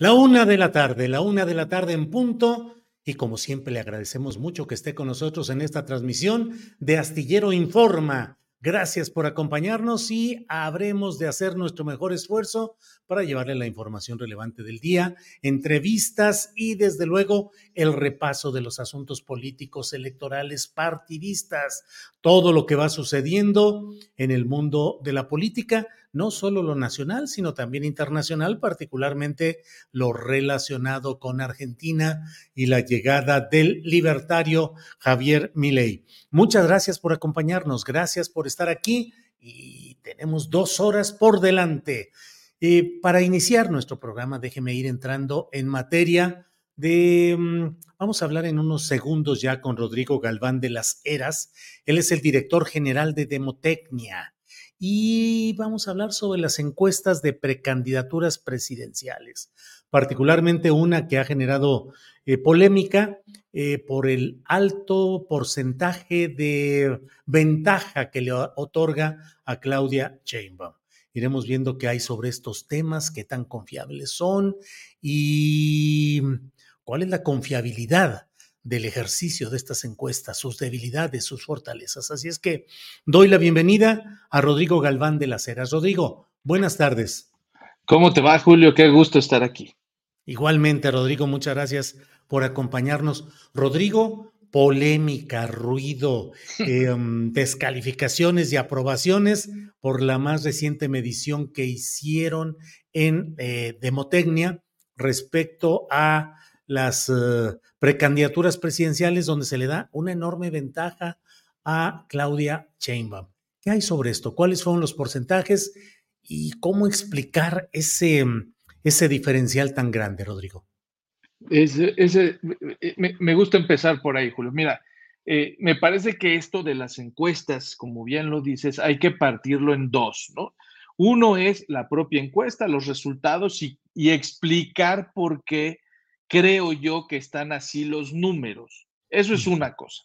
La una de la tarde, la una de la tarde en punto. Y como siempre le agradecemos mucho que esté con nosotros en esta transmisión de Astillero Informa. Gracias por acompañarnos y habremos de hacer nuestro mejor esfuerzo para llevarle la información relevante del día, entrevistas y desde luego el repaso de los asuntos políticos, electorales, partidistas, todo lo que va sucediendo en el mundo de la política no solo lo nacional, sino también internacional, particularmente lo relacionado con Argentina y la llegada del libertario Javier Milei. Muchas gracias por acompañarnos, gracias por estar aquí y tenemos dos horas por delante. Eh, para iniciar nuestro programa, déjeme ir entrando en materia de, mm, vamos a hablar en unos segundos ya con Rodrigo Galván de las Heras. Él es el director general de Demotecnia y vamos a hablar sobre las encuestas de precandidaturas presidenciales, particularmente una que ha generado eh, polémica eh, por el alto porcentaje de ventaja que le otorga a Claudia Sheinbaum. Iremos viendo qué hay sobre estos temas, qué tan confiables son y cuál es la confiabilidad del ejercicio de estas encuestas, sus debilidades, sus fortalezas. Así es que doy la bienvenida a Rodrigo Galván de las Heras. Rodrigo, buenas tardes. ¿Cómo te va, Julio? Qué gusto estar aquí. Igualmente, Rodrigo, muchas gracias por acompañarnos. Rodrigo, polémica, ruido, em, descalificaciones y aprobaciones por la más reciente medición que hicieron en eh, Demotecnia respecto a las eh, precandidaturas presidenciales donde se le da una enorme ventaja a Claudia Sheinbaum. ¿Qué hay sobre esto? ¿Cuáles fueron los porcentajes y cómo explicar ese, ese diferencial tan grande, Rodrigo? Ese, me, gusta empezar por ahí, Julio. Mira, eh, me parece que esto de las encuestas, como bien lo dices, hay que partirlo en dos, ¿no? Uno es la propia encuesta, los resultados y explicar por qué creo yo que están así los números. Eso es una cosa.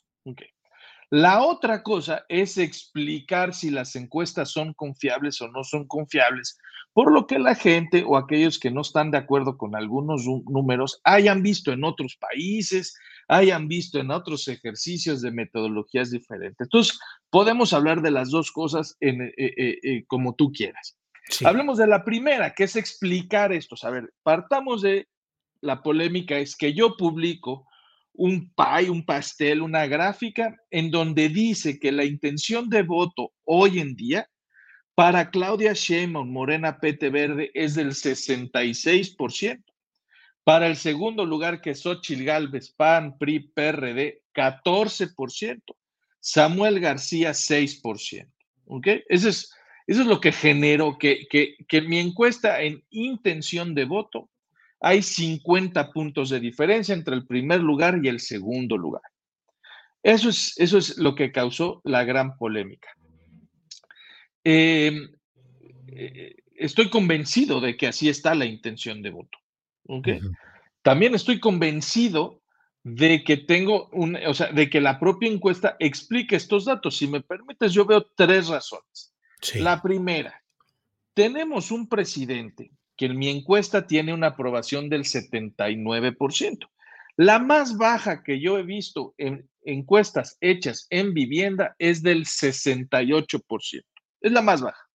La otra cosa es explicar si las encuestas son confiables o no son confiables, por lo que la gente o aquellos que no están de acuerdo con algunos números hayan visto en otros países, hayan visto en otros ejercicios de metodologías diferentes. Entonces, podemos hablar de las dos cosas en, eh, eh, eh, como tú quieras. Hablemos de la primera, que es explicar esto. A ver, partamos de la polémica es que yo publico un pie, un pastel, una gráfica en donde dice que la intención de voto hoy en día para Claudia Sheinbaum, Morena PT Verde, es del 66%. Para el segundo lugar, que es Xochitl Galvez, PAN, PRI, PRD, 14%. Samuel García, 6%. ¿Ok? Ese es Eso es lo que generó que, que, mi encuesta en intención de voto hay 50 puntos de diferencia entre el primer lugar y el segundo lugar. Eso es, eso es lo que causó la gran polémica. Em, eh, estoy convencido de que así está la intención de voto. También estoy convencido de que tengo un, o sea, de que la propia encuesta explique estos datos. Si me permites, yo veo tres razones. La primera, tenemos un presidente que en mi encuesta tiene una aprobación del 79%. La más baja que yo he visto en encuestas hechas en vivienda es del 68%. Es la más baja.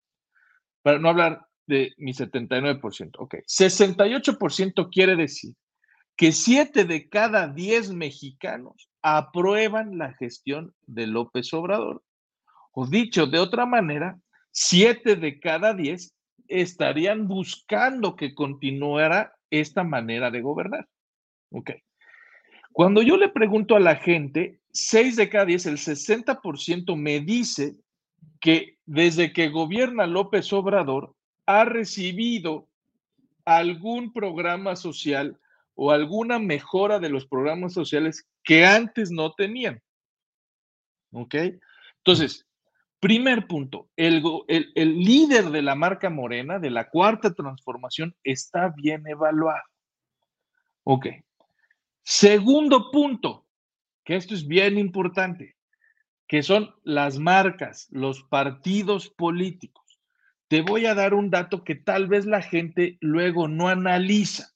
Para no hablar de mi 79%. Ok, 68% quiere decir que 7 de cada 10 mexicanos aprueban la gestión de López Obrador. O dicho de otra manera, 7 de cada 10 estarían buscando que continuara esta manera de gobernar. Ok. Cuando yo le pregunto a la gente, 6 de cada 10, el 60% me dice que desde que gobierna López Obrador ha recibido algún programa social o alguna mejora de los programas sociales que antes no tenían. ¿Ok? Entonces, primer punto, el, el, líder de la marca morena, de la cuarta transformación, está bien evaluado. Ok. Segundo punto, que esto es bien importante, que son las marcas, los partidos políticos. Te voy a dar un dato que tal vez la gente luego no analiza.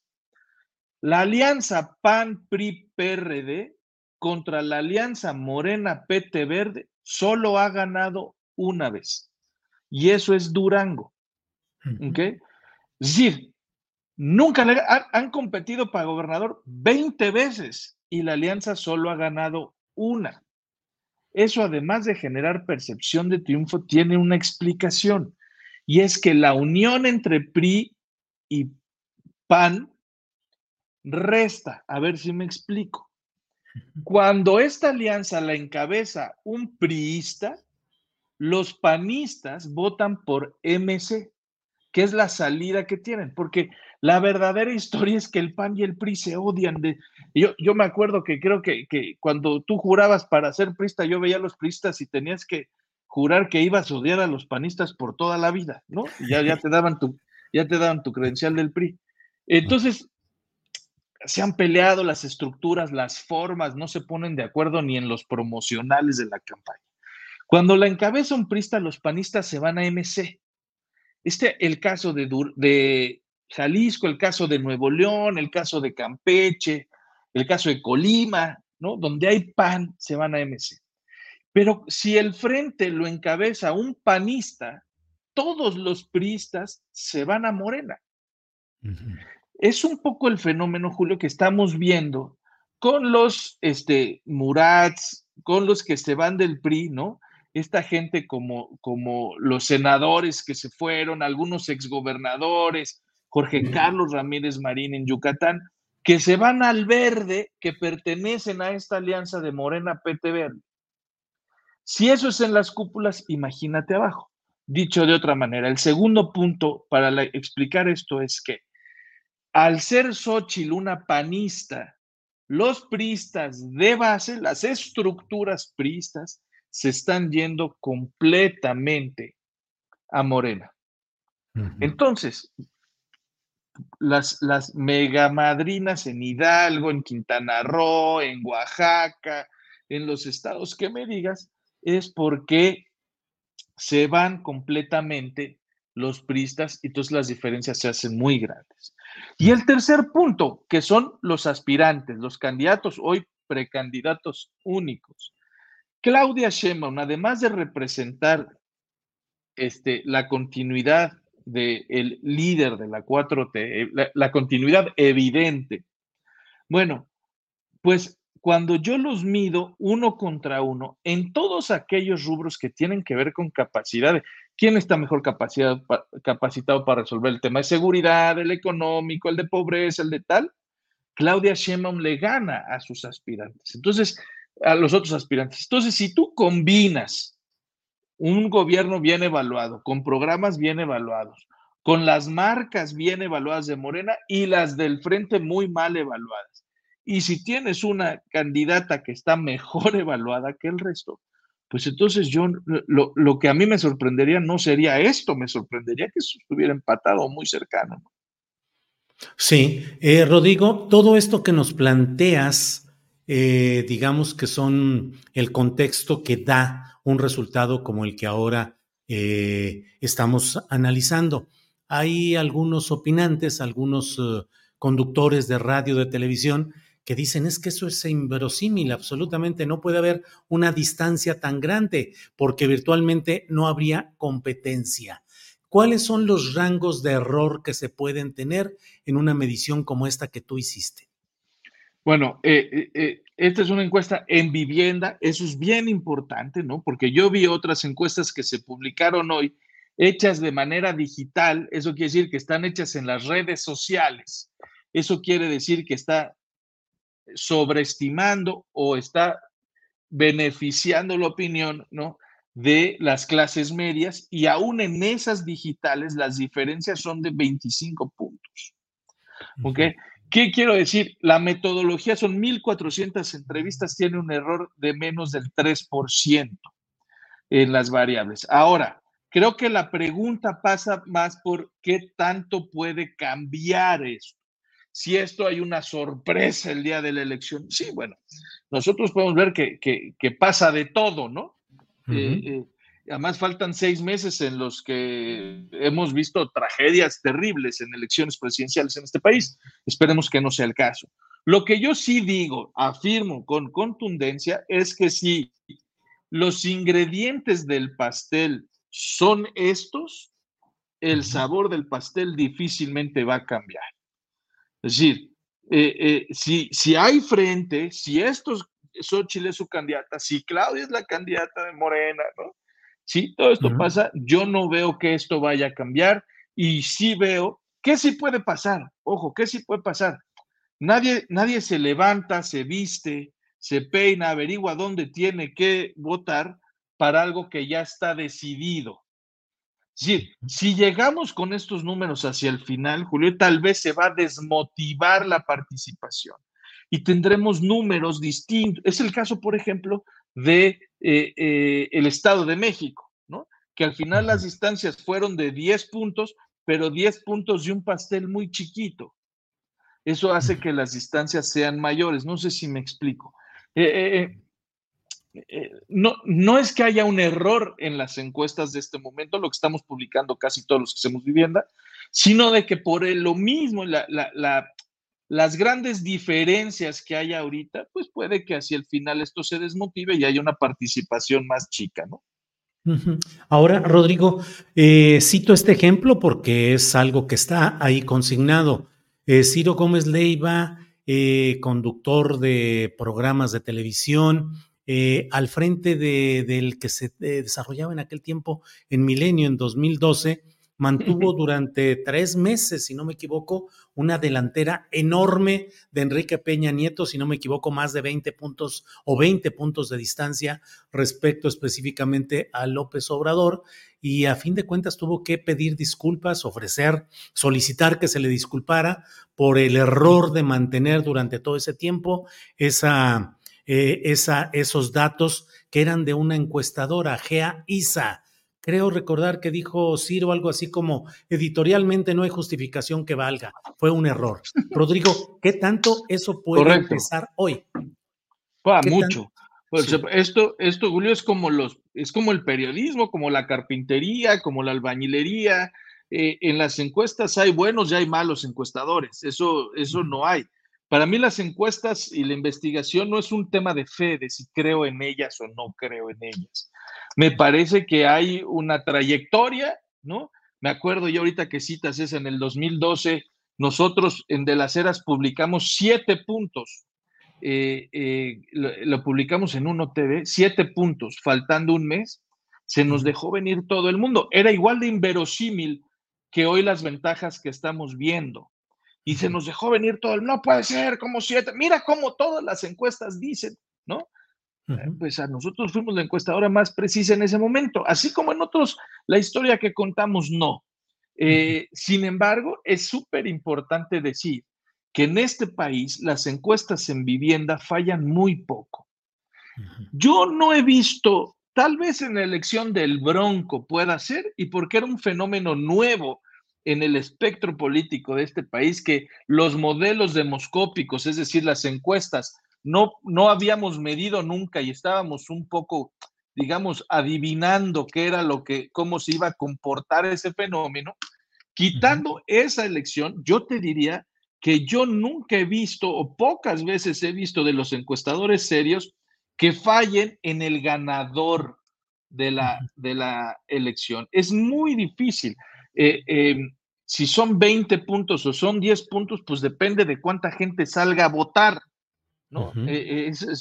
La alianza PAN-PRI-PRD contra la alianza Morena-PT Verde solo ha ganado una vez. Y eso es Durango. ¿Ok? Es decir, nunca han, competido para gobernador 20 veces y la alianza solo ha ganado una. Eso, además de generar percepción de triunfo, tiene una explicación. Y es que la unión entre PRI y PAN resta. A ver si me explico. Cuando esta alianza la encabeza un priista, los panistas votan por MC, que es la salida que tienen, porque la verdadera historia es que el PAN y el PRI se odian. De, yo, yo me acuerdo que creo que, cuando tú jurabas para ser priista, yo veía a los priistas y tenías que jurar que ibas a odiar a los panistas por toda la vida, ¿no? ya, ya, te daban tu, ya te daban tu credencial del PRI. Entonces, se han peleado las estructuras, las formas, no se ponen de acuerdo ni en los promocionales de la campaña. Cuando la encabeza un prista, los panistas se van a MC. Este, el caso de, de Jalisco, el caso de Nuevo León, el caso de Campeche, el caso de Colima, ¿no? Donde hay PAN, se van a MC. Pero si el frente lo encabeza un panista, todos los priistas se van a Morena. Es un poco el fenómeno, Julio, que estamos viendo con los este, Murats, con los que se van del PRI, ¿no? Esta gente como, como los senadores que se fueron, algunos exgobernadores, Jorge Carlos Ramírez Marín en Yucatán, que se van al verde, que pertenecen a esta alianza de Morena PT Verde. Si eso es en las cúpulas, imagínate abajo. Dicho de otra manera, el segundo punto para explicar esto es que al ser Xochitl una panista, los priistas de base, las estructuras priistas, se están yendo completamente a Morena. Entonces, las, las megamadrinas en Hidalgo, en Quintana Roo, en Oaxaca, en los estados que me digas, es porque se van completamente los priistas y entonces las diferencias se hacen muy grandes. Y el tercer punto, que son los aspirantes, los candidatos, hoy precandidatos únicos. Claudia Sheinbaum, además de representar este, la continuidad del líder de la 4T, eh, la, la continuidad evidente, bueno, pues cuando yo los mido uno contra uno en todos aquellos rubros que tienen que ver con capacidad, ¿quién está mejor capacitado para resolver el tema de seguridad, el económico, el de pobreza, el de tal? Claudia Sheinbaum le gana a sus aspirantes. Entonces, a los otros aspirantes. Entonces, si tú combinas un gobierno bien evaluado, con programas bien evaluados, con las marcas bien evaluadas de Morena y las del frente muy mal evaluadas. Y si tienes una candidata que está mejor evaluada que el resto, pues entonces yo lo, que a mí me sorprendería no sería esto, me sorprendería que estuviera empatado muy cercano. Sí, eh, Rodrigo, todo esto que nos planteas, eh, digamos que son el contexto que da un resultado como el que ahora eh, estamos analizando. Hay algunos opinantes, algunos eh, conductores de radio, de televisión, que dicen es que eso es inverosímil, absolutamente no puede haber una distancia tan grande porque virtualmente no habría competencia. ¿Cuáles son los rangos de error que se pueden tener en una medición como esta que tú hiciste? Bueno, eh, eh, esta es una encuesta en vivienda, eso es bien importante, ¿no? Porque yo vi otras encuestas que se publicaron hoy hechas de manera digital, eso quiere decir que están hechas en las redes sociales. Eso quiere decir que está sobreestimando o está beneficiando la opinión, ¿no? de las clases medias y aún en esas digitales las diferencias son de 25 puntos. ¿Ok? ¿Qué quiero decir? La metodología son 1.400 entrevistas, tiene un error de menos del 3% en las variables. Ahora, creo que la pregunta pasa más por qué tanto puede cambiar esto si esto hay una sorpresa el día de la elección. Sí, bueno, nosotros podemos ver que, pasa de todo, ¿no? Eh, eh, además, faltan seis meses en los que hemos visto tragedias terribles en elecciones presidenciales en este país. Esperemos que no sea el caso. Lo que yo sí digo, afirmo con contundencia, es que si los ingredientes del pastel son estos, el sabor del pastel difícilmente va a cambiar. Es decir, eh, eh, si, si hay frente, si estos Xochitl es su candidata, si Claudia es la candidata de Morena, ¿no? Si todo esto pasa, yo no veo que esto vaya a cambiar y sí veo que sí puede pasar. Ojo, que sí puede pasar. Nadie, nadie se levanta, se viste, se peina, averigua dónde tiene que votar para algo que ya está decidido. Sí, si llegamos con estos números hacia el final, Julio, tal vez se va a desmotivar la participación y tendremos números distintos. Es el caso, por ejemplo, de eh, eh, el Estado de México, ¿no? Que al final las distancias fueron de 10 puntos, pero 10 puntos de un pastel muy chiquito. Eso hace que las distancias sean mayores. No sé si me explico. Eh, eh, no, no es que haya un error en las encuestas de este momento, lo que estamos publicando casi todos los que hacemos vivienda, sino de que por lo mismo, las grandes diferencias que hay ahorita, pues puede que hacia el final esto se desmotive y haya una participación más chica, ¿no? Ahora, Rodrigo, eh, cito este ejemplo porque es algo que está ahí consignado. Eh, Ciro Gómez Leiva, conductor de programas de televisión, eh, al frente de, del que se eh, desarrollaba en aquel tiempo en Milenio en 2012, mantuvo durante tres meses, si no me equivoco, una delantera enorme de Enrique Peña Nieto, si no me equivoco, más de 20 puntos o 20 puntos de distancia respecto específicamente a López Obrador. Y a fin de cuentas tuvo que pedir disculpas, ofrecer, solicitar que se le disculpara por el error de mantener durante todo ese tiempo esa eh, esa, esos datos que eran de una encuestadora, Gea Isa. Creo recordar que dijo Ciro algo así como, editorialmente no hay justificación que valga, fue un error. Rodrigo, ¿qué tanto eso puede empezar hoy? mucho. Pues, esto, esto, Julio, es como los, es como el periodismo, como la carpintería, como la albañilería. Eh, en las encuestas hay buenos y hay malos encuestadores. Eso, eso no hay. Para mí las encuestas y la investigación no es un tema de fe, de si creo en ellas o no creo en ellas. Me parece que hay una trayectoria, ¿no? Me acuerdo yo ahorita que citas esa en el 2012, nosotros en De las Heras publicamos siete puntos. Eh, eh, lo, publicamos en Uno TV, siete puntos, faltando un mes, se nos dejó venir todo el mundo. Era igual de inverosímil que hoy las ventajas que estamos viendo y se nos dejó venir todo el, no puede ser, como siete, mira cómo todas las encuestas dicen, ¿no? Pues a nosotros fuimos la encuestadora más precisa en ese momento, así como en otros, la historia que contamos no. Eh, sin embargo, es súper importante decir que en este país las encuestas en vivienda fallan muy poco. Yo no he visto, tal vez en la elección del Bronco pueda ser, y porque era un fenómeno nuevo en el espectro político de este país, que los modelos demoscópicos, es decir, las encuestas, no, no habíamos medido nunca y estábamos un poco, digamos, adivinando qué era lo que, cómo se iba a comportar ese fenómeno. Quitando esa elección, yo te diría que yo nunca he visto o pocas veces he visto de los encuestadores serios que fallen en el ganador de la, de la elección. Es muy difícil. Eh, em, si son 20 puntos o son 10 puntos, pues depende de cuánta gente salga a votar. ¿no? Eh, esa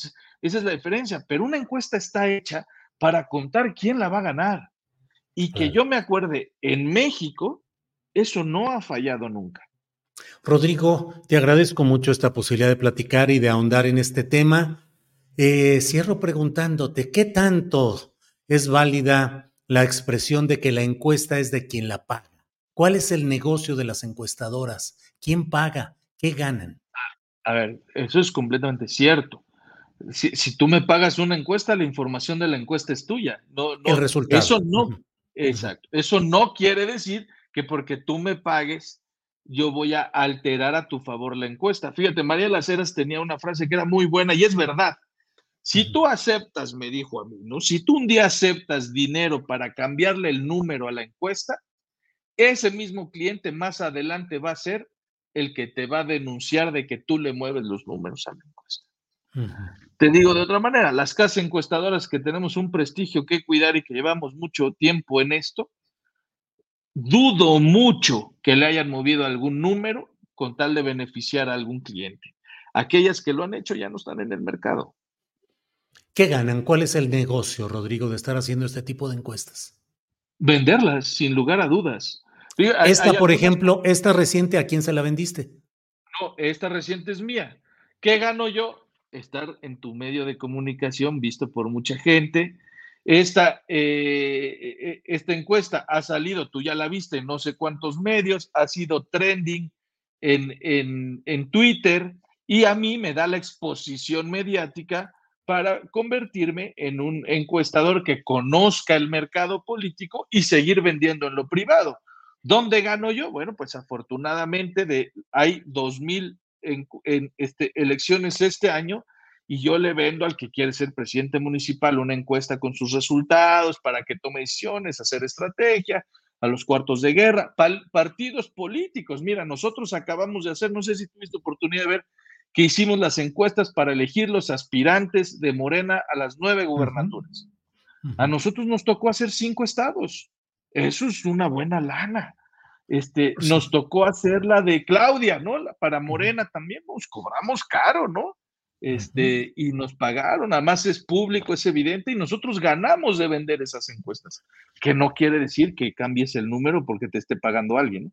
es la diferencia. Pero una encuesta está hecha para contar quién la va a ganar. Y que yo me acuerde, en México, eso no ha fallado nunca. Rodrigo, te agradezco mucho esta posibilidad de platicar y de ahondar en este tema. Eh, cierro preguntándote, ¿qué tanto es válida la expresión de que la encuesta es de quien la paga? ¿Cuál es el negocio de las encuestadoras? ¿Quién paga? ¿Qué ganan? A ver, eso es completamente cierto. Si, tú me pagas una encuesta, la información de la encuesta es tuya. No, el resultado. Eso no, exacto. Eso no quiere decir que porque tú me pagues, yo voy a alterar a tu favor la encuesta. Fíjate, María Las Heras tenía una frase que era muy buena y es verdad. Si tú aceptas, me dijo a mí, ¿no? Si tú un día aceptas dinero para cambiarle el número a la encuesta, ese mismo cliente más adelante va a ser el que te va a denunciar de que tú le mueves los números a la encuesta. Te digo de otra manera, las casas encuestadoras que tenemos un prestigio que cuidar y que llevamos mucho tiempo en esto, dudo mucho que le hayan movido algún número con tal de beneficiar a algún cliente. Aquellas que lo han hecho ya no están en el mercado. ¿Qué ganan? ¿Cuál es el negocio, Rodrigo, de estar haciendo este tipo de encuestas? Venderlas, sin lugar a dudas. Esta, por ejemplo, esta reciente, ¿a quién se la vendiste? No, esta reciente es mía. ¿Qué gano yo? Estar en tu medio de comunicación visto por mucha gente. Esta, eh, eh, esta encuesta ha salido, tú ya la viste en no sé cuántos medios, ha sido trending en, en, en Twitter y a mí me da la exposición mediática para convertirme en un encuestador que conozca el mercado político y seguir vendiendo en lo privado. ¿Dónde gano yo? Bueno, pues afortunadamente hay 2.000 en, en este, elecciones este año y yo le vendo al que quiere ser presidente municipal una encuesta con sus resultados para que tome decisiones, hacer estrategia, a los cuartos de guerra, partidos políticos. Mira, nosotros acabamos de hacer, no sé si tuviste oportunidad de ver que hicimos las encuestas para elegir los aspirantes de Morena a las nueve gubernaturas. A nosotros nos tocó hacer cinco estados. Eso es una buena lana. Este, pues nos tocó hacer la de Claudia, ¿no? Para Morena también nos cobramos caro, ¿no? Este, y nos pagaron, además es público, es evidente, y nosotros ganamos de vender esas encuestas, que no quiere decir que cambies el número porque te esté pagando alguien. ¿no?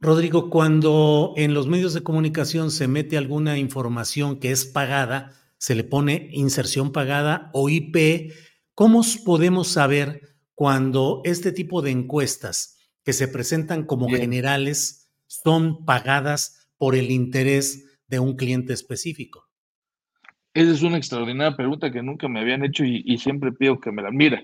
Rodrigo, cuando en los medios de comunicación se mete alguna información que es pagada, se le pone inserción pagada o IP, ¿cómo podemos saber cuando este tipo de encuestas que se presentan como generales son pagadas por el interés de un cliente específico? Esa es una extraordinaria pregunta que nunca me habían hecho y, siempre pido que me la. Mira,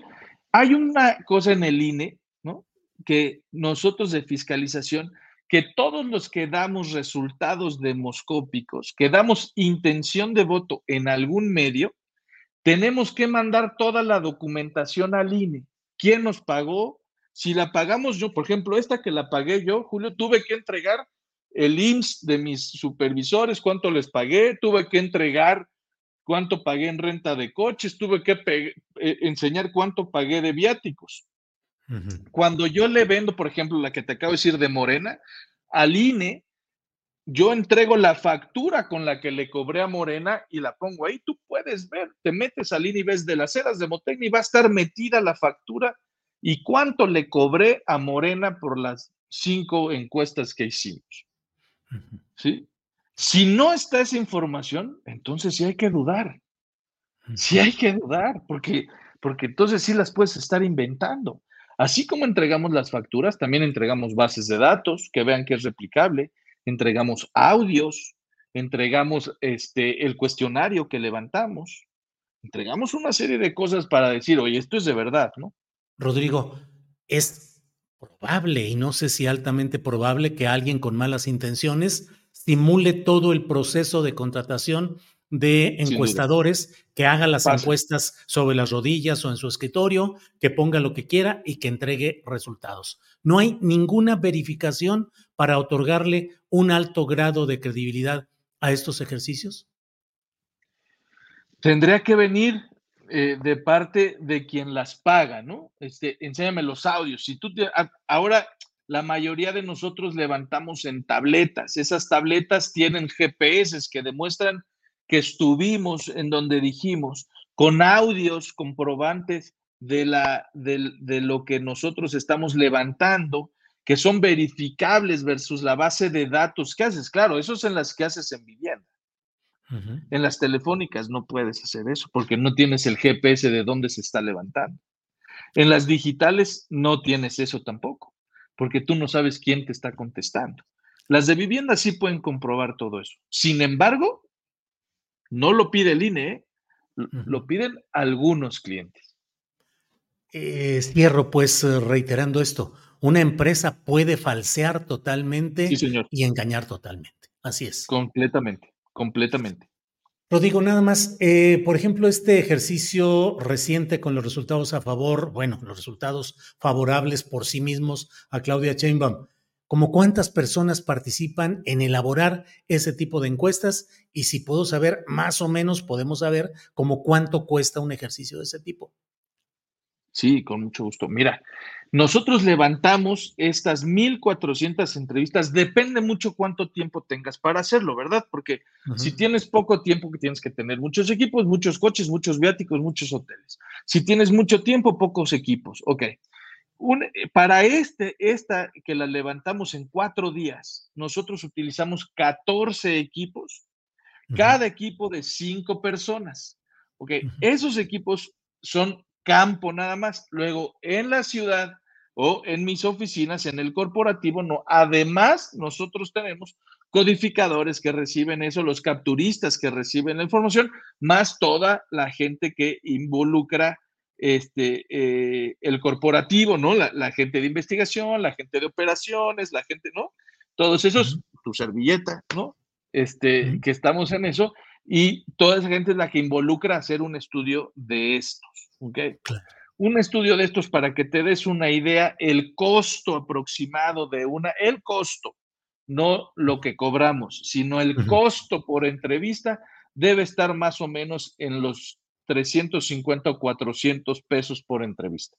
hay una cosa en el INE, ¿no? Que nosotros de fiscalización, que todos los que damos resultados demoscópicos, que damos intención de voto en algún medio, tenemos que mandar toda la documentación al INE quién nos pagó. Si la pagamos yo, por ejemplo, esta que la pagué yo, Julio, tuve que entregar el IMSS de mis supervisores, cuánto les pagué, tuve que entregar cuánto pagué en renta de coches, tuve que eh, enseñar cuánto pagué de viáticos. Cuando yo le vendo, por ejemplo, la que te acabo de decir de Morena, al INE, yo entrego la factura con la que le cobré a Morena y la pongo ahí. Tú puedes ver, te metes al INE y ves de las ceras de Motecni, va a estar metida la factura y cuánto le cobré a Morena por las cinco encuestas que hicimos. ¿Sí? Si no está esa información, entonces sí hay que dudar. Sí hay que dudar, porque, porque entonces sí las puedes estar inventando. Así como entregamos las facturas, también entregamos bases de datos que vean que es replicable, entregamos audios, entregamos este, el cuestionario que levantamos, entregamos una serie de cosas para decir, oye, esto es de verdad, ¿no? Rodrigo, es probable, y no sé si altamente probable, que alguien con malas intenciones simule todo el proceso de contratación de encuestadores, que haga las encuestas sobre las rodillas o en su escritorio, que ponga lo que quiera y que entregue resultados. No hay ninguna verificación para otorgarle un alto grado de credibilidad a estos ejercicios. Tendría que venir eh, de parte de quien las paga, ¿no? Este, enséñame los audios. Si tú te, ahora la mayoría de nosotros levantamos en tabletas. Esas tabletas tienen GPS que demuestran que estuvimos en donde dijimos, con audios comprobantes de, la, de, lo que nosotros estamos levantando, que son verificables versus la base de datos que haces. Claro, eso es en las que haces en vivienda. En las telefónicas no puedes hacer eso porque no tienes el GPS de dónde se está levantando. En las digitales no tienes eso tampoco, porque tú no sabes quién te está contestando. Las de vivienda sí pueden comprobar todo eso. Sin embargo, no lo pide el INE, ¿eh? lo piden algunos clientes. Eh, cierro pues eh, reiterando esto. Una empresa puede falsear totalmente y engañar totalmente. Así es. Completamente, completamente. Rodrigo, nada más, por ejemplo, este ejercicio reciente con los resultados a favor, bueno, los resultados favorables por sí mismos a Claudia Sheinbaum, como cuántas personas participan en elaborar ese tipo de encuestas y si puedo saber, más o menos podemos saber como cuánto cuesta un ejercicio de ese tipo. Sí, con mucho gusto. Mira, nosotros levantamos estas 1.400 entrevistas, depende mucho cuánto tiempo tengas para hacerlo, ¿verdad? Porque si tienes poco tiempo, que tienes que tener muchos equipos, muchos coches, muchos viáticos, muchos hoteles. Si tienes mucho tiempo, pocos equipos. Ok, eh, para este, esta que la levantamos en cuatro días, nosotros utilizamos 14 equipos, cada equipo de cinco personas. Ok, esos equipos son campo nada más. Luego, en la ciudad o en mis oficinas, en el corporativo, no. Además, nosotros tenemos codificadores que reciben eso, los capturistas que reciben la información, más toda la gente que involucra este, eh, el corporativo, ¿no? La, gente de investigación, la gente de operaciones, la gente, ¿no? Todos esos, tu servilleta, ¿no? Este, que estamos en eso, y toda esa gente es la que involucra hacer un estudio de estos, ¿ok? Un estudio de estos para que te des una idea, el costo aproximado de una, el costo, no lo que cobramos, sino el costo por entrevista debe estar más o menos en los 350 o 400 pesos por entrevista.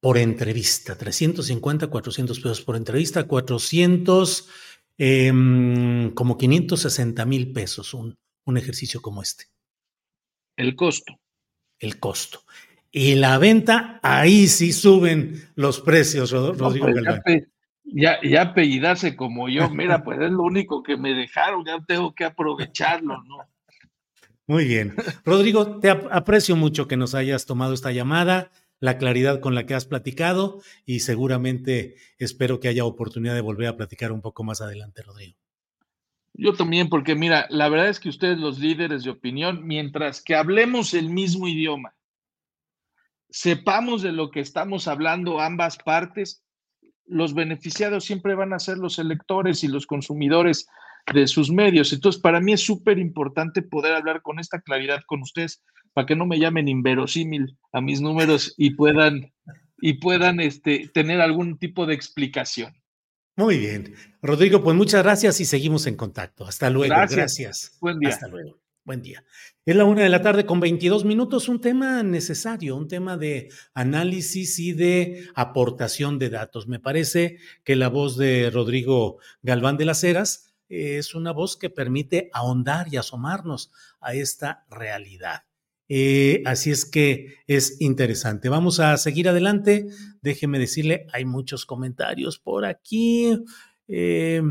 Por entrevista, 350, 400 pesos por entrevista, 400, em, como 560 mil pesos un, un ejercicio como este. El costo. El costo. Y la venta, ahí sí suben los precios, Rodrigo pues, ya, ya, apellidarse como yo, mira, pues es lo único que me dejaron, ya tengo que aprovecharlo, ¿no? Muy bien. Rodrigo, te aprecio mucho que nos hayas tomado esta llamada, la claridad con la que has platicado y seguramente espero que haya oportunidad de volver a platicar un poco más adelante, Rodrigo. Yo también, porque mira, la verdad es que ustedes los líderes de opinión, mientras que hablemos el mismo idioma, sepamos de lo que estamos hablando ambas partes, los beneficiados siempre van a ser los electores y los consumidores de sus medios. Entonces, para mí es súper importante poder hablar con esta claridad con ustedes para que no me llamen inverosímil a mis números y puedan, y puedan este, tener algún tipo de explicación. Muy bien. Rodrigo, pues muchas gracias y seguimos en contacto. Hasta luego. Gracias. Buen día. Hasta luego. Buen día. Es la una de la tarde con 22 minutos, un tema necesario, un tema de análisis y de aportación de datos. Me parece que la voz de Rodrigo Galván de las Heras es una voz que permite ahondar y asomarnos a esta realidad. Eh, así es que es interesante. Vamos a seguir adelante. Déjeme decirle, hay muchos comentarios por aquí. Eh,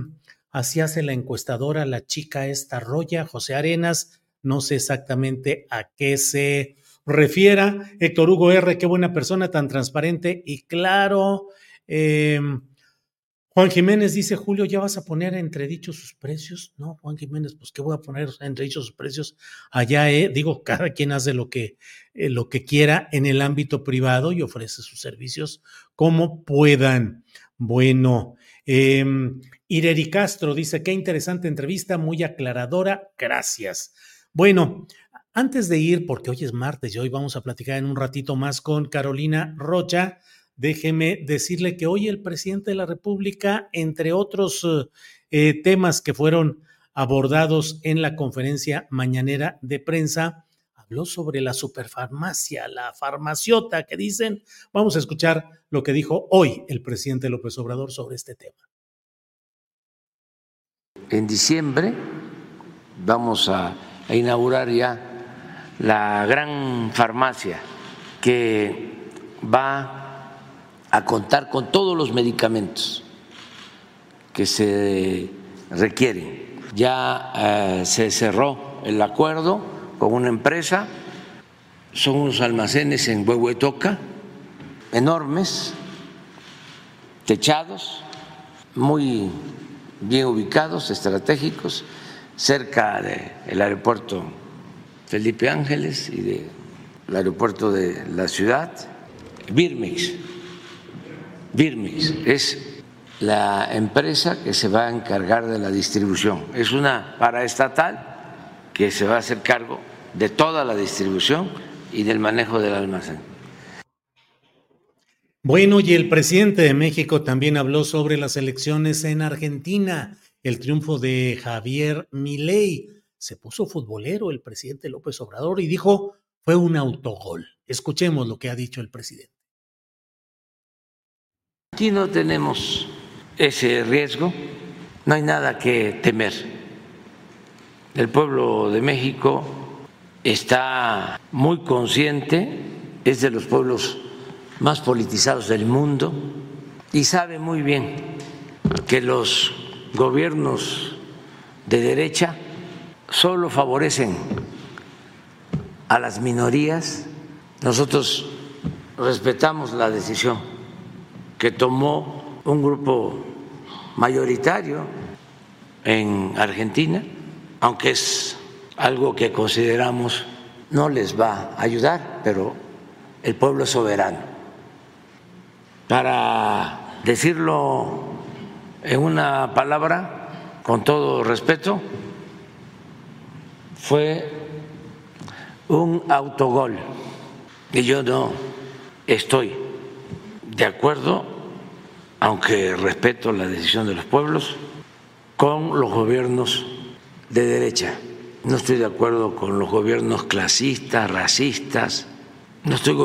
así hace la encuestadora, la chica esta Roya, José Arenas. No sé exactamente a qué se refiera. Héctor Hugo R., qué buena persona, tan transparente y claro. Eh, Juan Jiménez dice, Julio, ¿ya vas a poner entredichos sus precios? No, Juan Jiménez, pues ¿qué voy a poner entredichos sus precios? Allá, eh? digo, cada quien hace lo que, eh, lo que quiera en el ámbito privado y ofrece sus servicios como puedan. Bueno, eh, Ireri Castro dice, qué interesante entrevista, muy aclaradora, gracias. Bueno, antes de ir, porque hoy es martes y hoy vamos a platicar en un ratito más con Carolina Rocha, déjeme decirle que hoy el presidente de la República, entre otros eh, temas que fueron abordados en la conferencia mañanera de prensa, habló sobre la superfarmacia, la farmaciota que dicen. Vamos a escuchar lo que dijo hoy el presidente López Obrador sobre este tema. En diciembre vamos a, a inaugurar ya la gran farmacia que va a contar con todos los medicamentos que se requieren. Ya eh, se cerró el acuerdo con una empresa, son unos almacenes en Huehuetoca, enormes, techados, muy bien ubicados, estratégicos, cerca del aeropuerto Felipe Ángeles y del aeropuerto de la ciudad, Birmex Birmix es la empresa que se va a encargar de la distribución. Es una paraestatal que se va a hacer cargo de toda la distribución y del manejo del almacén. Bueno, y el presidente de México también habló sobre las elecciones en Argentina, el triunfo de Javier Milei. Se puso futbolero el presidente López Obrador y dijo fue un autogol. Escuchemos lo que ha dicho el presidente. Aquí no tenemos ese riesgo, no hay nada que temer. El pueblo de México está muy consciente, es de los pueblos más politizados del mundo y sabe muy bien que los gobiernos de derecha solo favorecen a las minorías. Nosotros respetamos la decisión que tomó un grupo mayoritario en Argentina, aunque es algo que consideramos no les va a ayudar, pero el pueblo soberano. Para decirlo en una palabra, con todo respeto, fue un autogol y yo no estoy de acuerdo aunque respeto la decisión de los pueblos, con los gobiernos de derecha. No estoy de acuerdo con los gobiernos clasistas, racistas, no estoy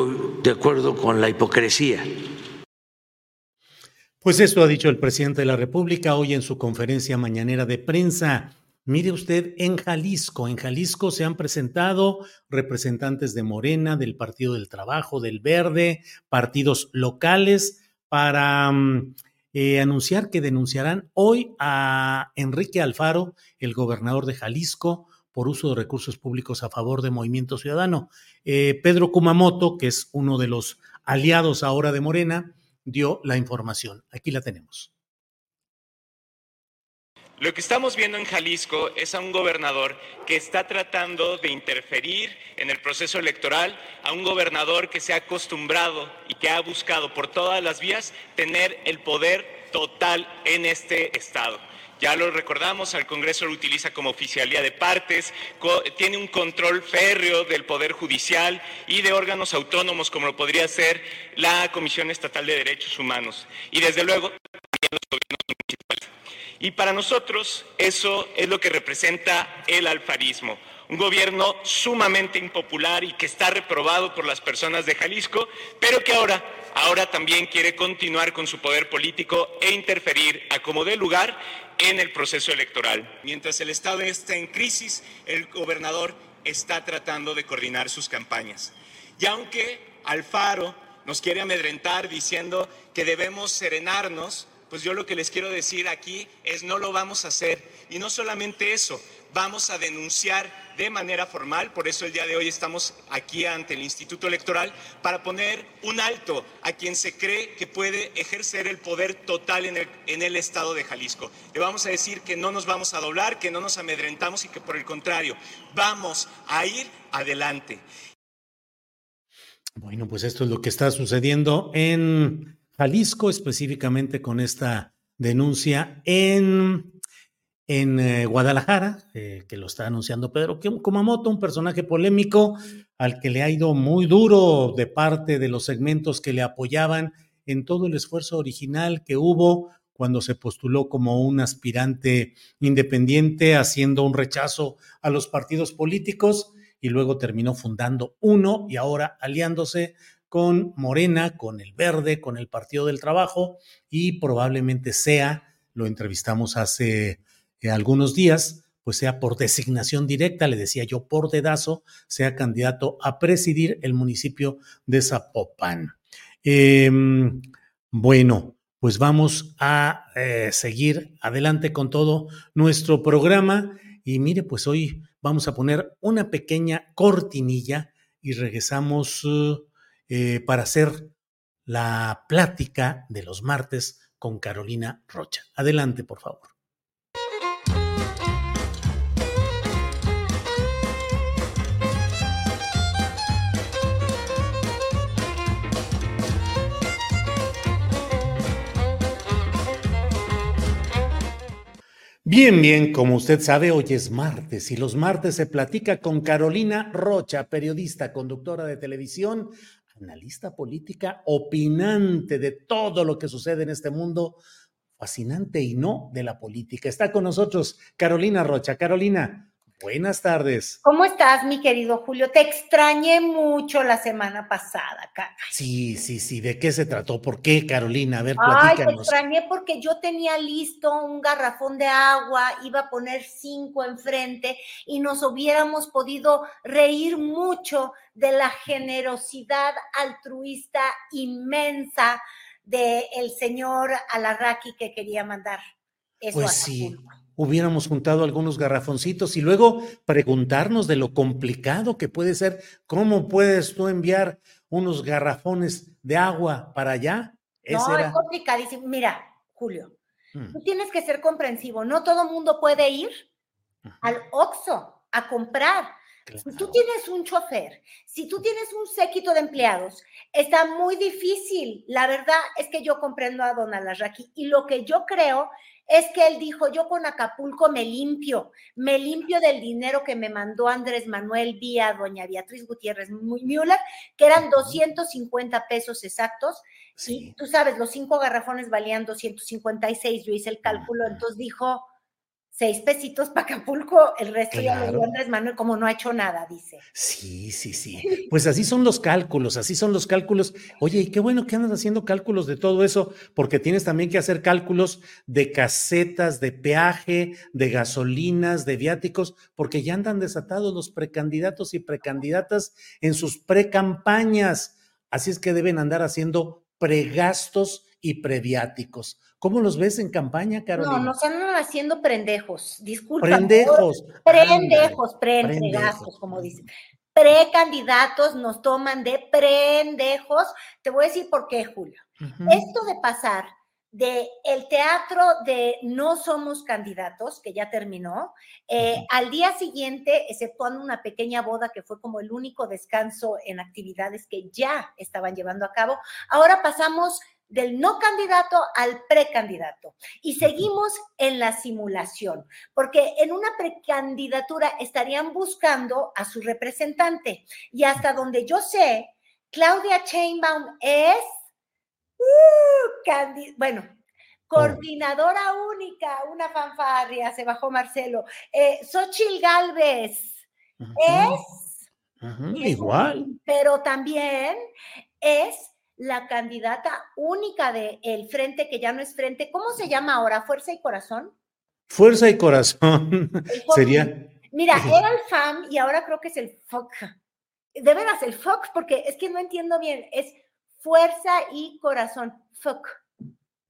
de acuerdo con la hipocresía. Pues esto ha dicho el presidente de la República hoy en su conferencia mañanera de prensa. Mire usted, en Jalisco, en Jalisco se han presentado representantes de Morena, del Partido del Trabajo, del Verde, partidos locales para mm, eh, anunciar que denunciarán hoy a Enrique Alfaro, el gobernador de Jalisco, por uso de recursos públicos a favor de Movimiento Ciudadano. Eh, Pedro Kumamoto, que es uno de los aliados ahora de Morena, dio la información. Aquí la tenemos. Lo que estamos viendo en Jalisco es a un gobernador que está tratando de interferir en el proceso electoral, a un gobernador que se ha acostumbrado y que ha buscado por todas las vías tener el poder total en este Estado. Ya lo recordamos, al Congreso lo utiliza como oficialía de partes, tiene un control férreo del Poder Judicial y de órganos autónomos como lo podría ser la Comisión Estatal de Derechos Humanos. Y desde luego, los. Y para nosotros eso es lo que representa el alfarismo, un gobierno sumamente impopular y que está reprobado por las personas de Jalisco, pero que ahora, ahora también quiere continuar con su poder político e interferir a como dé lugar en el proceso electoral. Mientras el Estado está en crisis, el gobernador está tratando de coordinar sus campañas. Y aunque Alfaro nos quiere amedrentar diciendo que debemos serenarnos, pues yo lo que les quiero decir aquí es no lo vamos a hacer. Y no solamente eso, vamos a denunciar de manera formal, por eso el día de hoy estamos aquí ante el Instituto Electoral, para poner un alto a quien se cree que puede ejercer el poder total en el, en el Estado de Jalisco. Le vamos a decir que no nos vamos a doblar, que no nos amedrentamos y que por el contrario, vamos a ir adelante. Bueno, pues esto es lo que está sucediendo en Jalisco, específicamente con esta denuncia en en eh, Guadalajara, eh, que lo está anunciando Pedro Kumamoto, un personaje polémico al que le ha ido muy duro de parte de los segmentos que le apoyaban en todo el esfuerzo original que hubo cuando se postuló como un aspirante independiente, haciendo un rechazo a los partidos políticos y luego terminó fundando uno y ahora aliándose con Morena, con el Verde, con el Partido del Trabajo y probablemente sea, lo entrevistamos hace algunos días, pues sea por designación directa, le decía yo, por dedazo, sea candidato a presidir el municipio de Zapopan. Em, bueno, pues vamos a eh, seguir adelante con todo nuestro programa. Y mire, pues hoy vamos a poner una pequeña cortinilla y regresamos eh, para hacer la plática de los martes con Carolina Rocha. Adelante, por favor. Bien, bien, como usted sabe, hoy es martes y los martes se platica con Carolina Rocha, periodista, conductora de televisión, analista política, opinante de todo lo que sucede en este mundo fascinante y no de la política. Está con nosotros Carolina Rocha. Carolina, Buenas tardes. ¿Cómo estás, mi querido Julio? Te extrañé mucho la semana pasada, cara. Sí, sí, sí. ¿De qué se trató? ¿Por qué, Carolina? A ver, platícanos. Ay, te extrañé porque yo tenía listo un garrafón de agua, iba a poner cinco enfrente y nos hubiéramos podido reír mucho de la generosidad altruista inmensa del el señor Alarraqui que quería mandar. Eso pues sí hubiéramos juntado algunos garrafoncitos y luego preguntarnos de lo complicado que puede ser, ¿cómo puedes tú enviar unos garrafones de agua para allá? no, es complicadísimo. Mira, Julio, mm. tú tienes que ser comprensivo. No todo mundo puede ir al Oxxo a comprar. Si tú tienes un chofer, si tú tienes un séquito de empleados, está muy difícil. La verdad es que yo comprendo a Don Alarraqui y lo que yo creo es que él dijo, yo con Acapulco me limpio, me limpio del dinero que me mandó Andrés Manuel vía doña Beatriz Gutiérrez Müller, que eran 250 pesos exactos. Sí. tú sabes, los cinco garrafones valían 256, yo hice el cálculo, entonces dijo, seis pesitos para Acapulco, el resto ya lo dio Andrés Manuel, como no ha hecho nada, dice. Sí, sí, sí. Pues así son los cálculos, así son los cálculos. Oye, y qué bueno que andas haciendo cálculos de todo eso, porque tienes también que hacer cálculos de casetas, de peaje, de gasolinas, de viáticos, porque ya andan desatados los precandidatos y precandidatas en sus precampañas. Así es que deben andar haciendo pregastos y previáticos. ¿Cómo los ves en campaña, Carolina? No, nos andan haciendo prendejos, disculpa. Prendejos. Prendejos, preentregazos, como dicen. Precandidatos nos toman de prendejos. Te voy a decir por qué, Julio. Esto de pasar de el teatro de no somos candidatos, que ya terminó, eh, al día siguiente, exceptuando una pequeña boda que fue como el único descanso en actividades que ya estaban llevando a cabo, ahora pasamos del no candidato al precandidato. Y seguimos en la simulación, porque en una precandidatura estarían buscando a su representante. Y hasta donde yo sé, Claudia Chainbaum es, uh, bueno, coordinadora única, una fanfarria, se bajó Marcelo. Eh, Xochil Galvez es, igual. pero también es la candidata única del el frente, que ya no es frente, ¿cómo se llama ahora? ¿Fuerza y Corazón? Fuerza y Corazón. Sería. Mira, era el FAM y ahora creo que es el FOC. De veras, el FOC, porque es que no entiendo bien, es Fuerza y Corazón, FOC.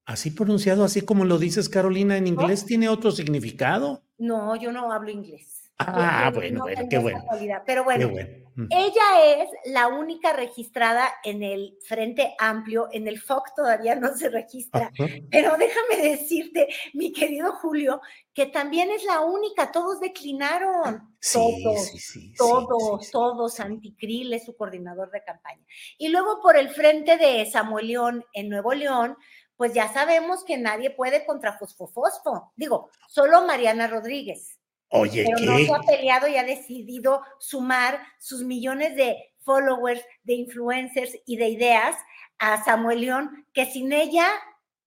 Así pronunciado, así como lo dices, Carolina, en inglés tiene otro significado. No, yo no hablo inglés. Ah, bueno, bueno, qué bueno. Pero bueno, mm. ella es la única registrada en el Frente Amplio, en el FOC todavía no se registra, pero déjame decirte, mi querido Julio, que también es la única, todos declinaron, todos, todos, todos, Anticril es su coordinador de campaña. Y luego por el frente de Samuel León en Nuevo León, pues ya sabemos que nadie puede contra Fosfofosfo, digo, solo Mariana Rodríguez. Oye, pero no se ha peleado y ha decidido sumar sus millones de followers, de influencers y de ideas a Samuel León, que sin ella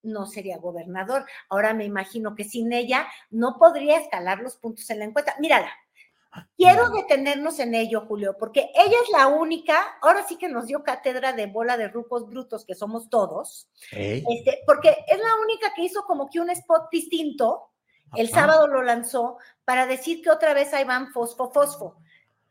no sería gobernador. Ahora me imagino que sin ella no podría escalar los puntos en la encuesta. Mírala. Ah, quiero detenernos en ello, Julio, porque ella es la única, ahora sí que nos dio cátedra de bola de rucos brutos que somos todos, este, porque es la única que hizo como que un spot distinto, el sábado lo lanzó para decir que otra vez ahí van fosfo, fosfo.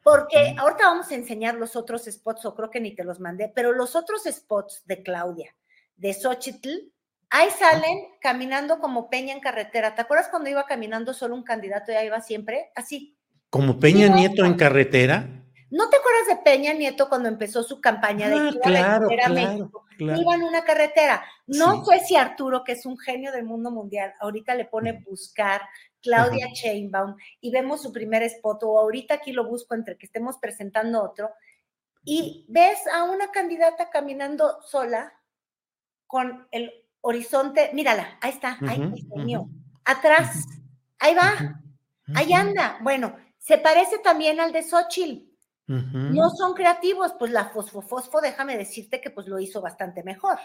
Porque ahorita vamos a enseñar los otros spots, o creo que ni te los mandé, pero los otros spots de Claudia, de Xochitl, ahí salen caminando como Peña en carretera. ¿Te acuerdas cuando iba caminando solo un candidato y ahí iba siempre? Así. ¿Como Peña Nieto en carretera? ¿No te acuerdas de Peña Nieto cuando empezó su campaña de ah, claro, claro, México? Iba en una carretera. No fue si Arturo, que es un genio del mundo mundial, ahorita le pone buscar Claudia Chainbaum y vemos su primer spot, o ahorita aquí lo busco entre que estemos presentando otro, y ves a una candidata caminando sola con el horizonte, mírala, ahí está, ahí mío, atrás, ahí va, ahí anda. Bueno, se parece también al de Xochitl. No son creativos, pues la fosfofosfo, déjame decirte que pues lo hizo bastante mejor.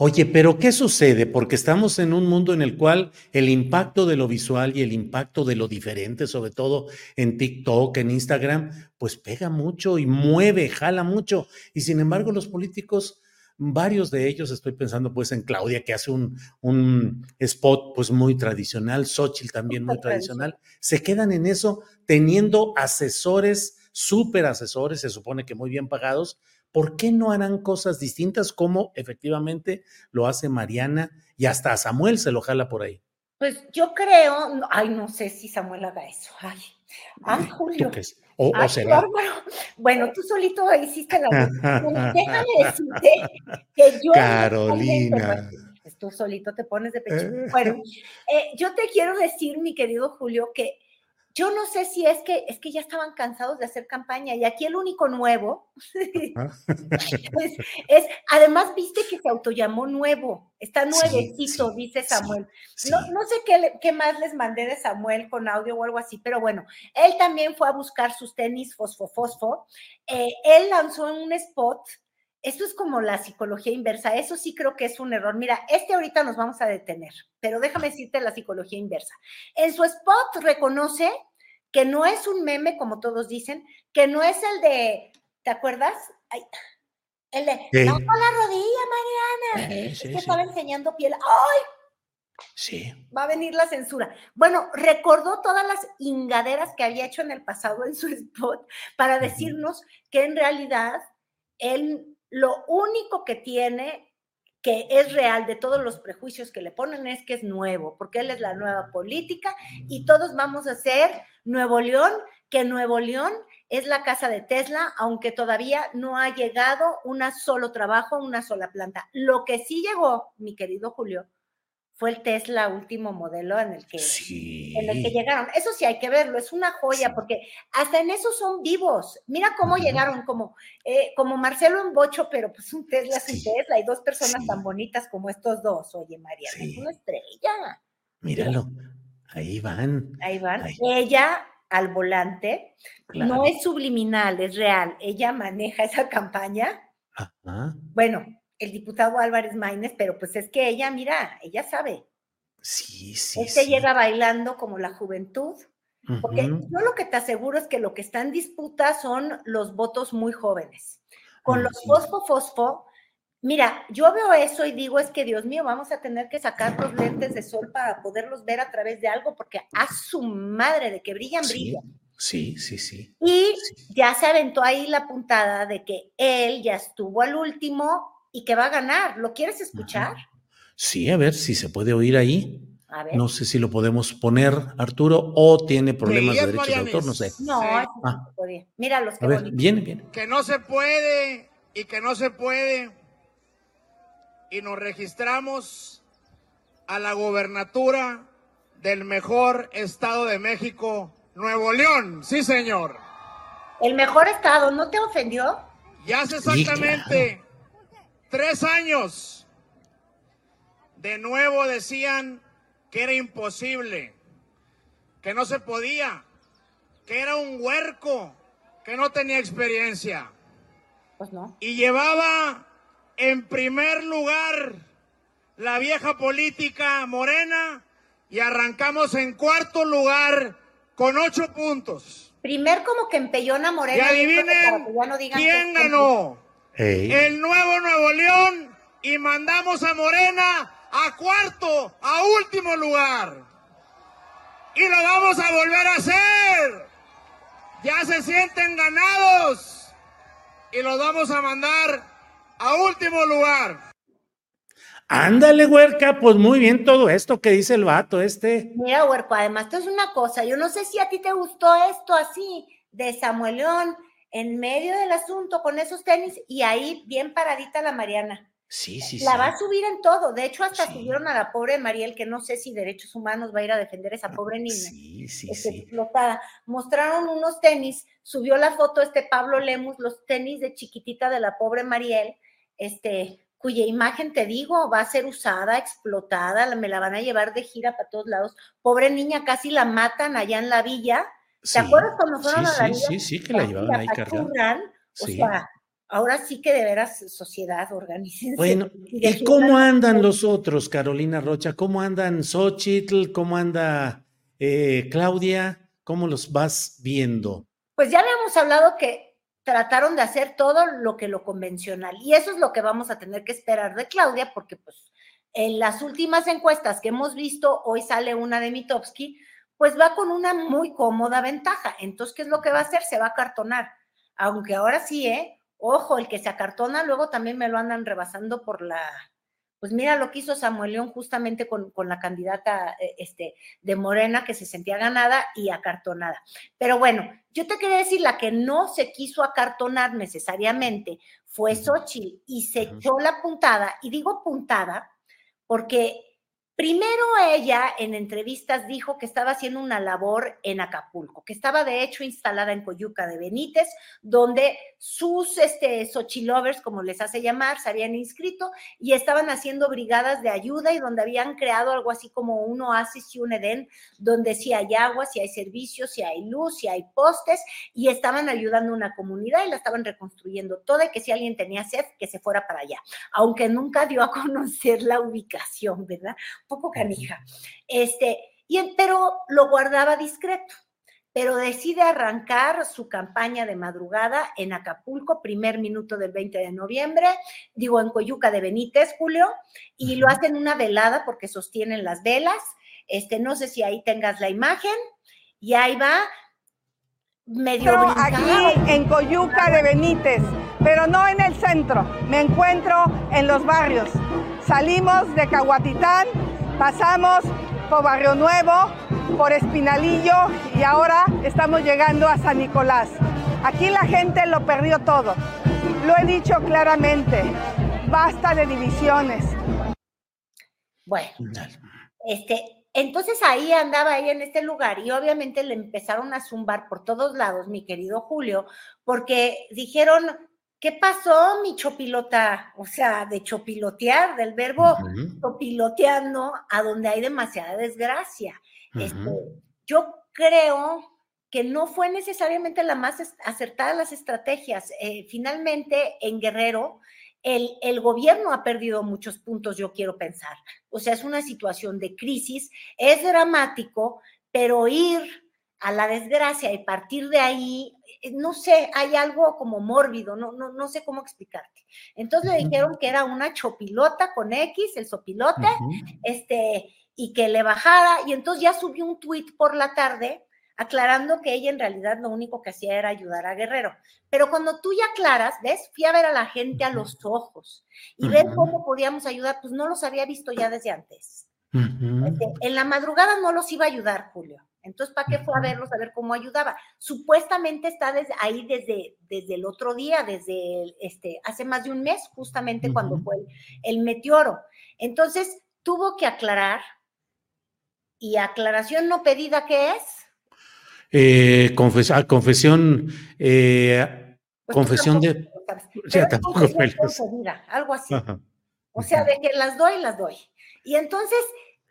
Oye, pero ¿qué sucede? Porque estamos en un mundo en el cual el impacto de lo visual y el impacto de lo diferente, sobre todo en TikTok, en Instagram, pues pega mucho y mueve, jala mucho. Y sin embargo, los políticos, varios de ellos, estoy pensando pues en Claudia, que hace un, un spot pues muy tradicional, Xochitl también muy tradicional, se quedan en eso teniendo asesores, súper asesores, se supone que muy bien pagados, ¿por qué no harán cosas distintas como efectivamente lo hace Mariana y hasta a Samuel se lo jala por ahí? Pues yo creo, ay, no sé si Samuel haga eso. Ay, ay Julio. O, será. Bueno, tú solito hiciste la. Déjame decirte que yo. Carolina. Pues, tú solito te pones de pecho. Bueno, eh, yo te quiero decir, mi querido Julio, que yo no sé si es que es que ya estaban cansados de hacer campaña y aquí el único nuevo es, además viste que se autollamó nuevo, está nuevecito, dice Samuel. No, no, sé qué, qué, más les mandé de Samuel con audio o algo así, pero bueno, él también fue a buscar sus tenis fosfo fosfo. Eh, él lanzó un spot eso es como la psicología inversa, eso sí creo que es un error. Mira, este ahorita nos vamos a detener, pero déjame decirte la psicología inversa. En su spot reconoce que no es un meme, como todos dicen, que no es el de, ¿te acuerdas? el de, la rodilla, Mariana. es que estaba enseñando piel. ¡Ay! Sí. Va a venir la censura. Bueno, recordó todas las ingaderas que había hecho en el pasado en su spot para decirnos que en realidad él lo único que tiene que es real de todos los prejuicios que le ponen es que es nuevo, porque él es la nueva política y todos vamos a ser Nuevo León, que Nuevo León es la casa de Tesla, aunque todavía no ha llegado un solo trabajo, una sola planta. Lo que sí llegó, mi querido Julio, fue el Tesla último modelo en el que, en el que llegaron. Eso sí hay que verlo, es una joya, porque hasta en eso son vivos. Mira cómo llegaron, como, eh, como Marcelo en Bocho, pero pues un Tesla es un Tesla, y dos personas tan bonitas como estos dos. Oye, María, es una estrella. Míralo, ahí van. Ahí van. Ella al volante, no es subliminal, es real. Ella maneja esa campaña. Bueno, el diputado Álvarez Maínez, pero pues es que ella, mira, ella sabe. Sí, sí. Este llega bailando como la juventud. Porque yo lo que te aseguro es que lo que está en disputa son los votos muy jóvenes. Con los fosfo fosfo, mira, yo veo eso y digo, es que Dios mío, vamos a tener que sacar los lentes de sol para poderlos ver a través de algo, porque a su madre de que brillan, brillan. Sí, sí, sí. Y ya se aventó ahí la puntada de que él ya estuvo al último y que va a ganar. ¿Lo quieres escuchar? Sí, a ver si se puede oír ahí. No sé si lo podemos poner, Arturo, o tiene problemas de derechos de autor, no sé. No, ah. mira los que A ver, viene, viene. Que no se puede y que no se puede. Y nos registramos a la gobernatura del mejor estado de México, Nuevo León. Sí, señor. El mejor estado, ¿no te ofendió? Ya hace exactamente tres años. De nuevo decían que era imposible, que no se podía, que era un huerco, que no tenía experiencia. Pues no. Y llevaba en primer lugar la vieja política morena y arrancamos en cuarto lugar con ocho puntos. Primer como que empellona Morena. Y adivinen quién ganó. El nuevo Nuevo León y mandamos a Morena a cuarto, a último lugar. Y lo vamos a volver a hacer. Ya se sienten ganados. Y los vamos a mandar a último lugar. Ándale, huerca, pues muy bien todo esto que dice el vato este. Mira, huerco, además, esto es una cosa, yo no sé si a ti te gustó esto así, de Samuel León, en medio del asunto con esos tenis, y ahí bien paradita la Mariana. Sí, sí, la va a subir en todo. De hecho, hasta subieron a la pobre Mariel, que no sé si Derechos Humanos va a ir a defender a esa pobre niña. Sí, sí, este, sí. Explotada. Mostraron unos tenis, subió la foto este Pablo Lemus, los tenis de chiquitita de la pobre Mariel, este, cuya imagen, te digo, va a ser usada, explotada, me la van a llevar de gira para todos lados. Pobre niña, casi la matan allá en la villa. ¿Te acuerdas cuando fueron a la sí? Sí, sí, que la llevaban ahí cargada. O sea, ahora sí que de veras sociedad, organícense. Bueno, ¿y cómo andan los otros, Carolina Rocha? ¿Cómo andan Xochitl? ¿Cómo anda eh, Claudia? ¿Cómo los vas viendo? Pues ya habíamos hablado que trataron de hacer todo lo que lo convencional. Y eso es lo que vamos a tener que esperar de Claudia, porque pues en las últimas encuestas que hemos visto, hoy sale una de Mitowski, pues va con una muy cómoda ventaja. Entonces, ¿qué es lo que va a hacer? Se va a cartonar. Aunque ahora sí, ¿eh? Ojo, el que se acartona, luego también me lo andan rebasando por la, pues mira lo que hizo Samuel León justamente con, con, la candidata eh, este, de Morena que se sentía ganada y acartonada. Pero bueno, yo te quería decir, la que no se quiso acartonar necesariamente fue Xochitl y se echó la puntada, y digo puntada porque Primero ella en entrevistas dijo que estaba haciendo una labor en Acapulco, que estaba de hecho instalada en Coyuca de Benítez, donde sus este, Xochilovers, como les hace llamar, se habían inscrito y estaban haciendo brigadas de ayuda y donde habían creado algo así como un oasis y un Edén, donde sí hay agua, sí hay servicios, sí hay luz, sí hay postes y estaban ayudando a una comunidad y la estaban reconstruyendo toda y que si alguien tenía sed, que se fuera para allá, aunque nunca dio a conocer la ubicación, ¿verdad? Poco canija. Este, y, pero lo guardaba discreto. Pero decide arrancar su campaña de madrugada en Acapulco, primer minuto del 20 de noviembre, digo en Coyuca de Benítez, Julio, y lo hacen una velada porque sostienen las velas. Este, no sé si ahí tengas la imagen, y ahí va, medio pero aquí en Coyuca de Benítez, pero no en el centro. Me encuentro en los barrios. Salimos de Cahuatitán Pasamos por Barrio Nuevo, por Espinalillo y ahora estamos llegando a San Nicolás. Aquí la gente lo perdió todo. Lo he dicho claramente, basta de divisiones. Bueno, este, entonces ahí andaba ahí en este lugar y obviamente le empezaron a zumbar por todos lados, mi querido Julio, porque dijeron, ¿Qué pasó, mi chopilota? O sea, de chopilotear, del verbo chopiloteando, a donde hay demasiada desgracia. Este, yo creo que no fue necesariamente la más acertada las estrategias. Eh, finalmente, en Guerrero, el, el, gobierno ha perdido muchos puntos, yo quiero pensar. O sea, es una situación de crisis, es dramático, pero ir a la desgracia y partir de ahí no sé, hay algo como mórbido, no, no, no sé cómo explicarte. Entonces le dijeron que era una chopilota con X, el sopilote, este, y que le bajara, y entonces ya subió un tuit por la tarde aclarando que ella en realidad lo único que hacía era ayudar a Guerrero. Pero cuando tú ya aclaras, ¿ves? Fui a ver a la gente a los ojos y ver cómo podíamos ayudar, pues no los había visto ya desde antes. Este, en la madrugada no los iba a ayudar, Julio. Entonces, ¿para qué fue a verlos, a ver cómo ayudaba? Supuestamente está desde, ahí desde, desde el otro día, desde este, hace más de un mes, justamente cuando fue el, meteoro. Entonces, tuvo que aclarar, y aclaración no pedida, ¿qué es? Eh, ah, confesión, eh, pues confesión de... Tampoco algo así. O sea, de que las doy, las doy. Y entonces,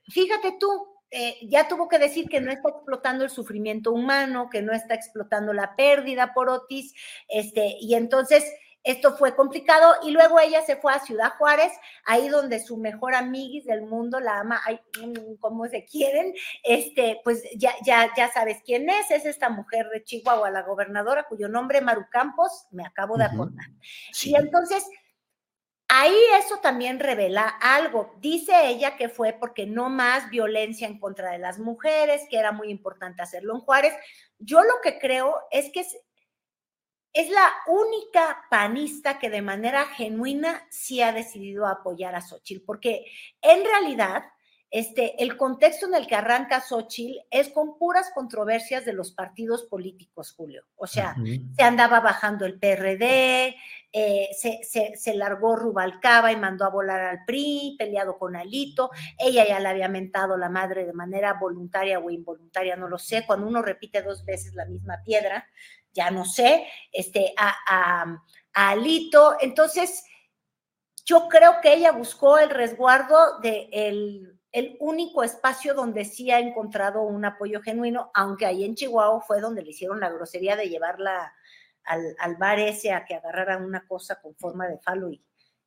fíjate tú, eh, ya tuvo que decir que no está explotando el sufrimiento humano, que no está explotando la pérdida por Otis, este, y entonces esto fue complicado y luego ella se fue a Ciudad Juárez, ahí donde su mejor amiguis del mundo la ama, ay, mm, como se quieren, este, pues ya, ya, ya sabes quién es, es esta mujer de Chihuahua, la gobernadora, cuyo nombre Maru Campos, me acabo de acordar. Y entonces Ahí eso también revela algo. Dice ella que fue porque no más violencia en contra de las mujeres, que era muy importante hacerlo en Juárez. Yo lo que creo es que es, la única panista que de manera genuina sí ha decidido apoyar a Xochitl, porque en realidad este, el contexto en el que arranca Xochitl es con puras controversias de los partidos políticos, Julio. O sea, se andaba bajando el PRD, eh, se, largó Rubalcaba y mandó a volar al PRI, peleado con Alito. Ella ya le había mentado la madre de manera voluntaria o involuntaria, no lo sé. Cuando uno repite dos veces la misma piedra, ya no sé, este, a, Alito. Entonces, yo creo que ella buscó el resguardo de el el único espacio donde sí ha encontrado un apoyo genuino, aunque ahí en Chihuahua fue donde le hicieron la grosería de llevarla al, bar ese a que agarrara una cosa con forma de falo y,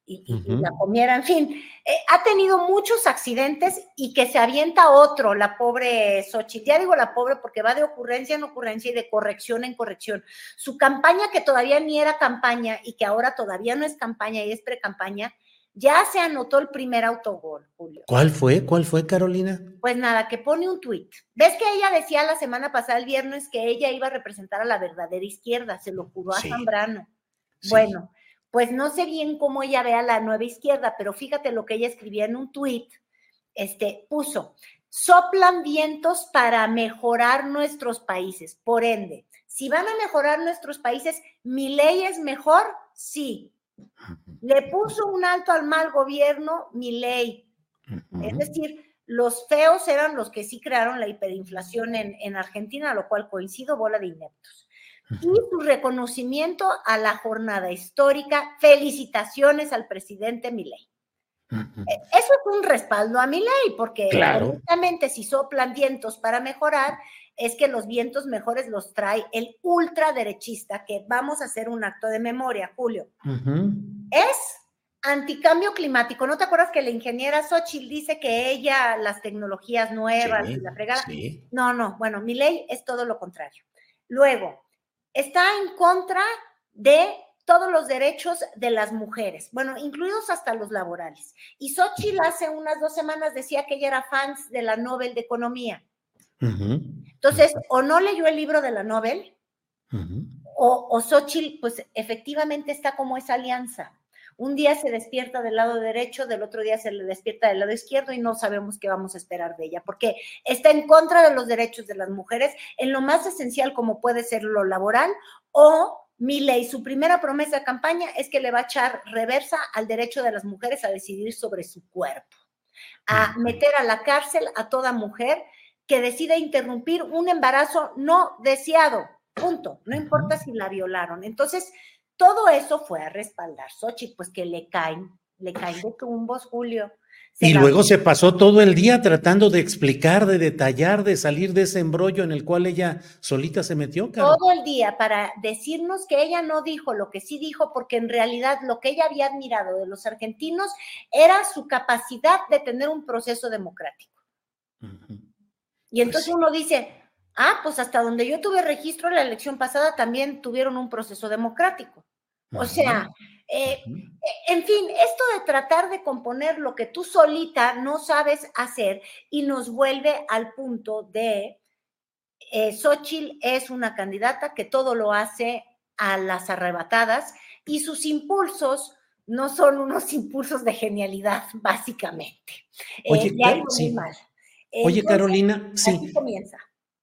la comiera. En fin, eh, ha tenido muchos accidentes y que se avienta otro, la pobre Xochitl. Ya digo la pobre porque va de ocurrencia en ocurrencia y de corrección en corrección. Su campaña, que todavía ni era campaña y que ahora todavía no es campaña y es pre-campaña, ya se anotó el primer autogol, Julio. ¿Cuál fue? ¿Cuál fue, Carolina? Pues nada, que pone un tuit. ¿Ves que ella decía la semana pasada, el viernes, que ella iba a representar a la verdadera izquierda? Se lo juró a Zambrano. Bueno, pues no sé bien cómo ella ve a la nueva izquierda, pero fíjate lo que ella escribía en un tuit. Este, puso, soplan vientos para mejorar nuestros países. Por ende, si van a mejorar nuestros países, ¿mi ley es mejor? Sí. Le puso un alto al mal gobierno mi ley. Es decir, los feos eran los que sí crearon la hiperinflación en, Argentina, a lo cual coincido, bola de ineptos. Y su reconocimiento a la jornada histórica, felicitaciones al presidente Milei. E, eso es un respaldo a mi ley, porque justamente si soplan vientos para mejorar, es que los vientos mejores los trae el ultraderechista, que vamos a hacer un acto de memoria, Julio. Es anticambio climático. ¿No te acuerdas que la ingeniera Xochitl dice que ella, las tecnologías nuevas y la fregada? No, no, bueno, mi ley es todo lo contrario. Luego, está en contra de todos los derechos de las mujeres, bueno, incluidos hasta los laborales. Y Xochitl hace unas dos semanas decía que ella era fans de la Nobel de Economía. Entonces, o no leyó el libro de la Nobel, o, o Xochitl, pues efectivamente está como esa alianza. Un día se despierta del lado derecho, del otro día se le despierta del lado izquierdo y no sabemos qué vamos a esperar de ella, porque está en contra de los derechos de las mujeres en lo más esencial como puede ser lo laboral o mi ley, su primera promesa de campaña es que le va a echar reversa al derecho de las mujeres a decidir sobre su cuerpo, a meter a la cárcel a toda mujer que decide interrumpir un embarazo no deseado. Punto. No importa si la violaron. Entonces, todo eso fue a respaldar Sochi, pues que le caen, le caen de tumbos, Julio. y luego se pasó todo el día tratando de explicar, de detallar, de salir de ese embrollo en el cual ella solita se metió. Todo el día para decirnos que ella no dijo lo que sí dijo, porque en realidad lo que ella había admirado de los argentinos era su capacidad de tener un proceso democrático. Y pues entonces uno dice, ah, pues hasta donde yo tuve registro la elección pasada también tuvieron un proceso democrático. O sea, eh, en fin, esto de tratar de componer lo que tú solita no sabes hacer y nos vuelve al punto de eh, Xochitl es una candidata que todo lo hace a las arrebatadas y sus impulsos no son unos impulsos de genialidad, básicamente. Oye, Oye Carolina, sí.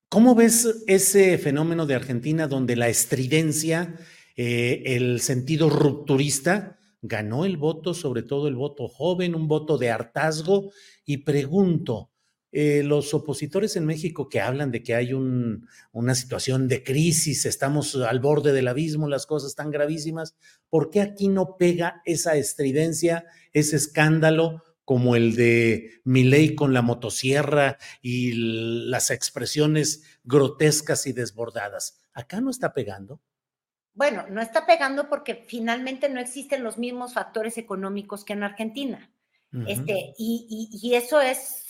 ¿Cómo ves ese fenómeno de Argentina donde la estridencia, eh, el sentido rupturista, ganó el voto, sobre todo el voto joven, un voto de hartazgo? Y pregunto, eh, los opositores en México que hablan de que hay una situación de crisis, estamos al borde del abismo, las cosas están gravísimas, ¿por qué aquí no pega esa estridencia, ese escándalo como el de Milei con la motosierra y las expresiones grotescas y desbordadas? ¿Acá no está pegando? Bueno, no está pegando porque finalmente no existen los mismos factores económicos que en Argentina. este, y eso es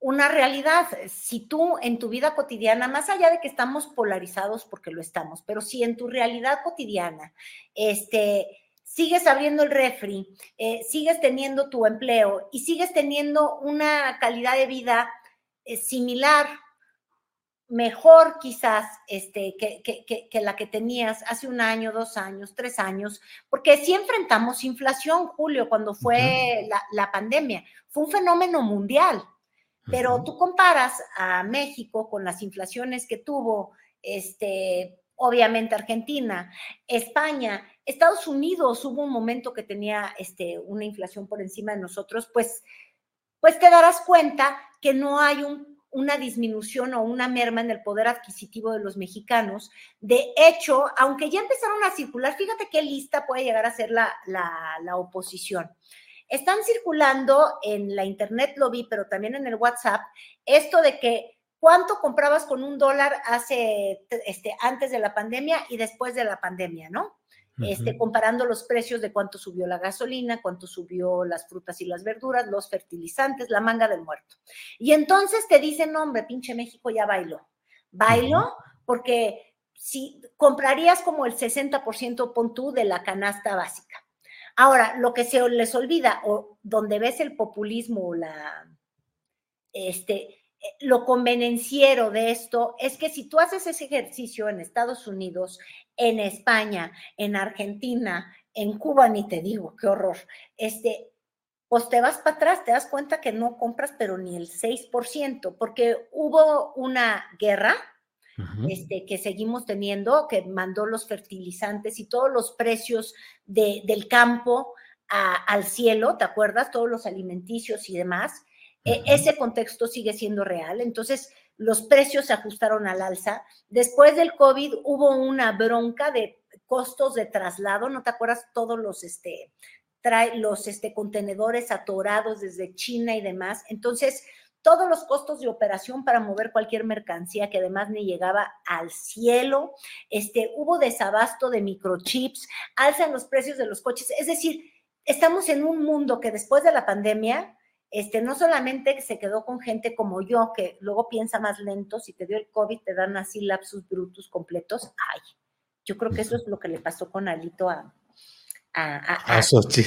una realidad. Si tú en tu vida cotidiana, más allá de que estamos polarizados porque lo estamos, pero si en tu realidad cotidiana, este, sigues abriendo el refri, eh, sigues teniendo tu empleo y sigues teniendo una calidad de vida eh, similar, mejor quizás este, que, que, la que tenías hace un año, dos años, tres años, porque sí enfrentamos inflación, Julio, cuando fue la, la pandemia. Fue un fenómeno mundial. Pero tú comparas a México con las inflaciones que tuvo, este, obviamente Argentina, España, Estados Unidos, hubo un momento que tenía este, una inflación por encima de nosotros, pues, pues te darás cuenta que no hay una disminución o una merma en el poder adquisitivo de los mexicanos. De hecho, aunque ya empezaron a circular, fíjate qué lista puede llegar a ser la, la, la oposición. Están circulando en la internet, lo vi, pero también en el WhatsApp, esto de que cuánto comprabas con un dólar hace, este, antes de la pandemia y después de la pandemia, ¿no? Este, comparando los precios de cuánto subió la gasolina, cuánto subió las frutas y las verduras, los fertilizantes, la manga del muerto. Y entonces te dicen, hombre, pinche México ya bailó. Bailó porque si comprarías como el 60% pon tú de la canasta básica. Ahora, lo que se les olvida, o donde ves el populismo o la, este, lo convenenciero de esto es que si tú haces ese ejercicio en Estados Unidos, en España, en Argentina, en Cuba, ni te digo, qué horror, este, pues te vas para atrás, te das cuenta que no compras, pero ni el 6%, porque hubo una guerra este, que seguimos teniendo, que mandó los fertilizantes y todos los precios del campo al cielo, ¿te acuerdas? Todos los alimenticios y demás. E, ese contexto sigue siendo real. Entonces, los precios se ajustaron al alza. Después del COVID hubo una bronca de costos de traslado, ¿no te acuerdas? Todos los, este, trae los este, contenedores atorados desde China y demás. Entonces, todos los costos de operación para mover cualquier mercancía que además ni llegaba al cielo, este, hubo desabasto de microchips, alzan los precios de los coches, es decir, estamos en un mundo que después de la pandemia, este, no solamente se quedó con gente como yo, que luego piensa más lento, si te dio el COVID te dan así lapsus brutus completos, ay, yo creo que eso es lo que le pasó con Alito a, a, a,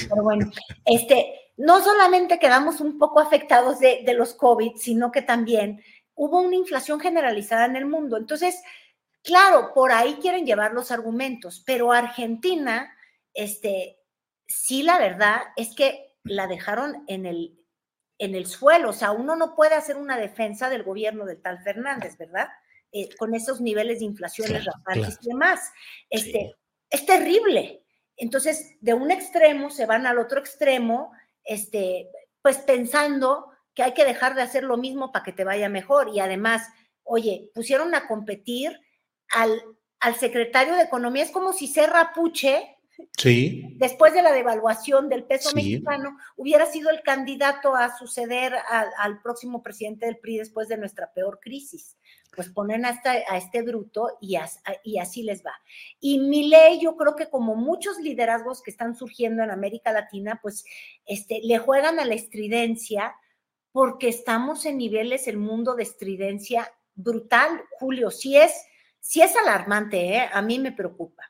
Pero bueno, este, no solamente quedamos un poco afectados de, los COVID, sino que también hubo una inflación generalizada en el mundo. Entonces, claro, por ahí quieren llevar los argumentos, pero Argentina, este, sí, la verdad es que la dejaron en el, en el suelo. O sea, uno no puede hacer una defensa del gobierno del tal Fernández, ¿verdad? Eh, con esos niveles de inflación y demás. Este, Es terrible. Entonces, de un extremo se van al otro extremo este, pues pensando que hay que dejar de hacer lo mismo para que te vaya mejor. Y además, oye, pusieron a competir al, al secretario de Economía, es como si Serra Puche, Sí. Después de la devaluación del peso mexicano, hubiera sido el candidato a suceder al, próximo presidente del PRI después de nuestra peor crisis. Pues ponen a, a este bruto y, y, así les va. Y mi ley, yo creo que como muchos liderazgos que están surgiendo en América Latina, pues este, le juegan a la estridencia porque estamos en niveles, el mundo de estridencia brutal, Julio. Si es, si es alarmante, ¿eh? a mí me preocupa.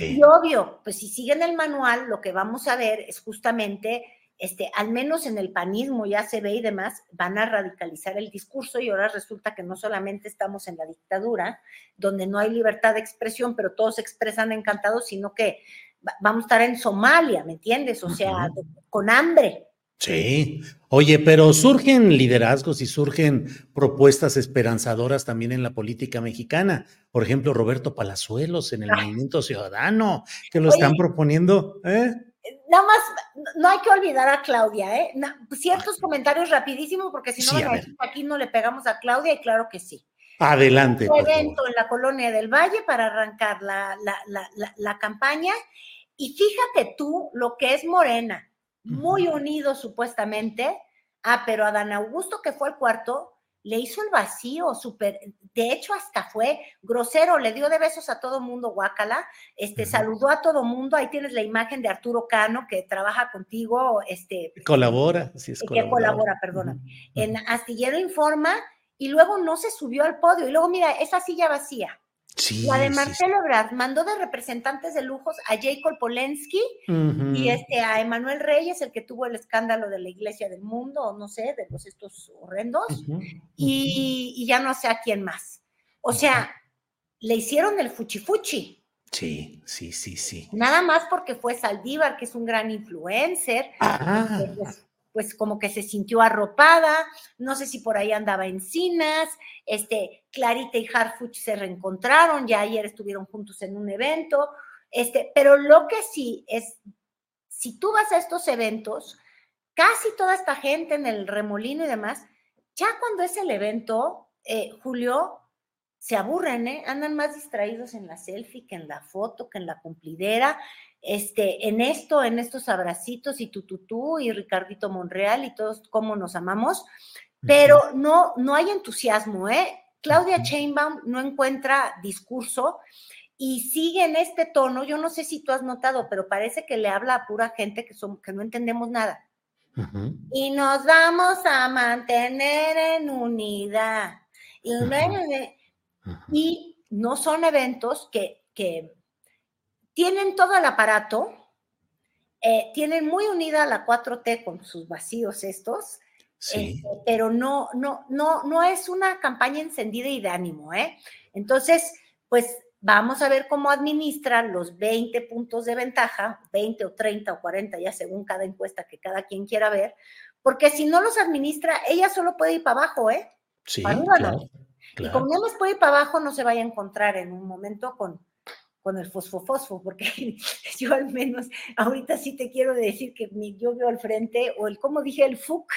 Y obvio, pues si siguen el manual, lo que vamos a ver es justamente, este, al menos en el panismo ya se ve y demás, van a radicalizar el discurso y ahora resulta que no solamente estamos en la dictadura, donde no hay libertad de expresión, pero todos se expresan encantados, sino que vamos a estar en Somalia, ¿me entiendes? O sea, con hambre. Sí. Oye, pero surgen liderazgos y surgen propuestas esperanzadoras también en la política mexicana. Por ejemplo, Roberto Palazuelos en el Movimiento Ciudadano, que lo están proponiendo. ¿eh? Nada más, no hay que olvidar a Claudia, ¿eh? ciertos comentarios rapidísimos, porque si no, aquí no le pegamos a Claudia, y claro que sí. Adelante. Un evento en la colonia del Valle para arrancar la, la campaña. Y fíjate tú lo que es Morena muy unido supuestamente. Ah, pero a Dan Augusto, que fue el cuarto, le hizo el vacío, súper, de hecho hasta fue grosero, le dio de besos a todo mundo, guácala, este, saludó a todo mundo, ahí tienes la imagen de Arturo Cano, que trabaja contigo, este. Colabora, sí es Que colabora, perdóname. En Astillero Informa, y luego no se subió al podio, y luego mira, esa silla vacía, la de Marcelo Ebrard mandó de representantes de lujos a Jacob Polensky y este, a Emanuel Reyes, el que tuvo el escándalo de la Iglesia del Mundo, o no sé, de los estos horrendos, y, ya no sé a quién más. O sea, le hicieron el fuchifuchi. Sí, sí, sí, sí. Nada más porque fue Saldívar, que es un gran influencer. Ah. Pues, como que se sintió arropada, no sé si por ahí andaba Encinas, este, Clarita y Harfuch se reencontraron, ya ayer estuvieron juntos en un evento, este, pero lo que sí es, si tú vas a estos eventos, casi toda esta gente en el remolino y demás, ya cuando es el evento, eh, Julio, se aburren, ¿eh? andan más distraídos en la selfie que en la foto, que en la cumplidera, este, en esto, en estos abracitos y tú y Ricardito Monreal y todos cómo nos amamos, pero no, no hay entusiasmo, ¿eh? Claudia Chainbaum no encuentra discurso y sigue en este tono. Yo no sé si tú has notado, pero parece que le habla a pura gente que, son, que no entendemos nada. Y nos vamos a mantener en unidad. Y, y no son eventos que, que tienen todo el aparato, eh, tienen muy unida la 4T con sus vacíos estos, este, pero no, no, no, no es una campaña encendida y de ánimo, ¿eh? Entonces, pues vamos a ver cómo administran los 20 puntos de ventaja, 20 o 30 o 40, ya según cada encuesta que cada quien quiera ver, porque si no los administra, ella solo puede ir para abajo, ¿eh? Sí, claro, Y como no les puede ir para abajo, no se vaya a encontrar en un momento con, con el fosfofosfo, porque yo al menos ahorita sí te quiero decir que yo veo al frente, o el, como dije, el FUC,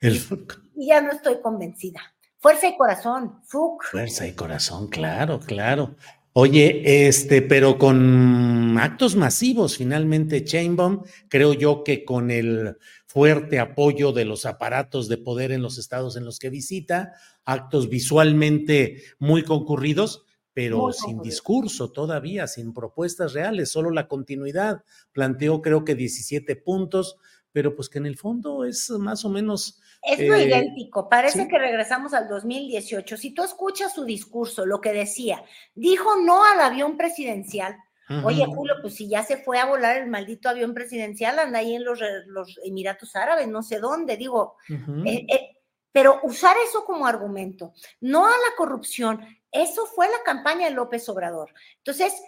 el FUC. y ya no estoy convencida. Fuerza y corazón, FUC. Fuerza y corazón, claro, claro. Oye, este, pero con actos masivos, finalmente, Chainbaum, creo yo que con el fuerte apoyo de los aparatos de poder en los estados en los que visita, actos visualmente muy concurridos, pero sin discurso todavía, sin propuestas reales, solo la continuidad. Planteó creo que 17 puntos, pero pues que en el fondo es más o menos... Es lo eh, idéntico, parece que regresamos al 2018. Si tú escuchas su discurso, lo que decía, dijo no al avión presidencial. Oye, Julio, pues si ya se fue a volar el maldito avión presidencial, anda ahí en los, los Emiratos Árabes, no sé dónde, digo, eh, eh, pero usar eso como argumento, no a la corrupción, eso fue la campaña de López Obrador. Entonces,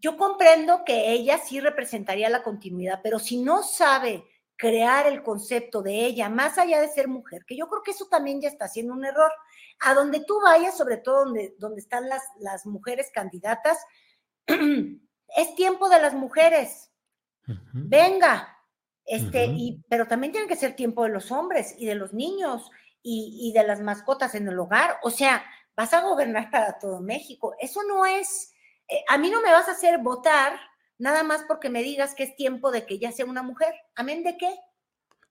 yo comprendo que ella sí representaría la continuidad, pero si no sabe crear el concepto de ella, más allá de ser mujer, que yo creo que eso también ya está siendo un error. A donde tú vayas, sobre todo donde, donde están las, las mujeres candidatas, es tiempo de las mujeres. Venga, este, y, pero también tiene que ser tiempo de los hombres y de los niños y, y de las mascotas en el hogar. O sea, vas a gobernar para todo México. Eso no es, eh, a mí no me vas a hacer votar nada más porque me digas que es tiempo de que ya sea una mujer. ¿Amén de qué?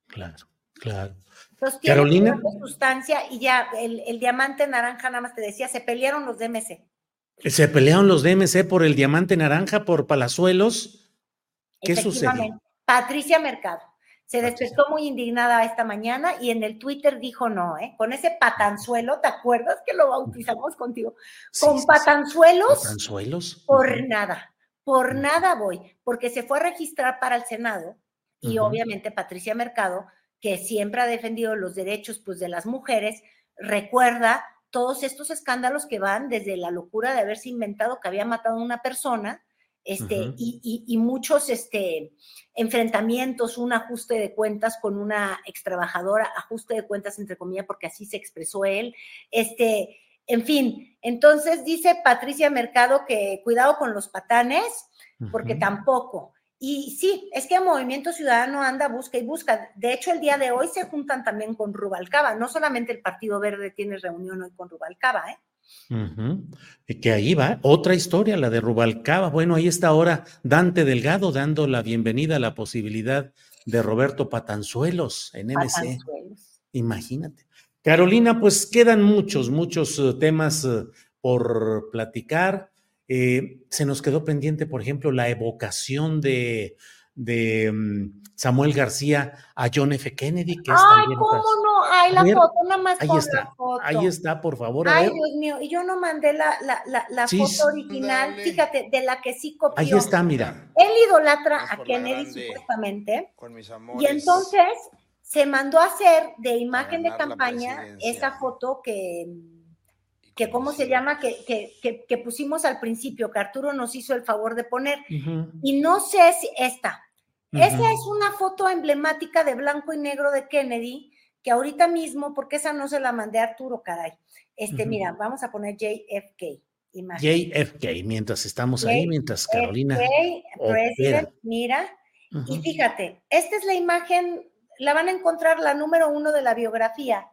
Claro, claro. Entonces, Carolina. sustancia y ya el, diamante naranja, nada más te decía, se pelearon los DMC. Se pelearon los DMC por el diamante naranja, por Palazuelos. ¿Qué sucedió? Patricia Mercado. Se despertó muy indignada esta mañana y en el Twitter dijo no, ¿eh? Con ese patanzuelo, ¿te acuerdas que lo bautizamos contigo? Con patanzuelos. Patanzuelos. Por nada, por nada voy, porque se fue a registrar para el Senado y obviamente Patricia Mercado, que siempre ha defendido los derechos pues, de las mujeres, recuerda todos estos escándalos que van desde la locura de haberse inventado que había matado a una persona este, y, muchos este, enfrentamientos, un ajuste de cuentas con una extrabajadora, ajuste de cuentas entre comillas, porque así se expresó él. Este, en fin, entonces dice Patricia Mercado que cuidado con los patanes, porque tampoco. Y sí, es que el Movimiento Ciudadano anda, busca y busca. De hecho, el día de hoy se juntan también con Rubalcaba. No solamente el Partido Verde tiene reunión hoy con Rubalcaba, ¿eh? Y que ahí va otra historia, la de Rubalcaba. Bueno, ahí está ahora Dante Delgado dando la bienvenida a la posibilidad de Roberto Patanzuelos en MC. Imagínate. Carolina, pues quedan muchos, muchos eh, temas eh, por platicar. Eh, se nos quedó pendiente, por ejemplo, la evocación de, de mm, Samuel García a John F. Kennedy, que es Ay, ¿cómo no? Ay, la foto, nada más ahí está, la foto. Ahí está, por favor. Ay, Dios mío, y yo no mandé la, la, la, foto original, fíjate, de la que sí copió. Ahí está, mira. Él idolatra a Kennedy, supuestamente. y entonces se mandó a hacer de imagen de campaña esa foto que que cómo se llama, que, que, que, pusimos al principio, que Arturo nos hizo el favor de poner. Y no sé si esta. Esa es una foto emblemática de blanco y negro de Kennedy, que ahorita mismo, porque esa no se la mandé a Arturo, caray. Este, mira, vamos a poner JFK. JFK, mientras estamos ahí, mientras Carolina. President, mira. Y fíjate, esta es la imagen, la van a encontrar la número uno de la biografía.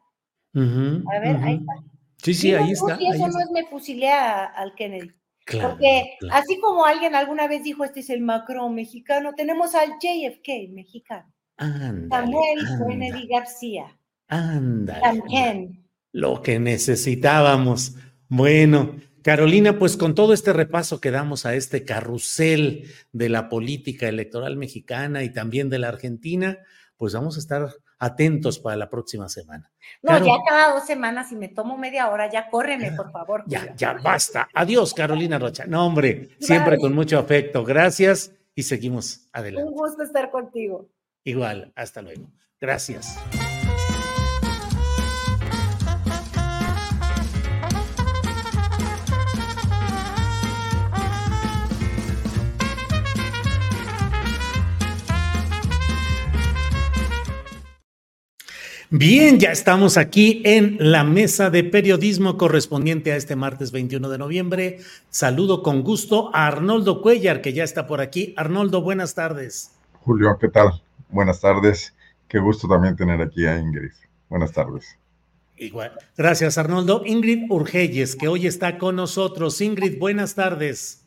a ver, ahí está. Sí, sí, ahí está. Y eso no es me fusilé al Kennedy. Porque así como alguien alguna vez dijo, este es el Macron mexicano, tenemos al JFK mexicano. Samuel Kennedy García. Ándale. También. Lo que necesitábamos. Bueno, Carolina, pues con todo este repaso que damos a este carrusel de la política electoral mexicana y también de la Argentina, pues vamos a estar atentos para la próxima semana. No, ya cada dos semanas, y me tomo media hora, ya córreme, por favor. Ya, ya basta. Adiós, Carolina Rocha. No, hombre, siempre con mucho afecto. Gracias y seguimos adelante. Un gusto estar contigo. Igual, hasta luego. Gracias. Bien, ya estamos aquí en la mesa de periodismo correspondiente a este martes 21 de noviembre. Saludo con gusto a Arnoldo Cuellar, que ya está por aquí. Arnoldo, buenas tardes. Julio, ¿qué tal? Buenas tardes. Qué gusto también tener aquí a Ingrid. Buenas tardes. Igual. Gracias, Arnoldo. Ingrid Urgelles, que hoy está con nosotros. Ingrid, buenas tardes.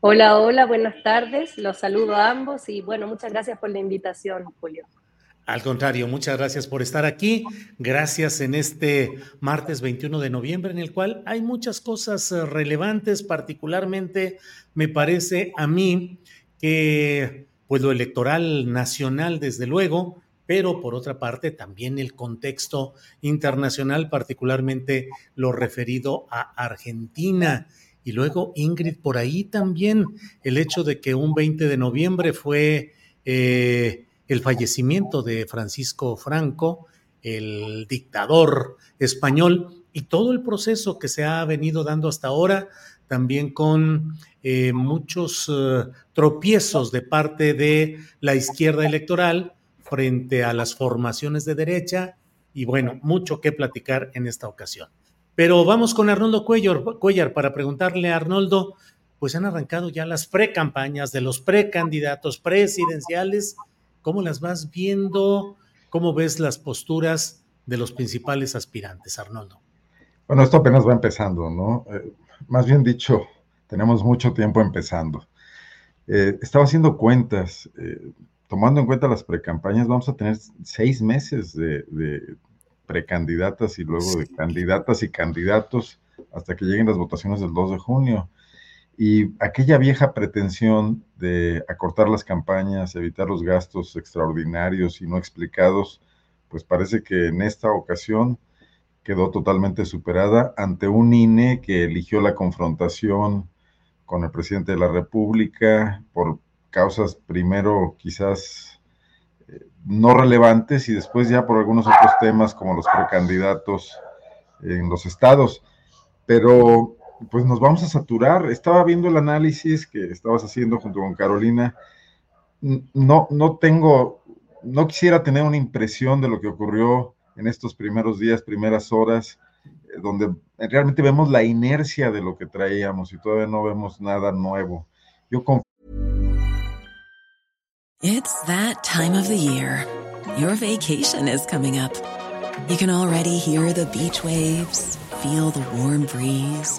Hola, hola, buenas tardes. Los saludo a ambos y bueno, muchas gracias por la invitación, Julio. Al contrario, muchas gracias por estar aquí. Gracias en este martes 21 de noviembre, en el cual hay muchas cosas eh, relevantes, particularmente me parece a mí que, pues lo electoral nacional, desde luego, pero por otra parte también el contexto internacional, particularmente lo referido a Argentina. Y luego, Ingrid, por ahí también el hecho de que un 20 de noviembre fue... Eh, el fallecimiento de Francisco Franco, el dictador español, y todo el proceso que se ha venido dando hasta ahora, también con eh, muchos eh, tropiezos de parte de la izquierda electoral frente a las formaciones de derecha, y bueno, mucho que platicar en esta ocasión. Pero vamos con Arnoldo Cuellar, Cuellar para preguntarle a Arnoldo, pues han arrancado ya las precampañas de los precandidatos presidenciales ¿Cómo las vas viendo? ¿Cómo ves las posturas de los principales aspirantes, Arnoldo? Bueno, esto apenas va empezando, ¿no? Eh, más bien dicho, tenemos mucho tiempo empezando. Eh, estaba haciendo cuentas, eh, tomando en cuenta las precampañas, vamos a tener seis meses de, precandidatas y luego de candidatas y candidatos hasta que lleguen las votaciones del 2 de junio. Y aquella vieja pretensión de acortar las campañas, evitar los gastos extraordinarios y no explicados, pues parece que en esta ocasión quedó totalmente superada ante un INE que eligió la confrontación con el presidente de la República por causas primero quizás eh, no relevantes y después ya por algunos otros temas como los precandidatos en los estados. Pero pues nos vamos a saturar. Estaba viendo el análisis que estabas haciendo junto con Carolina. No, no tengo, no quisiera tener una impresión de lo que ocurrió en estos primeros días, primeras horas, eh, donde realmente vemos la inercia de lo que traíamos y todavía no vemos nada nuevo. Yo It's that time of the year. Your vacation is coming up. You can already hear the beach waves, feel the warm breeze,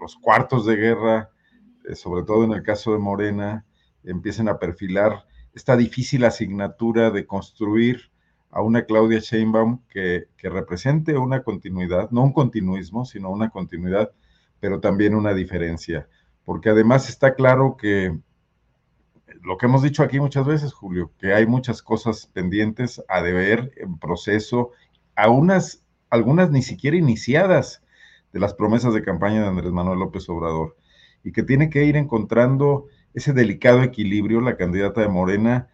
los cuartos de guerra, eh, sobre todo en el caso de Morena, empiecen a perfilar esta difícil asignatura de construir a una Claudia Sheinbaum que, que, represente una continuidad, no un continuismo, sino una continuidad, pero también una diferencia. Porque además está claro que lo que hemos dicho aquí muchas veces, Julio, que hay muchas cosas pendientes a deber en proceso, a unas, algunas ni siquiera iniciadas de las promesas de campaña de Andrés Manuel López Obrador, y que tiene que ir encontrando ese delicado equilibrio, la candidata de Morena,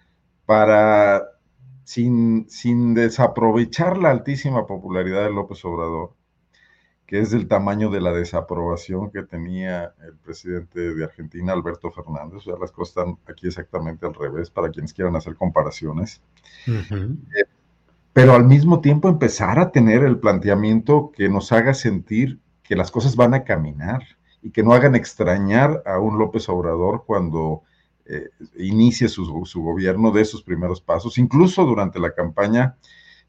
para, sin, sin desaprovechar la altísima popularidad de López Obrador, que es del tamaño de la desaprobación que tenía el presidente de Argentina, Alberto Fernández. O sea, las cosas están aquí exactamente al revés para quienes quieran hacer comparaciones. Eh, pero al mismo tiempo empezar a tener el planteamiento que nos haga sentir que las cosas van a caminar y que no hagan extrañar a un López Obrador cuando eh, inicie su, su, gobierno de sus primeros pasos, incluso durante la campaña,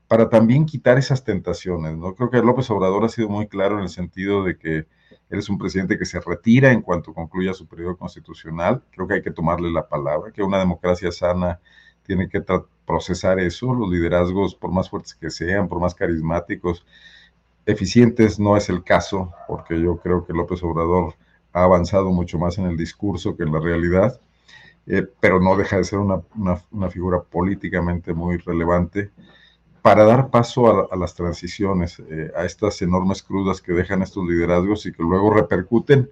para también quitar esas tentaciones. ¿no? Creo que López Obrador ha sido muy claro en el sentido de que él es un presidente que se retira en cuanto concluya su periodo constitucional. Creo que hay que tomarle la palabra, que una democracia sana tiene que procesar eso. Los liderazgos, por más fuertes que sean, por más carismáticos, eficientes no es el caso, porque yo creo que López Obrador ha avanzado mucho más en el discurso que en la realidad, eh, pero no deja de ser una, una, figura políticamente muy relevante para dar paso a, las transiciones, eh, a estas enormes crudas que dejan estos liderazgos y que luego repercuten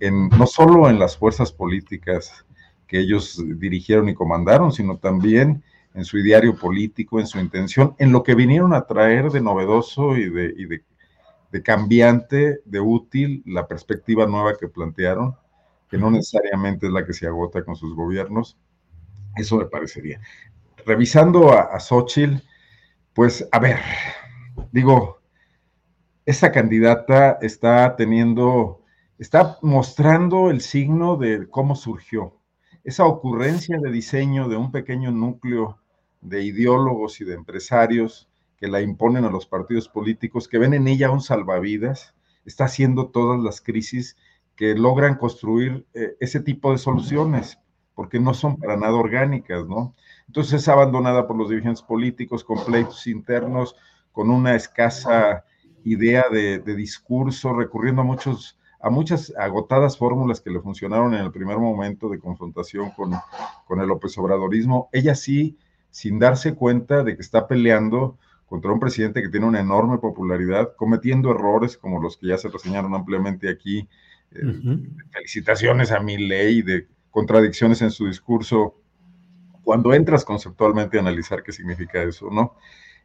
en, no solo en las fuerzas políticas que ellos dirigieron y comandaron, sino también en su ideario político, en su intención, en lo que vinieron a traer de novedoso y de, y de de cambiante, de útil, la perspectiva nueva que plantearon, que no necesariamente es la que se agota con sus gobiernos. Eso me parecería. Revisando a, a Xochitl, pues a ver, digo, esa candidata está teniendo, está mostrando el signo de cómo surgió. Esa ocurrencia de diseño de un pequeño núcleo de ideólogos y de empresarios que la imponen a los partidos políticos, que ven en ella un salvavidas, está haciendo todas las crisis que logran construir eh, ese tipo de soluciones, porque no son para nada orgánicas, ¿no? Entonces es abandonada por los dirigentes políticos, con pleitos internos, con una escasa idea de, discurso, recurriendo a muchos a muchas agotadas fórmulas que le funcionaron en el primer momento de confrontación con, con el López Obradorismo. Ella sí, sin darse cuenta de que está peleando contra un presidente que tiene una enorme popularidad, cometiendo errores como los que ya se reseñaron ampliamente aquí, eh, felicitaciones a mi ley, de contradicciones en su discurso, cuando entras conceptualmente a analizar qué significa eso, ¿no?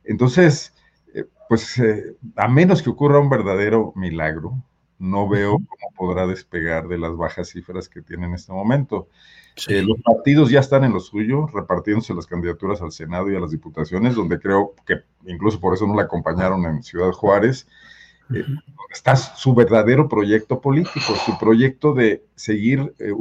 Entonces, eh, pues eh, a menos que ocurra un verdadero milagro, no veo cómo podrá despegar de las bajas cifras que tiene en este momento. Eh, los partidos ya están en lo suyo, repartiéndose las candidaturas al Senado y a las diputaciones, donde creo que incluso por eso no la acompañaron en Ciudad Juárez. Eh, está su verdadero proyecto político, su proyecto de seguir eh,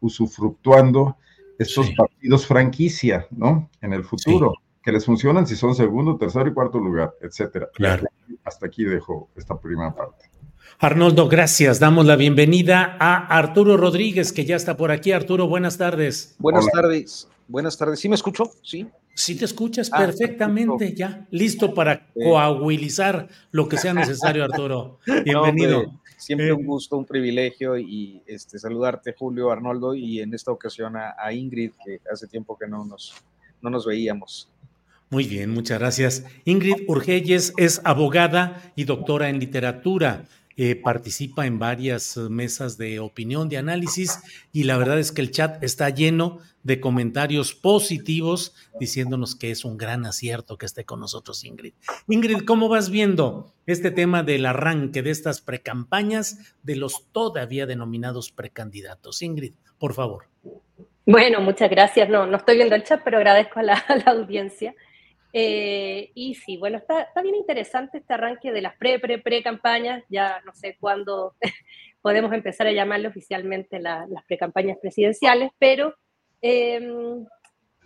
usufructuando estos partidos franquicia, ¿no? En el futuro, que les funcionan si son segundo, tercero y cuarto lugar, etcétera. Claro. Hasta aquí dejo esta primera parte. Arnoldo, gracias. Damos la bienvenida a Arturo Rodríguez, que ya está por aquí. Arturo, buenas tardes. Buenas tardes. Buenas tardes. ¿Sí me escucho? Sí. Sí te escuchas ah, perfectamente ya. Listo para coaguilizar lo que sea necesario, Arturo. Bienvenido. siempre eh, un gusto, un privilegio y este, saludarte, Julio, Arnoldo, y en esta ocasión a, Ingrid, que hace tiempo que no nos, no nos veíamos. Muy bien, muchas gracias. Ingrid Urgelles es abogada y doctora en literatura. Eh, participa en varias eh, mesas de opinión, de análisis, y la verdad es que el chat está lleno de comentarios positivos diciéndonos que es un gran acierto que esté con nosotros Ingrid. Ingrid, ¿cómo vas viendo este tema del arranque de estas precampañas de los todavía denominados precandidatos? Ingrid, por favor. Bueno, muchas gracias. No, no estoy viendo el chat, pero agradezco a la audiencia. Eh, y sí, bueno, está, bien interesante este arranque de las pre, pre, pre campañas, ya no sé cuándo podemos empezar a llamarle oficialmente las pre-campañas presidenciales, pero em,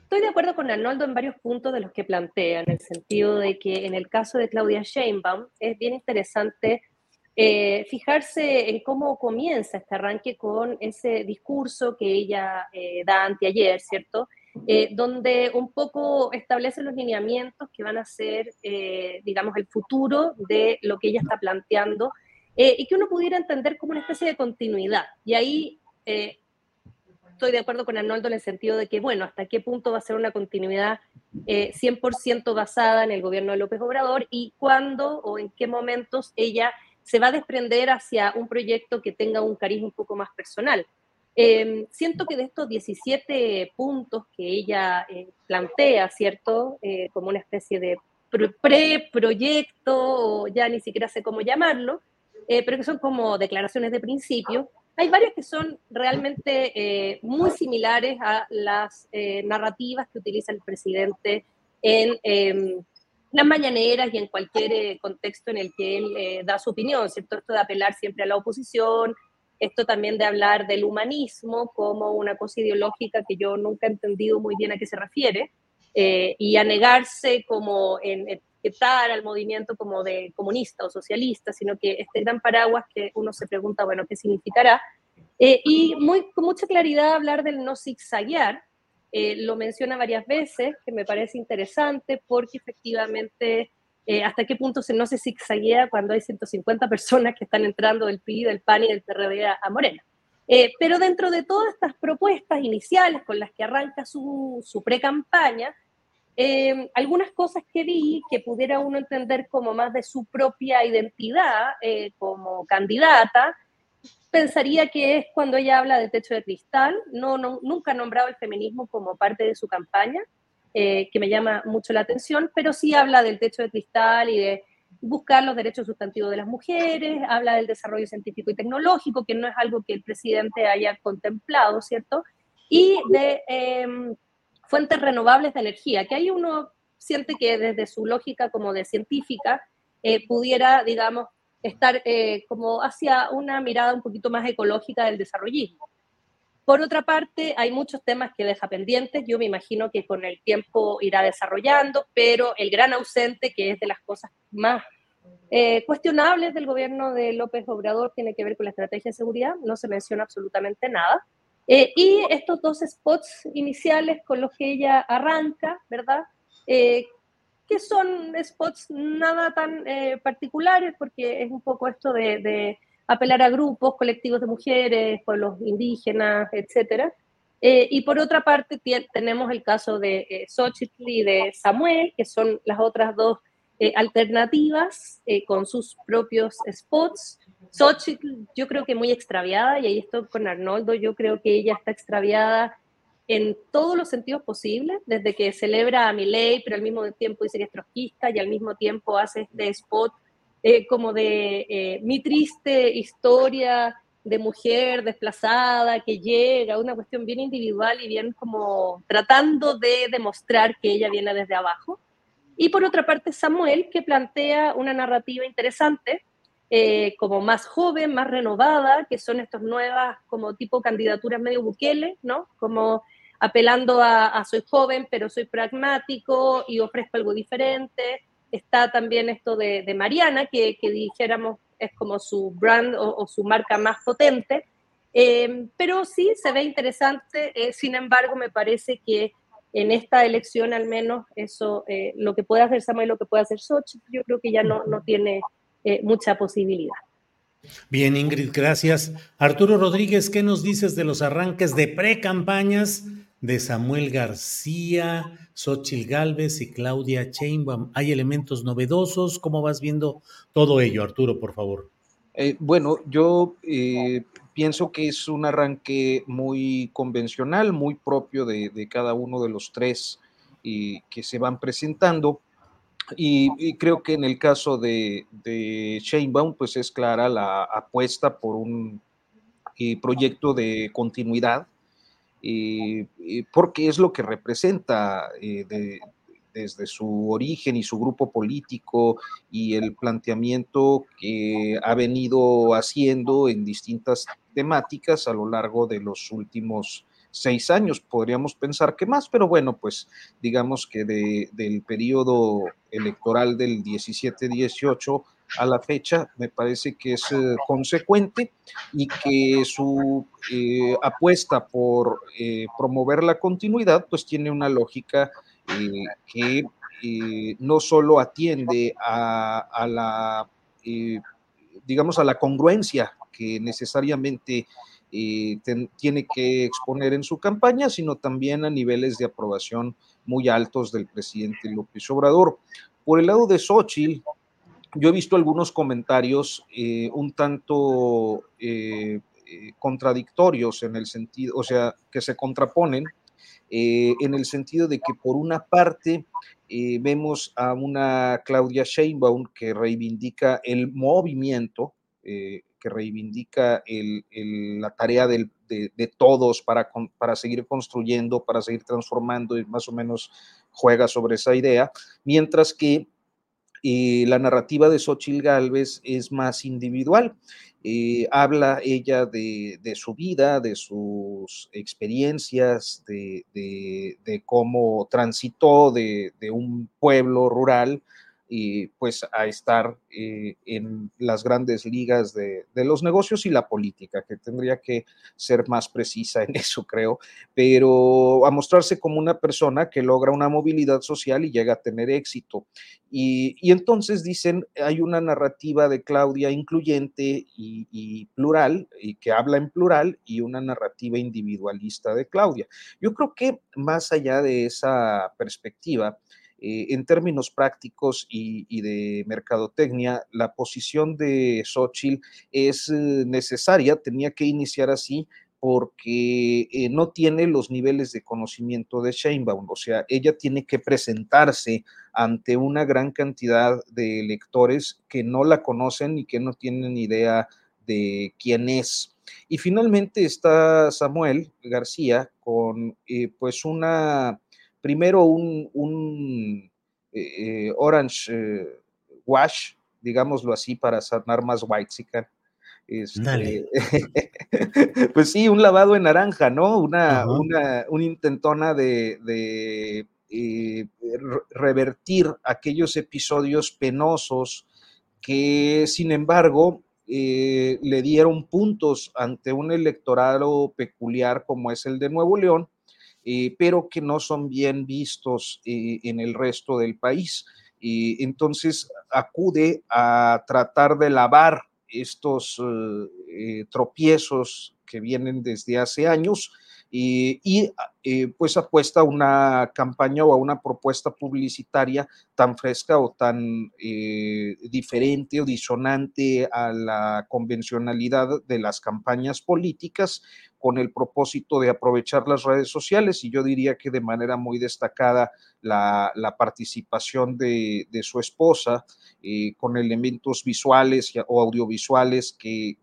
estoy de acuerdo con Arnoldo en varios puntos de los que plantea, en el sentido de que en el caso de Claudia Sheinbaum es bien interesante eh, fijarse en cómo comienza este arranque con ese discurso que ella eh, da anteayer, ¿cierto? Eh, donde un poco establece los lineamientos que van a ser, eh, digamos, el futuro de lo que ella está planteando eh, y que uno pudiera entender como una especie de continuidad. Y ahí estoy de acuerdo con Arnoldo en el sentido de que, bueno, hasta qué punto va a ser una continuidad 100% basada en el gobierno de López Obrador y cuándo o en qué momentos ella se va a desprender hacia un proyecto que tenga un cariz un poco más personal. Em, siento que de estos 17 puntos que ella eh, plantea, ¿cierto? Eh, como una especie de pre-proyecto, ya ni siquiera sé cómo llamarlo, eh, pero que son como declaraciones de principio. Hay varias que son realmente muy similares a las narrativas que utiliza el presidente en em, las mañaneras y en cualquier contexto en el que él da su opinión, ¿cierto? Esto de apelar siempre a la oposición, esto también de hablar del humanismo como una cosa ideológica que yo nunca he entendido muy bien a qué se refiere, eh, y a negarse como en etiquetar al movimiento como de comunista o socialista, sino que este gran paraguas que uno se pregunta, bueno, ¿qué significará? Eh, y muy, con mucha claridad hablar del no zigzaguear, eh, lo menciona varias veces, que me parece interesante porque efectivamente eh, hasta qué punto no se zigzaguea cuando hay 150 personas que están entrando del PRI, del PAN y del PRD a, Morena. Eh, pero dentro de todas estas propuestas iniciales con las que arranca su, su pre-campaña, eh, algunas cosas que vi que pudiera uno entender como más de su propia identidad como candidata, pensaría que es cuando ella habla de techo de cristal, no, no, nunca ha nombrado el feminismo como parte de su campaña, eh, que me llama mucho la atención, pero sí habla del techo de cristal y de buscar los derechos sustantivos de las mujeres, habla del desarrollo científico y tecnológico, que no es algo que el presidente haya contemplado, ¿cierto? Y de em, fuentes renovables de energía, que ahí uno siente que desde su lógica como de científica eh, pudiera, digamos, estar eh, como hacia una mirada un poquito más ecológica del desarrollismo. Por otra parte, hay muchos temas que deja pendientes. Yo me imagino que con el tiempo irá desarrollando, pero el gran ausente, que es de las cosas más eh, cuestionables del gobierno de López Obrador, tiene que ver con la estrategia de seguridad. No se menciona absolutamente nada. Eh, y estos dos spots iniciales con los que ella arranca, ¿verdad? Eh, que son spots nada tan particulares, porque es un poco esto de apelar a grupos, colectivos de mujeres, pueblos indígenas, etcétera. Eh, y por otra parte tenemos el caso de eh, Xochitl y de Samuel, que son las otras dos eh, alternativas eh, con sus propios spots. Xochitl yo creo que muy extraviada, y ahí estoy con Arnoldo, yo creo que ella está extraviada en todos los sentidos posibles, desde que celebra a Milei, pero al mismo tiempo dice que es trotskista y al mismo tiempo hace este spot eh, como de eh, mi triste historia de mujer desplazada que llega, una cuestión bien individual y bien como tratando de demostrar que ella viene desde abajo. Y por otra parte, Samuel, que plantea una narrativa interesante, eh, como más joven, más renovada, que son estas nuevas como tipo candidaturas medio Bukele, ¿no? Como apelando a, soy joven, pero soy pragmático y ofrezco algo diferente. Está también esto de, Mariana, que, dijéramos es como su brand o, su marca más potente. Eh, pero sí, se ve interesante. Eh, sin embargo, me parece que en esta elección al menos eso, eh, lo que puede hacer Samuel, lo que puede hacer Sochi, yo creo que ya no, no tiene mucha posibilidad. Bien, Ingrid, gracias. Arturo Rodríguez, ¿qué nos dices de los arranques de pre-campañas de Samuel García, Xochil Gálvez y Claudia Sheinbaum? ¿Hay elementos novedosos? ¿Cómo vas viendo todo ello, Arturo, por favor? Eh, bueno, yo eh, pienso que es un arranque muy convencional, muy propio de, cada uno de los tres que se van presentando. Y, creo que en el caso de, de pues es clara la apuesta por un eh, proyecto de continuidad, eh, eh, porque es lo que representa desde su origen y su grupo político y el planteamiento que ha venido haciendo en distintas temáticas a lo largo de los últimos seis años, podríamos pensar que más, pero bueno, pues digamos que del periodo electoral del 17-18 a la fecha, me parece que es eh, consecuente y que su eh, apuesta por eh, promover la continuidad, pues tiene una lógica que no solo atiende a, a la, digamos, a la congruencia que necesariamente tiene que exponer en su campaña, sino también a niveles de aprobación muy altos del presidente López Obrador. Por el lado de Xochitl, yo he visto algunos comentarios eh, un tanto eh, eh, contradictorios en el sentido, o sea, que se contraponen en el sentido de que por una parte vemos a una Claudia Sheinbaum que reivindica el movimiento, que reivindica la tarea de, todos para, para seguir construyendo, para seguir transformando y más o menos juega sobre esa idea, mientras que eh, la narrativa de Xochitl Galvez es más individual. Eh, habla ella de, su vida, de sus experiencias, de, de cómo transitó de, un pueblo rural y pues a estar eh, en las grandes ligas de, los negocios y la política, que tendría que ser más precisa en eso, creo, pero a mostrarse como una persona que logra una movilidad social y llega a tener éxito. Y, entonces dicen, hay una narrativa de Claudia incluyente y, y plural, y que habla en plural, y una narrativa individualista de Claudia. Yo creo que más allá de esa perspectiva, eh, en términos prácticos y, de mercadotecnia, la posición de Xochitl es eh, necesaria, tenía que iniciar así porque eh, no tiene los niveles de conocimiento de Sheinbaum, o sea, ella tiene que presentarse ante una gran cantidad de electores que no la conocen y que no tienen idea de quién es. Y finalmente está Samuel García con pues una primero un, eh, eh, orange eh, wash, digámoslo así, para sanar más white este, pues sí, un lavado en naranja, ¿no? Una, una, intentona de, revertir aquellos episodios penosos que, sin embargo, le dieron puntos ante un electorado peculiar como es el de Nuevo León, eh, pero que no son bien vistos eh, en el resto del país. Y entonces acude a tratar de lavar estos eh, tropiezos que vienen desde hace años y eh, pues apuesta a una campaña o a una propuesta publicitaria tan fresca o tan eh, diferente o disonante a la convencionalidad de las campañas políticas con el propósito de aprovechar las redes sociales. Y yo diría que de manera muy destacada la, participación de, su esposa eh, con elementos visuales o audiovisuales que,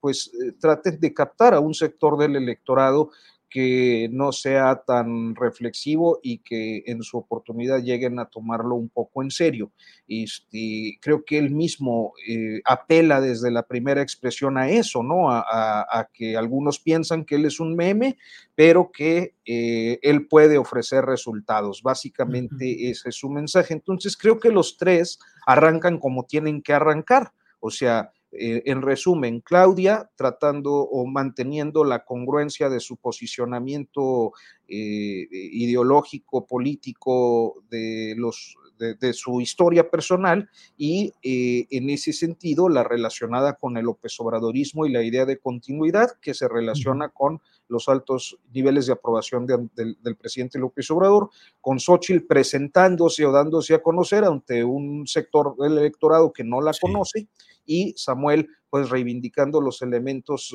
pues traten de captar a un sector del electorado que no sea tan reflexivo y que en su oportunidad lleguen a tomarlo un poco en serio. Y, creo que él mismo eh, apela desde la primera expresión a eso, ¿no? A, que algunos piensan que él es un meme, pero que eh, él puede ofrecer resultados. Básicamente ese es su mensaje. Entonces creo que los tres arrancan como tienen que arrancar. O sea, eh, en resumen, Claudia tratando o manteniendo la congruencia de su posicionamiento eh, ideológico, político, de los de, su historia personal y eh, en ese sentido la relacionada con el López Obradorismo y la idea de continuidad que se relaciona con los altos niveles de aprobación del presidente López Obrador, con Xochitl presentándose o dándose a conocer ante un sector del electorado que no la conoce y Samuel pues reivindicando los elementos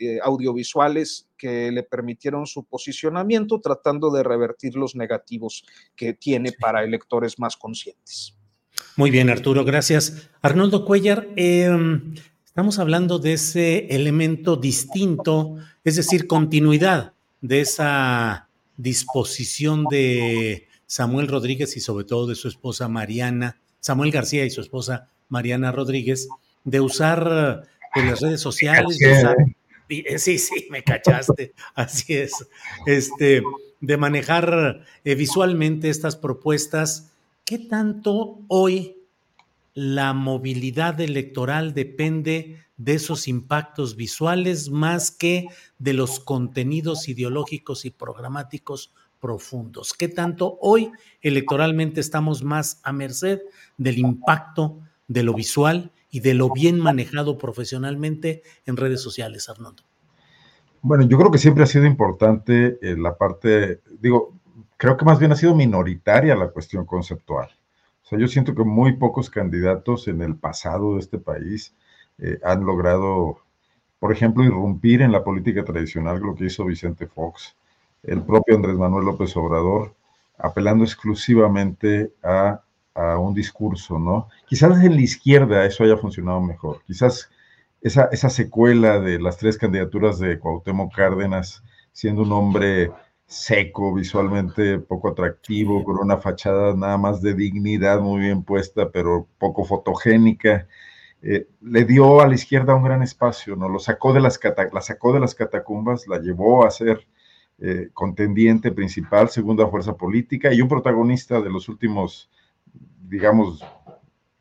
eh, audiovisuales que le permitieron su posicionamiento, tratando de revertir los negativos que tiene para electores más conscientes. Muy bien, Arturo, gracias. Arnoldo Cuellar, em, estamos hablando de ese elemento distinto, es decir, continuidad de esa disposición de Samuel Rodríguez y sobre todo de su esposa Mariana, Samuel García y su esposa Mariana Rodríguez, de usar pues, las redes sociales. Eh, sí, sí, me cachaste. Así es. Este, de manejar eh, visualmente estas propuestas. ¿Qué tanto hoy la movilidad electoral depende de esos impactos visuales más que de los contenidos ideológicos y programáticos profundos? ¿Qué tanto hoy electoralmente estamos más a merced del impacto de lo visual y de lo bien manejado profesionalmente en redes sociales, Arnoldo? Bueno, yo creo que siempre ha sido importante eh, la parte, digo, creo que más bien ha sido minoritaria la cuestión conceptual. O sea, yo siento que muy pocos candidatos en el pasado de este país eh, han logrado, por ejemplo, irrumpir en la política tradicional, lo que hizo Vicente Fox, el propio Andrés Manuel López Obrador, apelando exclusivamente a a un discurso, ¿no? Quizás en la izquierda eso haya funcionado mejor. Quizás esa, secuela de las tres candidaturas de Cuauhtémoc Cárdenas, siendo un hombre seco, visualmente poco atractivo, con una fachada nada más de dignidad muy bien puesta, pero poco fotogénica, eh, le dio a la izquierda un gran espacio, ¿no? Lo sacó de las, la sacó de las catacumbas, la llevó a ser eh, contendiente principal, segunda fuerza política y un protagonista de los últimos digamos,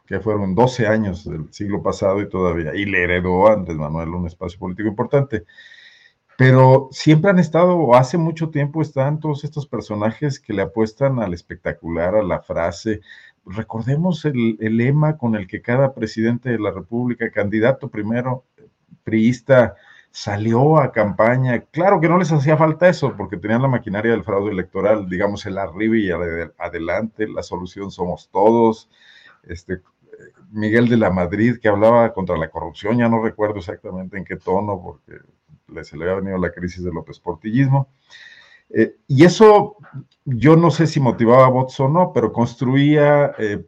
que fueron 12 años del siglo pasado y todavía, y le heredó Andrés Manuel un espacio político importante. Pero siempre han estado, o hace mucho tiempo están todos estos personajes que le apuestan al espectacular, a la frase. Recordemos el lema con el que cada presidente de la República, candidato primero, priista, salió a campaña. Claro que no les hacía falta eso, porque tenían la maquinaria del fraude electoral, digamos, el arriba y adelante, la solución somos todos. Este, Miguel de la Madrid, que hablaba contra la corrupción, ya no recuerdo exactamente en qué tono, porque se le había venido la crisis del López Portillismo. Eh, y eso yo no sé si motivaba a votos o no, pero construía eh,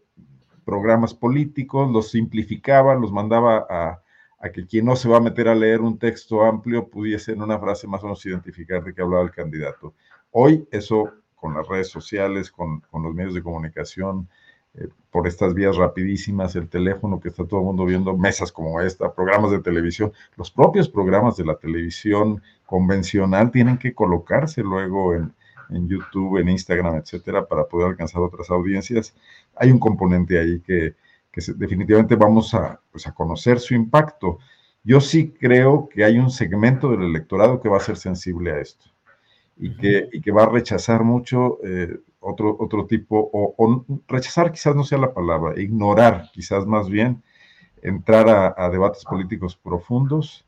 programas políticos, los simplificaba, los mandaba a, a que quien no se va a meter a leer un texto amplio pudiese en una frase más o menos identificar de qué hablaba el candidato. Hoy eso con las redes sociales, con, los medios de comunicación, eh, por estas vías rapidísimas, el teléfono que está todo el mundo viendo, mesas como esta, programas de televisión, los propios programas de la televisión convencional tienen que colocarse luego en, en YouTube, en Instagram, etcétera, para poder alcanzar otras audiencias. Hay un componente ahí que, que definitivamente vamos pues, a, conocer su impacto. Yo sí creo que hay un segmento del electorado que va a ser sensible a esto y que, que va a rechazar mucho eh, otro, otro tipo, o, rechazar quizás no sea la palabra, ignorar quizás más bien, entrar a, debates políticos profundos.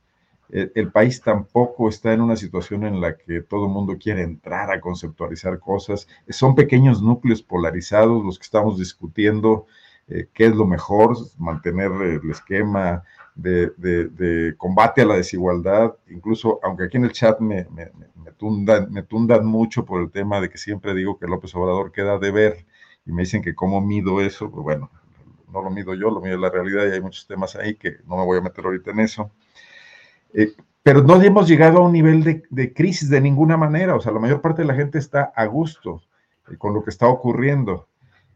El, el, país tampoco está en una situación en la que todo el mundo quiere entrar a conceptualizar cosas. Son pequeños núcleos polarizados los que estamos discutiendo eh, qué es lo mejor, mantener el esquema de, combate a la desigualdad, incluso aunque aquí en el chat me, tundan, me tundan mucho por el tema de que siempre digo que López Obrador queda de ver y me dicen que cómo mido eso, pues bueno, no lo mido yo, lo mido la realidad y hay muchos temas ahí que no me voy a meter ahorita en eso. Eh, pero no hemos llegado a un nivel de, crisis de ninguna manera. O sea, la mayor parte de la gente está a gusto eh, con lo que está ocurriendo.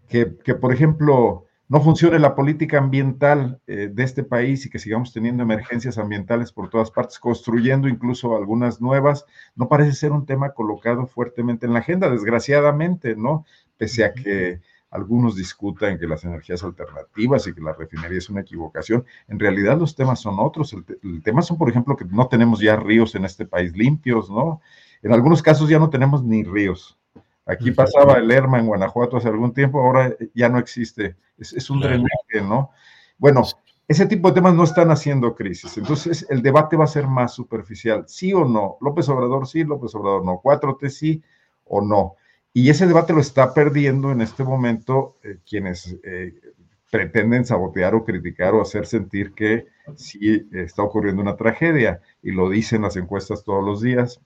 Que, por ejemplo, no funcione la política ambiental eh, de este país y que sigamos teniendo emergencias ambientales por todas partes, construyendo incluso algunas nuevas, no parece ser un tema colocado fuertemente en la agenda, desgraciadamente, ¿no? Pese a que algunos discutan que las energías alternativas y que la refinería es una equivocación, en realidad los temas son otros. El, tema son, por ejemplo, que no tenemos ya ríos en este país limpios, ¿no? En algunos casos ya no tenemos ni ríos. Aquí pasaba el Lerma en Guanajuato hace algún tiempo, ahora ya no existe. Es, un drenaje, ¿no? Bueno, ese tipo de temas no están haciendo crisis. Entonces, el debate va a ser más superficial. ¿Sí o no? López Obrador sí, López Obrador no. 4T sí o no. Y ese debate lo está perdiendo en este momento eh, quienes eh, pretenden sabotear o criticar o hacer sentir que sí está ocurriendo una tragedia. Y lo dicen las encuestas todos los días,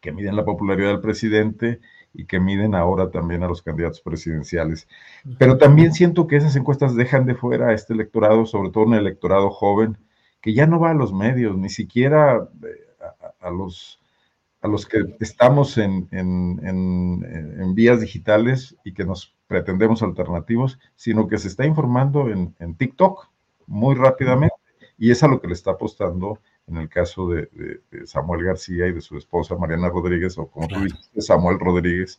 que miden la popularidad del presidente y que miden ahora también a los candidatos presidenciales. Pero también siento que esas encuestas dejan de fuera a este electorado, sobre todo un electorado joven, que ya no va a los medios, ni siquiera eh, a, los, a los que estamos en, en, vías digitales y que nos pretendemos alternativos, sino que se está informando en, TikTok muy rápidamente. Y es a lo que le está apostando en el caso de, Samuel García y de su esposa Mariana Rodríguez, o como tú dijiste, Samuel Rodríguez.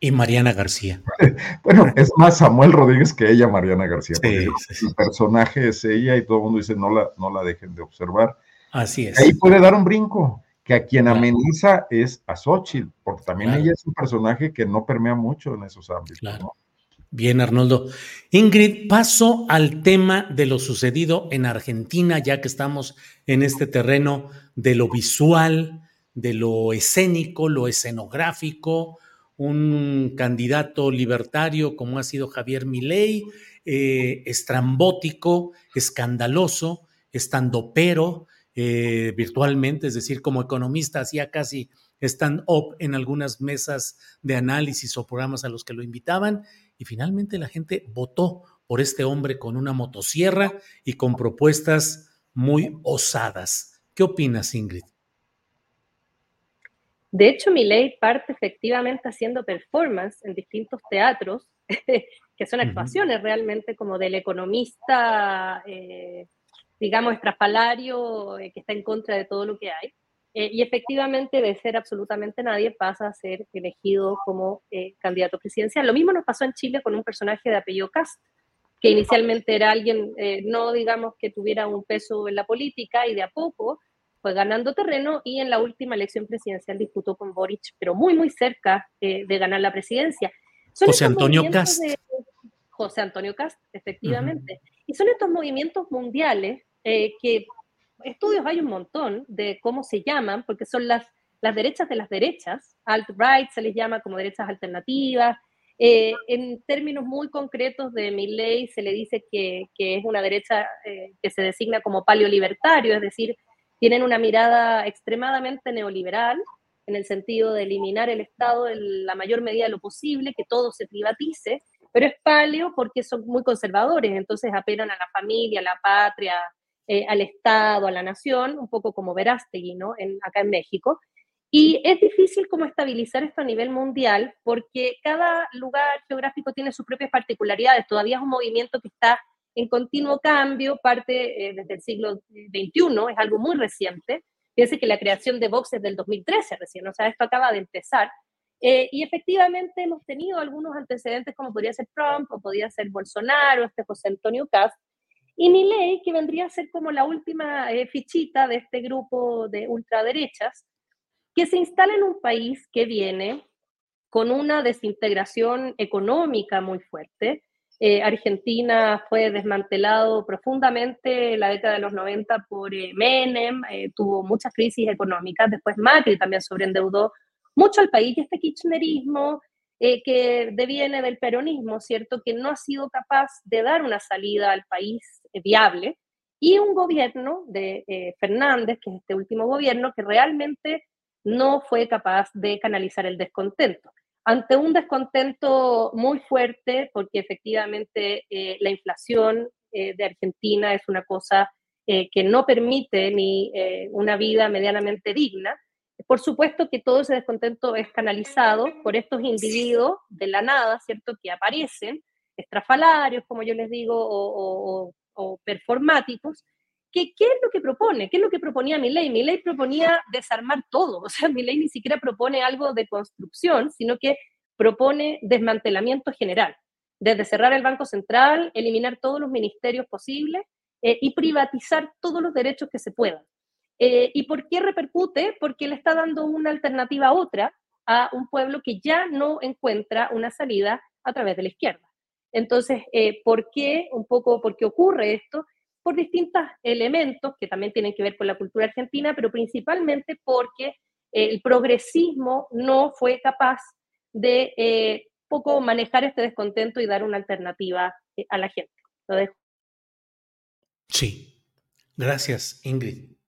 Y Mariana García. bueno, es más Samuel Rodríguez que ella, Mariana García. porque el personaje es ella y todo el mundo dice no la, no la dejen de observar. Así es. Ahí puede dar un brinco, que a quien ameniza es a Xochitl, porque también ella es un personaje que no permea mucho en esos ámbitos. ¿no? Bien, Arnoldo. Ingrid, paso al tema de lo sucedido en Argentina, ya que estamos en este terreno de lo visual, de lo escénico, lo escenográfico, un candidato libertario como ha sido Javier Milei, eh, estrambótico, escandaloso, estandopero, eh, virtualmente, es decir, como economista hacía casi stand-up en algunas mesas de análisis o programas a los que lo invitaban y finalmente la gente votó por este hombre con una motosierra y con propuestas muy osadas. ¿Qué opinas, Ingrid? De hecho, mi ley parte efectivamente haciendo performance en distintos teatros, que son actuaciones realmente como del economista, eh, digamos, estrafalario, eh, que está en contra de todo lo que hay. Eh, y efectivamente, de ser absolutamente nadie, pasa a ser elegido como eh, candidato presidencial. Lo mismo nos pasó en Chile con un personaje de apellido Cast, que inicialmente era alguien, eh, no digamos que tuviera un peso en la política y de a poco fue ganando terreno y en la última elección presidencial disputó con Boric, pero muy, muy cerca de ganar la presidencia. José Antonio Cast. José Antonio Cast, efectivamente. Y son estos movimientos mundiales que estudios hay un montón de cómo se llaman, porque son las, las derechas de las derechas, alt-right se les llama como derechas alternativas. Eh, en términos muy concretos de mi ley se le dice que, que es una derecha eh, que se designa como paleolibertario, es decir, tienen una mirada extremadamente neoliberal en el sentido de eliminar el Estado en la mayor medida de lo posible, que todo se privatice, pero es paleo porque son muy conservadores, entonces apelan a la familia, a la patria, eh, al Estado, a la nación, un poco como Verástegui, ¿no? En, acá en México. Y es difícil como estabilizar esto a nivel mundial porque cada lugar geográfico tiene sus propias particularidades. Todavía es un movimiento que está en continuo cambio, parte eh, desde el siglo XXI, es algo muy reciente. Fíjense que la creación de Vox es del 2013 recién, o sea, esto acaba de empezar. Eh, y efectivamente hemos tenido algunos antecedentes como podría ser Trump o podría ser Bolsonaro, este José Antonio Cast, y ley, que vendría a ser como la última eh, fichita de este grupo de ultraderechas, que se instala en un país que viene con una desintegración económica muy fuerte. Eh, Argentina fue desmantelado profundamente en la década de los 90 por eh, Menem, tuvo muchas crisis económicas, después Macri también sobreendeudó mucho al país y este kirchnerismo eh, que deviene del peronismo, ¿cierto? Que no ha sido capaz de dar una salida al país eh, viable y un gobierno de eh, Fernández, que es este último gobierno, que realmente no fue capaz de canalizar el descontento. Ante un descontento muy fuerte, porque efectivamente la inflación de Argentina es una cosa que no permite ni una vida medianamente digna, por supuesto que todo ese descontento es canalizado por estos individuos de la nada, ¿cierto?, que aparecen, estrafalarios, como yo les digo, o, performáticos, que, ¿qué es lo que propone? ¿Qué es lo que proponía Mi ley proponía desarmar todo, o sea, ley ni siquiera propone algo de construcción, sino que propone desmantelamiento general, desde cerrar el Banco Central, eliminar todos los ministerios posibles eh, y privatizar todos los derechos que se puedan. Eh, ¿Y por qué repercute? Porque le está dando una alternativa a otra a un pueblo que ya no encuentra una salida a través de la izquierda. Entonces, eh, ¿por qué? Un poco, ¿por qué ocurre esto? Por distintos elementos que también tienen que ver con la cultura argentina, pero principalmente porque el progresismo no fue capaz de eh, poco manejar este descontento y dar una alternativa a la gente. Sí, gracias, Ingrid.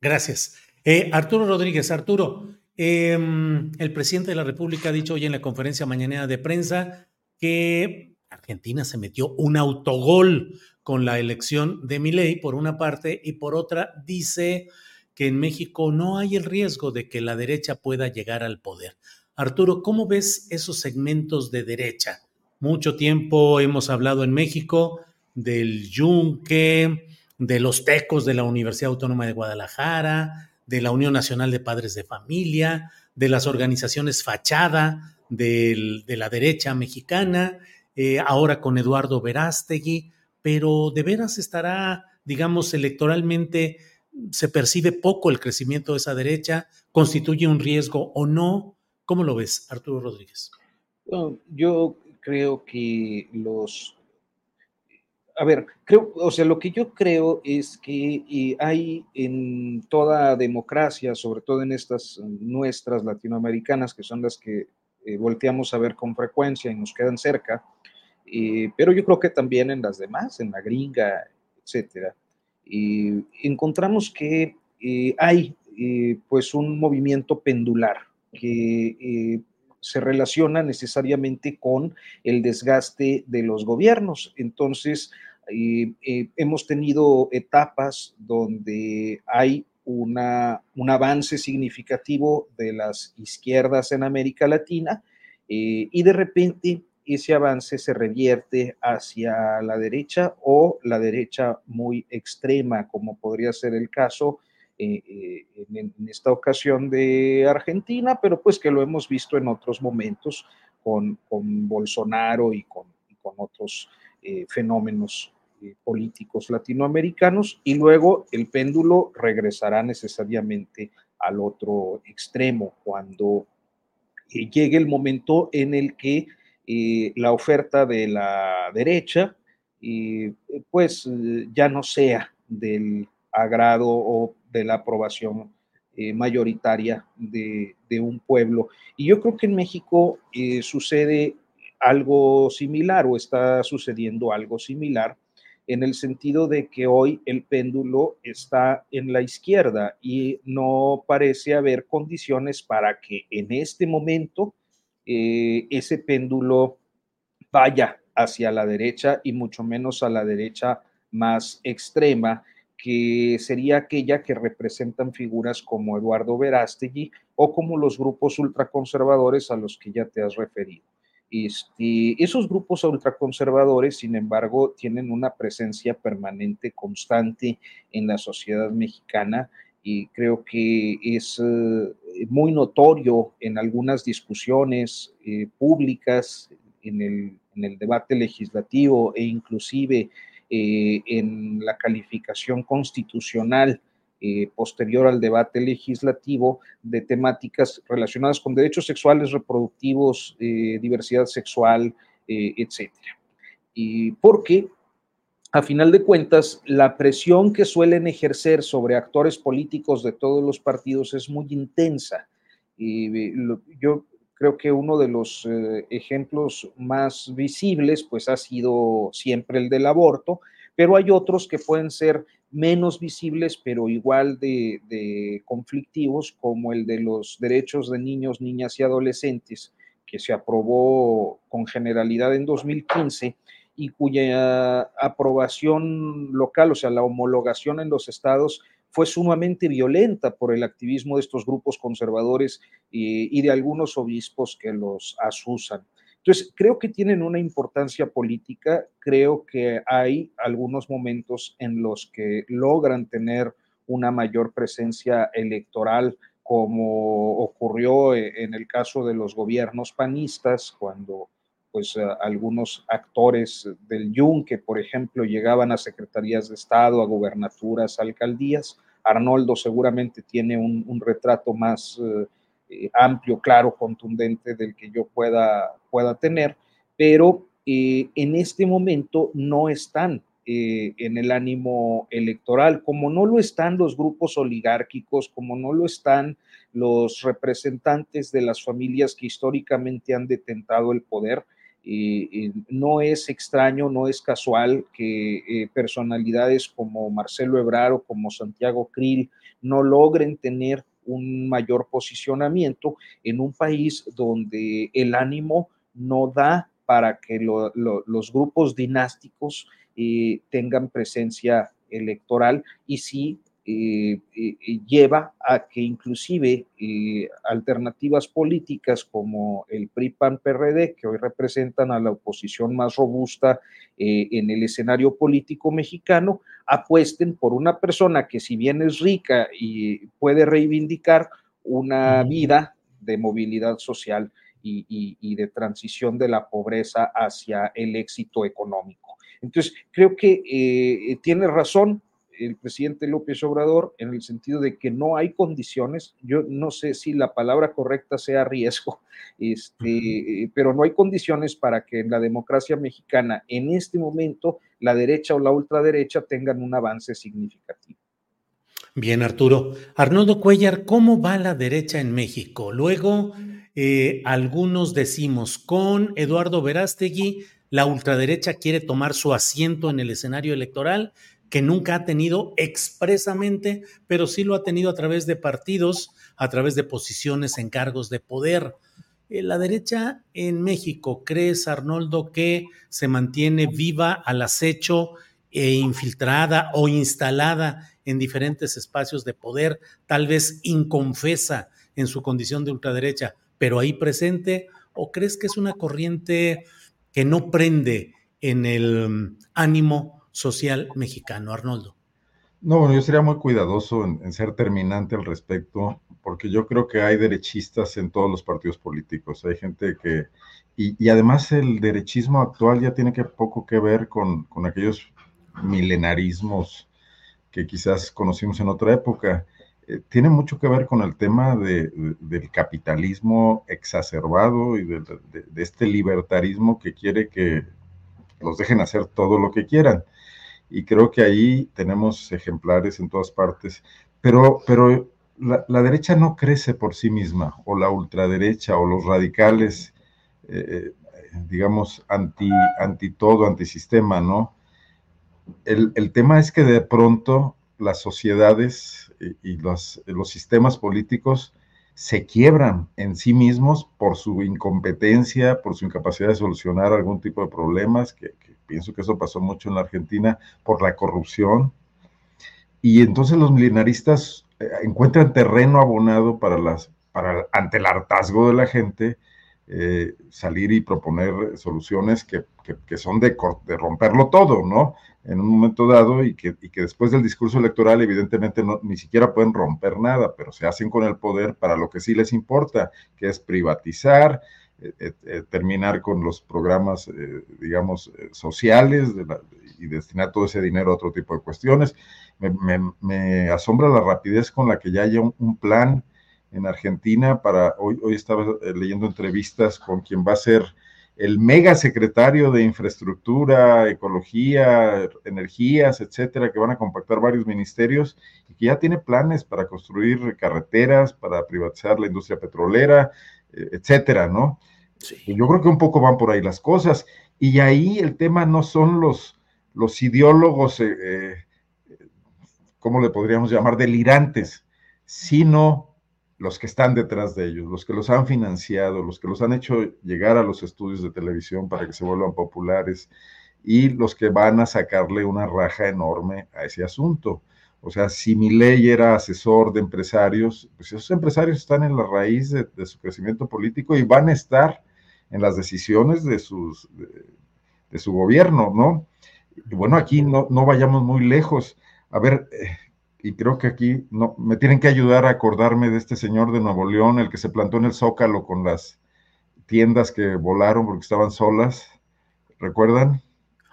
Gracias. Eh, Arturo Rodríguez, Arturo, em, el presidente de la República ha dicho hoy en la conferencia mañanera de prensa que Argentina se metió un autogol con la elección de Milei, por una parte, y por otra dice que en México no hay el riesgo de que la derecha pueda llegar al poder. Arturo, ¿cómo ves esos segmentos de derecha? Mucho tiempo hemos hablado en México del yunque, de los tecos de la Universidad Autónoma de Guadalajara, de la Unión Nacional de Padres de Familia, de las organizaciones fachada de la derecha mexicana, eh, ahora con Eduardo Verástegui, pero de veras estará, digamos, electoralmente se percibe poco el crecimiento de esa derecha, constituye un riesgo o no. ¿Cómo lo ves, Arturo Rodríguez? yo creo que los a ver, creo, o sea, lo que yo creo es que hay en toda democracia, sobre todo en estas nuestras latinoamericanas, que son las que eh, volteamos a ver con frecuencia y nos quedan cerca, eh, pero yo creo que también en las demás, en la gringa, etcétera, encontramos que eh, hay pues un movimiento pendular que se relaciona necesariamente con el desgaste de los gobiernos. Entonces, eh, hemos tenido etapas donde hay una, un avance significativo de las izquierdas en América Latina eh, y de repente ese avance se revierte hacia la derecha o la derecha muy extrema, como podría ser el caso eh, en, esta ocasión de Argentina, pero pues que lo hemos visto en otros momentos con, con Bolsonaro y con, con otros fenómenos eh, políticos latinoamericanos. Y luego el péndulo regresará necesariamente al otro extremo cuando eh, llegue el momento en el que eh, la oferta de la derecha pues ya no sea del agrado o de la aprobación mayoritaria de, un pueblo. Y yo creo que en México sucede algo similar o está sucediendo algo similar en el sentido de que hoy el péndulo está en la izquierda y no parece haber condiciones para que en este momento eh, ese péndulo vaya hacia la derecha y mucho menos a la derecha más extrema, que sería aquella que representan figuras como Eduardo Verástegui o como los grupos ultraconservadores a los que ya te has referido. Este, esos grupos ultraconservadores, sin embargo, tienen una presencia permanente, constante en la sociedad mexicana y creo que es eh, muy notorio en algunas discusiones eh, públicas, en el, en el, debate legislativo e inclusive eh, en la calificación constitucional eh, posterior al debate legislativo de temáticas relacionadas con derechos sexuales, reproductivos, eh, diversidad sexual, eh, etcétera. Y porque, a final de cuentas, la presión que suelen ejercer sobre actores políticos de todos los partidos es muy intensa. Y yo creo que uno de los ejemplos más visibles, pues, ha sido siempre el del aborto, pero hay otros que pueden ser menos visibles, pero igual de, conflictivos, como el de los derechos de niños, niñas y adolescentes, que se aprobó con generalidad en 2015 y cuya aprobación local, o sea, la homologación en los estados, fue sumamente violenta por el activismo de estos grupos conservadores y, de algunos obispos que los asusan. Entonces, creo que tienen una importancia política, creo que hay algunos momentos en los que logran tener una mayor presencia electoral, como ocurrió e, en el caso de los gobiernos panistas, cuando pues algunos actores del Yunque, por ejemplo, llegaban a secretarías de Estado, a gubernaturas, alcaldías. Arnoldo seguramente tiene un, retrato más eh, eh, amplio, claro, contundente del que yo pueda, pueda tener, pero eh, en este momento no están en el ánimo electoral, como no lo están los grupos oligárquicos, como no lo están los representantes de las familias que históricamente han detentado el poder, no es extraño, no es casual que eh, personalidades como Marcelo Ebrard o como Santiago Krill no logren tener un mayor posicionamiento en un país donde el ánimo no da para que los grupos dinásticos eh, tengan presencia electoral y sí eh, eh, eh, lleva a que inclusive alternativas políticas como el PRI-PAN-PRD, que hoy representan a la oposición más robusta en el escenario político mexicano, apuesten por una persona que si bien es rica y puede reivindicar una vida de movilidad social y de transición de la pobreza hacia el éxito económico. Entonces, creo que tiene razón el presidente López Obrador en el sentido de que no hay condiciones, yo no sé si la palabra correcta sea riesgo, este, pero no hay condiciones para que en la democracia mexicana en este momento la derecha o la ultraderecha tengan un avance significativo. Bien, Arturo. Arnoldo Cuellar, ¿cómo va la derecha en México? Luego, eh, algunos decimos, con Eduardo Verástegui, la ultraderecha quiere tomar su asiento en el escenario electoral que nunca ha tenido expresamente, pero sí lo ha tenido a través de partidos, a través de posiciones en cargos de poder. Eh, la derecha en México, ¿crees, Arnoldo, que se mantiene viva al acecho e infiltrada o instalada en diferentes espacios de poder, tal vez inconfesa en su condición de ultraderecha, pero ahí presente? ¿O crees que es una corriente que no prende en el mm, ánimo social mexicano. Arnoldo. No, bueno, yo sería muy cuidadoso en, ser terminante al respecto, porque yo creo que hay derechistas en todos los partidos políticos. Hay gente que, y, además el derechismo actual ya tiene que poco que ver con, aquellos milenarismos que quizás conocimos en otra época. Eh, tiene mucho que ver con el tema del capitalismo exacerbado y de, este libertarismo que quiere que los dejen hacer todo lo que quieran y creo que ahí tenemos ejemplares en todas partes, pero, pero la, derecha no crece por sí misma, o la ultraderecha, o los radicales, eh, digamos, anti, anti todo, antisistema, ¿no? El, el, tema es que de pronto las sociedades y, los, los sistemas políticos se quiebran en sí mismos por su incompetencia, por su incapacidad de solucionar algún tipo de problemas, que, pienso que eso pasó mucho en la Argentina, por la corrupción. Y entonces los milenaristas eh, encuentran terreno abonado para las, para, ante el hartazgo de la gente, eh, salir y proponer soluciones que, que, son de, de, romperlo todo, ¿no? En un momento dado y que, y que después del discurso electoral evidentemente no, ni siquiera pueden romper nada, pero se hacen con el poder para lo que sí les importa, que es privatizar, eh, eh, terminar con los programas, digamos, sociales y destinar todo ese dinero a otro tipo de cuestiones. Me, me, asombra la rapidez con la que ya haya un plan en Argentina para, hoy, hoy estaba eh, leyendo entrevistas con quien va a ser el mega secretario de infraestructura, ecología, energías, etcétera, que van a compactar varios ministerios y que ya tiene planes para construir carreteras, para privatizar la industria petrolera, eh, etcétera, ¿no? Yo creo que un poco van por ahí las cosas. Y ahí el tema no son los, los ideólogos, eh, ¿cómo le podríamos llamar? Delirantes, sino los que están detrás de ellos, los que los han financiado, los que los han hecho llegar a los estudios de televisión para que se vuelvan populares, y los que van a sacarle una raja enorme a ese asunto. O sea, si mi ley era asesor de empresarios, pues esos empresarios están en la raíz de, su crecimiento político y van a estar en las decisiones de, sus, de, su gobierno, ¿no? Y bueno, aquí no, no vayamos muy lejos. A ver, eh, y creo que aquí no, me tienen que ayudar a acordarme de este señor de Nuevo León, el que se plantó en el Zócalo con las tiendas que volaron porque estaban solas. ¿Recuerdan?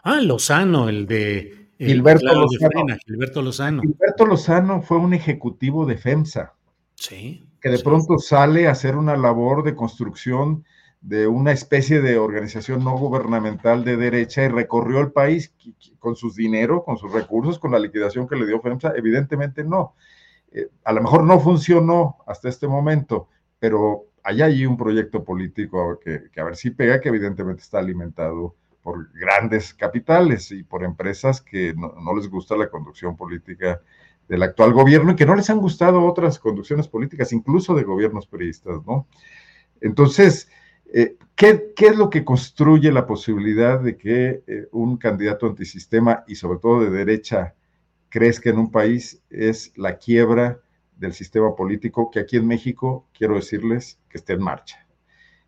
Ah, Lozano, el de Gilberto, Lozano. Gilberto Lozano. Gilberto Lozano fue un ejecutivo de FEMSA. Sí. Que de pronto sale a hacer una labor de construcción de una especie de organización no gubernamental de derecha y recorrió el país con sus dinero, con sus recursos, con la liquidación que le dio FEMSA. Evidentemente no. Eh, a lo mejor no funcionó hasta este momento, pero hay allí un proyecto político que, que a ver si pega, que evidentemente está alimentado por grandes capitales y por empresas que no, les gusta la conducción política del actual gobierno y que no les han gustado otras conducciones políticas, incluso de gobiernos periodistas, ¿no? Entonces, eh, ¿qué, es lo que construye la posibilidad de que eh, un candidato antisistema y sobre todo de derecha crezca en un país? Es la quiebra del sistema político que aquí en México, quiero decirles, que esté en marcha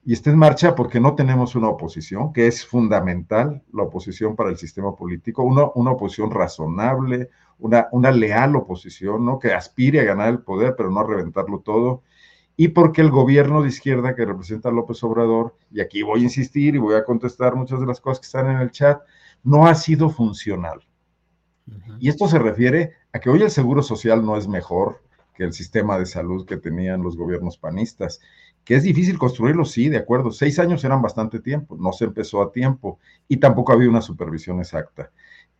y está en marcha porque no tenemos una oposición, que es fundamental la oposición para el sistema político, una, una oposición razonable, una, una leal oposición, ¿no? que aspire a ganar el poder, pero no a reventarlo todo, y porque el gobierno de izquierda que representa a López Obrador, y aquí voy a insistir y voy a contestar muchas de las cosas que están en el chat, no ha sido funcional. Y esto se refiere a que hoy el seguro social no es mejor que el sistema de salud que tenían los gobiernos panistas que es difícil construirlo, sí, de acuerdo. Seis años eran bastante tiempo, no se empezó a tiempo y tampoco había una supervisión exacta.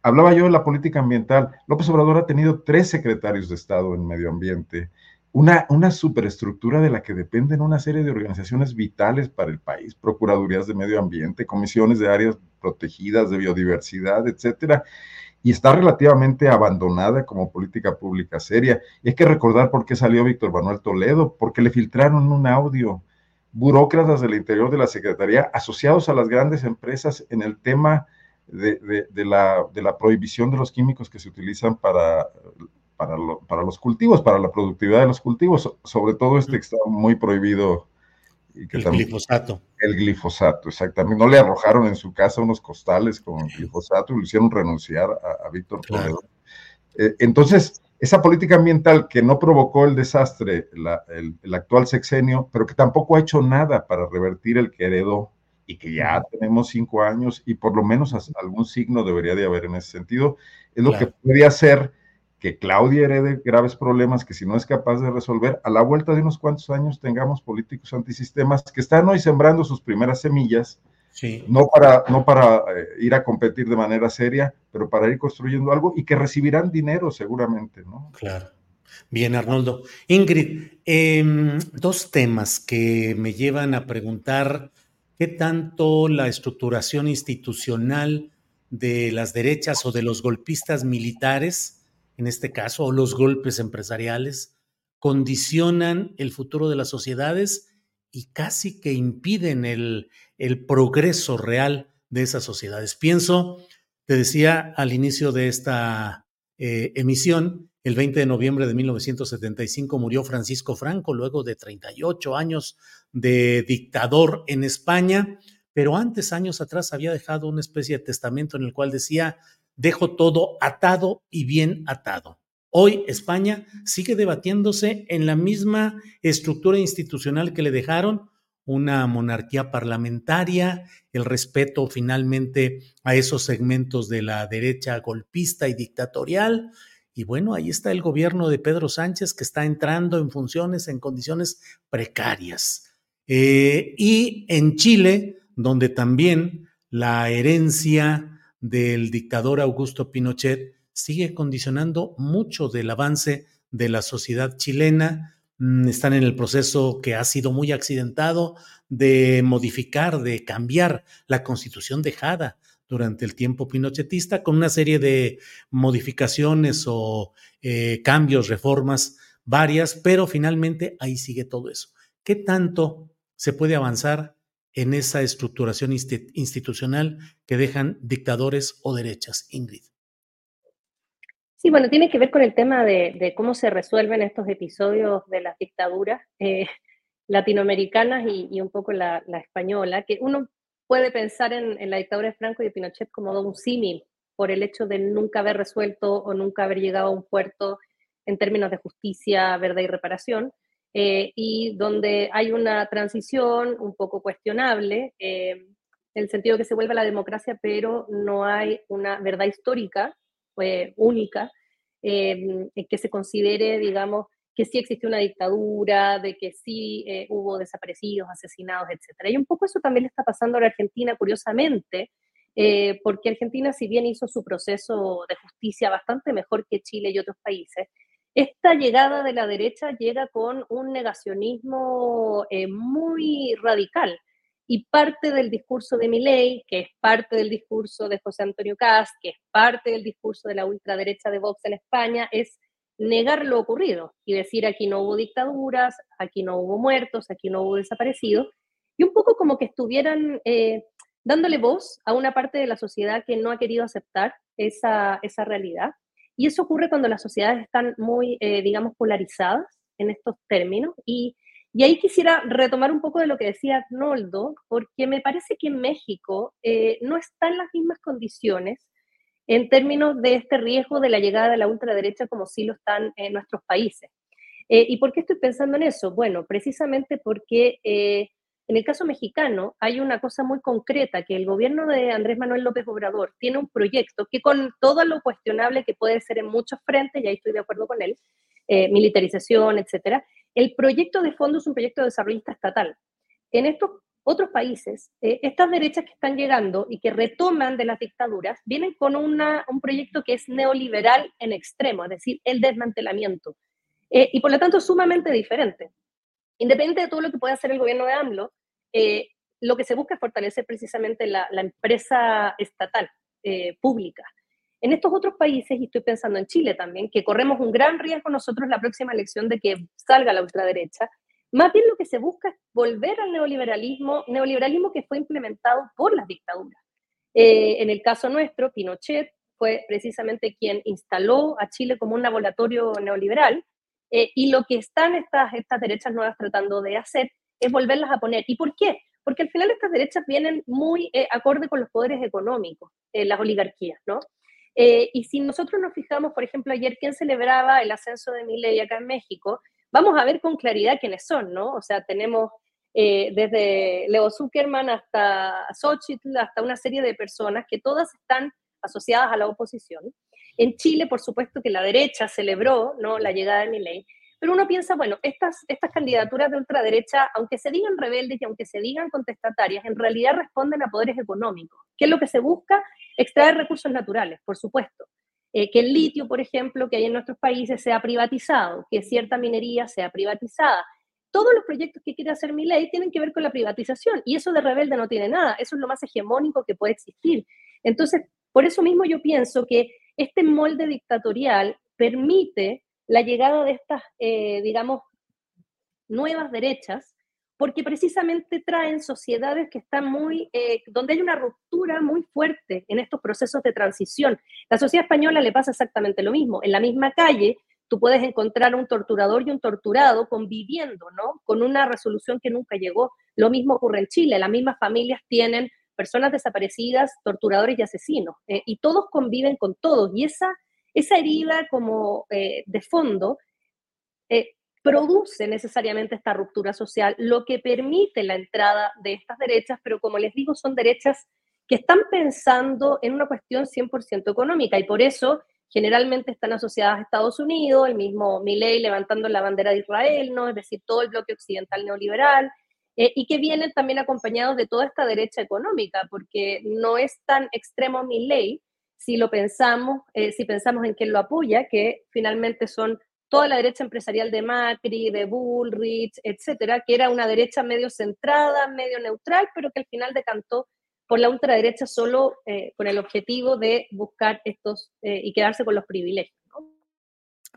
Hablaba yo de la política ambiental. López Obrador ha tenido tres secretarios de Estado en medio ambiente, una, una superestructura de la que dependen una serie de organizaciones vitales para el país, procuradurías de medio ambiente, comisiones de áreas protegidas, de biodiversidad, etcétera y está relativamente abandonada como política pública seria. Y hay que recordar por qué salió Víctor Manuel Toledo, porque le filtraron un audio. Burócratas del interior de la Secretaría asociados a las grandes empresas en el tema de, la, de la, prohibición de los químicos que se utilizan para, para, para, los cultivos, para la productividad de los cultivos, sobre todo este que está muy prohibido el glifosato. El glifosato, exactamente. No le arrojaron en su casa unos costales con glifosato y lo hicieron renunciar a, Víctor Toledo. Eh, entonces, esa política ambiental que no provocó el desastre, el, actual sexenio, pero que tampoco ha hecho nada para revertir el que heredó y que ya tenemos cinco años y por lo menos algún signo debería de haber en ese sentido, es lo que podría hacer que Claudia herede graves problemas que si no es capaz de resolver, a la vuelta de unos cuantos años tengamos políticos antisistemas que están hoy sembrando sus primeras semillas, no para, no para eh, ir a competir de manera seria, pero para ir construyendo algo y que recibirán dinero seguramente, ¿no? Claro. Bien, Arnoldo. Ingrid, em, dos temas que me llevan a preguntar qué tanto la estructuración institucional de las derechas o de los golpistas militares en este caso, o los golpes empresariales, condicionan el futuro de las sociedades y casi que impiden el, progreso real de esas sociedades. Pienso, te decía al inicio de esta eh, emisión, el 20 de noviembre de 1975 murió Francisco Franco, luego de 38 años de dictador en España, pero antes, años atrás, había dejado una especie de testamento en el cual decía, dejo todo atado y bien atado. Hoy España sigue debatiéndose en la misma estructura institucional que le dejaron, una monarquía parlamentaria, el respeto finalmente a esos segmentos de la derecha golpista y dictatorial. Y bueno, ahí está el gobierno de Pedro Sánchez que está entrando en funciones en condiciones precarias. Eh, y en Chile, donde también la herencia del dictador Augusto Pinochet sigue condicionando mucho del avance de la sociedad chilena. Mm, están en el proceso que ha sido muy accidentado de modificar, de cambiar la constitución dejada durante el tiempo pinochetista con una serie de modificaciones o eh, cambios, reformas varias, pero finalmente ahí sigue todo eso. ¿Qué tanto se puede avanzar en esa estructuración institucional que dejan dictadores o derechas, Ingrid. Sí, bueno, tiene que ver con el tema de, cómo se resuelven estos episodios de las dictaduras eh, latinoamericanas y, un poco la, española, que uno puede pensar en, la dictadura de Franco y de Pinochet como un símil por el hecho de nunca haber resuelto o nunca haber llegado a un puerto en términos de justicia, verdad y reparación, eh, y donde hay una transición un poco cuestionable, eh, en el sentido que se vuelve a la democracia, pero no hay una verdad histórica eh, única en que se considere, digamos, que sí existió una dictadura, de que sí hubo desaparecidos, asesinados, etc. Y un poco eso también le está pasando a la Argentina, curiosamente, porque Argentina, si bien hizo su proceso de justicia bastante mejor que Chile y otros países, esta llegada de la derecha llega con un negacionismo eh, muy radical y parte del discurso de Milley, que es parte del discurso de José Antonio Cast, que es parte del discurso de la ultraderecha de Vox en España, es negar lo ocurrido y decir aquí no hubo dictaduras, aquí no hubo muertos, aquí no hubo desaparecidos, y un poco como que estuvieran eh, dándole voz a una parte de la sociedad que no ha querido aceptar esa, esa realidad. Y eso ocurre cuando las sociedades están muy, eh, digamos, polarizadas en estos términos. Y, y, ahí quisiera retomar un poco de lo que decía Arnoldo, porque me parece que en México eh, no está en las mismas condiciones en términos de este riesgo de la llegada de la ultraderecha como sí lo están en nuestros países. Eh, ¿Y por qué estoy pensando en eso? Bueno, precisamente porque en el caso mexicano hay una cosa muy concreta, que el gobierno de Andrés Manuel López Obrador tiene un proyecto que con todo lo cuestionable que puede ser en muchos frentes, y ahí estoy de acuerdo con él, eh, militarización, etcétera, el proyecto de fondo es un proyecto desarrollista estatal. En estos otros países, eh, estas derechas que están llegando y que retoman de las dictaduras, vienen con una, un proyecto que es neoliberal en extremo, es decir, el desmantelamiento. Eh, y por lo tanto sumamente diferente. Independiente de todo lo que pueda hacer el gobierno de AMLO, eh, lo que se busca es fortalecer precisamente la, empresa estatal, eh, pública. En estos otros países, y estoy pensando en Chile también, que corremos un gran riesgo nosotros la próxima elección de que salga la ultraderecha, más bien lo que se busca es volver al neoliberalismo, neoliberalismo que fue implementado por las dictaduras. Eh, en el caso nuestro, Pinochet fue precisamente quien instaló a Chile como un laboratorio neoliberal, y lo que están estas, estas derechas nuevas tratando de hacer es volverlas a poner. ¿Y por qué? Porque al final estas derechas vienen muy eh, acorde con los poderes económicos, eh, las oligarquías, ¿no? Eh, y si nosotros nos fijamos, por ejemplo, ayer, ¿quién celebraba el ascenso de Milei acá en México? Vamos a ver con claridad quiénes son, ¿no? O sea, tenemos desde Leo Zuckerman hasta Xochitl, hasta una serie de personas que todas están asociadas a la oposición. En Chile, por supuesto que la derecha celebró ¿no? la llegada de Milei, pero uno piensa, bueno, estas, estas candidaturas de ultraderecha, aunque se digan rebeldes y aunque se digan contestatarias, en realidad responden a poderes económicos. ¿Qué es lo que se busca? Extraer recursos naturales, por supuesto. Eh, que el litio, por ejemplo, que hay en nuestros países sea privatizado, que cierta minería sea privatizada. Todos los proyectos que quiere hacer mi ley tienen que ver con la privatización y eso de rebelde no tiene nada, eso es lo más hegemónico que puede existir. Entonces, por eso mismo yo pienso que este molde dictatorial permite la llegada de estas, eh, digamos, nuevas derechas, porque precisamente traen sociedades que están muy, eh, donde hay una ruptura muy fuerte en estos procesos de transición. La sociedad española le pasa exactamente lo mismo. En la misma calle, tú puedes encontrar un torturador y un torturado conviviendo, ¿no? Con una resolución que nunca llegó. Lo mismo ocurre en Chile. Las mismas familias tienen personas desaparecidas, torturadores y asesinos, eh, y todos conviven con todos. Y esa esa herida como eh, de fondo eh, produce necesariamente esta ruptura social, lo que permite la entrada de estas derechas, pero como les digo, son derechas que están pensando en una cuestión 100% económica y por eso generalmente están asociadas a Estados Unidos, el mismo Milley levantando la bandera de Israel, ¿no? es decir, todo el bloque occidental neoliberal, eh, y que vienen también acompañados de toda esta derecha económica, porque no es tan extremo Milley, si lo pensamos, eh, si pensamos en quién lo apoya, que finalmente son toda la derecha empresarial de Macri, de Bullrich, etcétera, que era una derecha medio centrada, medio neutral, pero que al final decantó por la ultraderecha solo eh, con el objetivo de buscar estos eh, y quedarse con los privilegios.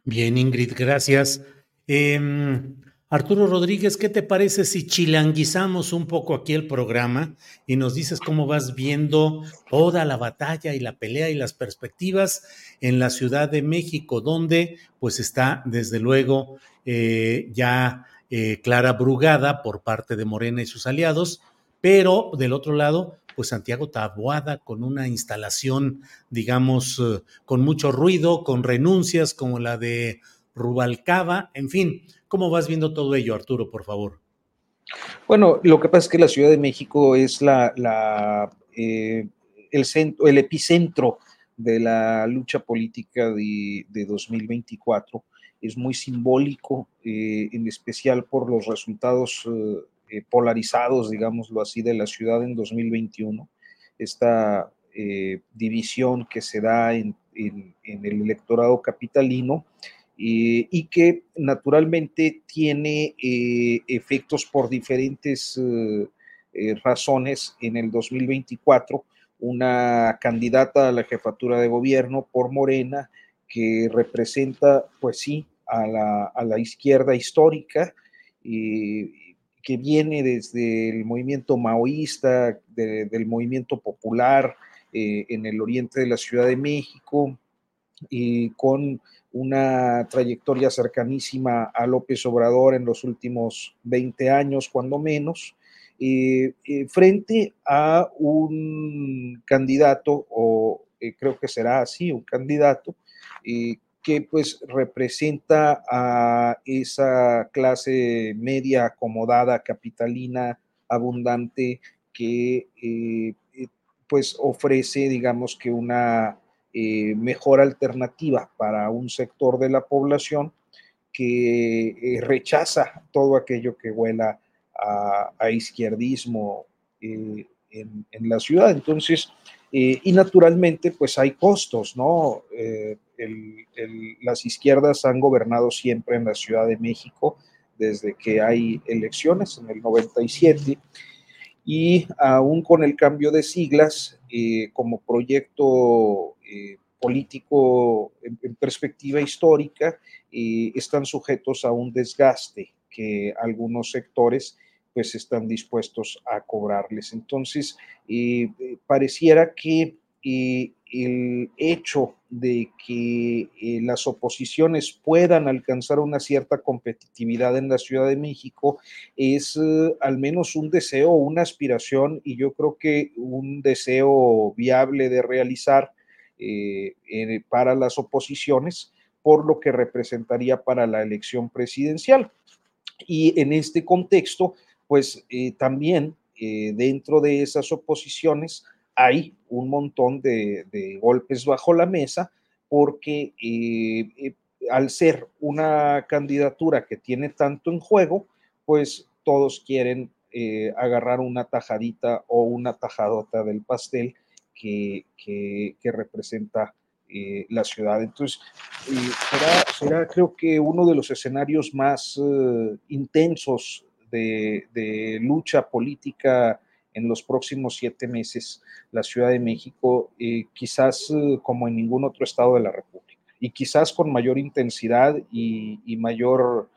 Bien, Ingrid, gracias. Em, Arturo Rodríguez, ¿qué te parece si chilanguizamos un poco aquí el programa y nos dices cómo vas viendo toda la batalla y la pelea y las perspectivas en la Ciudad de México, donde pues está desde luego eh, ya eh, Clara Brugada por parte de Morena y sus aliados, pero del otro lado, pues Santiago Taboada con una instalación, digamos, eh, con mucho ruido, con renuncias como la de Rubalcaba, en fin, ¿cómo vas viendo todo ello, Arturo, por favor? Bueno, lo que pasa es que la Ciudad de México es la, eh, el, centro, el epicentro de la lucha política de, 2024. Es muy simbólico, eh, en especial por los resultados eh, polarizados, digámoslo así, de la ciudad en 2021. Esta división que se da en el electorado capitalino y que naturalmente tiene eh, efectos por diferentes eh, eh, razones en el 2024. Una candidata a la jefatura de gobierno por Morena que representa, pues sí, a la, izquierda histórica, que viene desde el movimiento maoísta, del movimiento popular en el oriente de la Ciudad de México, y con una trayectoria cercanísima a López Obrador en los últimos 20 años, cuando menos, eh, eh, frente a un candidato, o eh, creo que será así, un candidato, que pues representa a esa clase media acomodada, capitalina, abundante, que pues ofrece, digamos que una eh, mejor alternativa para un sector de la población que eh, rechaza todo aquello que huela a, izquierdismo eh, en, la ciudad. Entonces, y naturalmente, pues hay costos, ¿no? las izquierdas han gobernado siempre en la Ciudad de México desde que hay elecciones en el 97 y aún con el cambio de siglas, como proyecto eh, político en, perspectiva histórica están sujetos a un desgaste que algunos sectores pues están dispuestos a cobrarles. Entonces, eh, pareciera que eh, el hecho de que las oposiciones puedan alcanzar una cierta competitividad en la Ciudad de México es al menos un deseo, una aspiración y yo creo que un deseo viable de realizar eh, para las oposiciones, por lo que representaría para la elección presidencial. Y en este contexto, pues eh, también eh, dentro de esas oposiciones hay un montón de, golpes bajo la mesa, porque al ser una candidatura que tiene tanto en juego, pues todos quieren agarrar una tajadita o una tajadota del pastel que, representa eh, la ciudad. Entonces, eh, será, creo que uno de los escenarios más eh, intensos de, lucha política en los próximos siete meses, la Ciudad de México, quizás como en ningún otro estado de la República, y quizás con mayor intensidad y, y mayor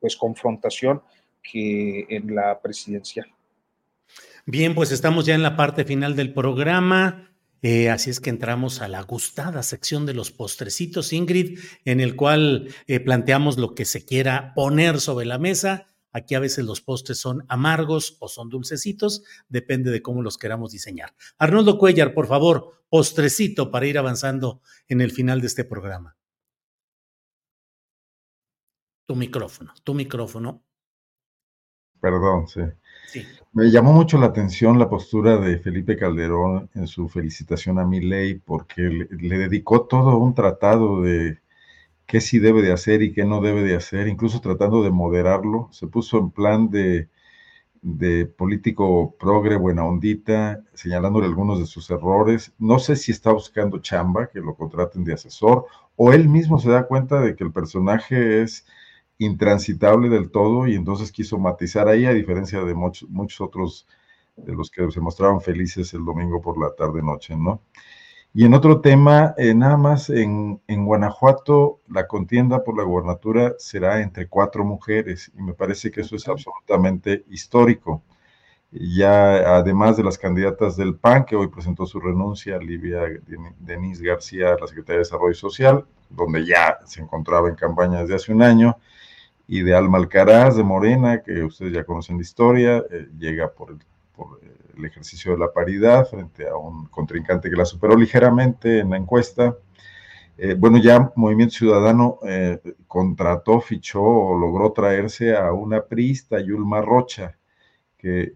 pues confrontación que en la presidencial. Bien, pues estamos ya en la parte final del programa. Eh, así es que entramos a la gustada sección de los postrecitos, Ingrid, en el cual eh, planteamos lo que se quiera poner sobre la mesa. Aquí a veces los postres son amargos o son dulcecitos, depende de cómo los queramos diseñar. Arnoldo Cuellar, por favor, postrecito para ir avanzando en el final de este programa. Tu micrófono, tu micrófono. Perdón, sí. Me llamó mucho la atención la postura de Felipe Calderón en su felicitación a Milei, porque le, dedicó todo un tratado de qué sí debe de hacer y qué no debe de hacer, incluso tratando de moderarlo. Se puso en plan de, de político progre, buena ondita, señalándole algunos de sus errores. No sé si está buscando chamba, que lo contraten de asesor, o él mismo se da cuenta de que el personaje es intransitable del todo y entonces quiso matizar ahí, a diferencia de muchos, muchos otros de los que se mostraban felices el domingo por la tarde-noche, ¿no? Y en otro tema, eh, nada más en, en, Guanajuato, la contienda por la gobernatura será entre cuatro mujeres y me parece que eso es absolutamente histórico. Ya además de las candidatas del PAN, que hoy presentó su renuncia, Livia Denise García, la secretaria de Desarrollo Social, donde ya se encontraba en campaña desde hace un año, y de Alma Alcaraz de Morena, que ustedes ya conocen la historia, eh, llega por el, por el ejercicio de la paridad frente a un contrincante que la superó ligeramente en la encuesta. Eh, bueno, ya Movimiento Ciudadano eh, contrató, fichó o logró traerse a una priista, Yulma Rocha,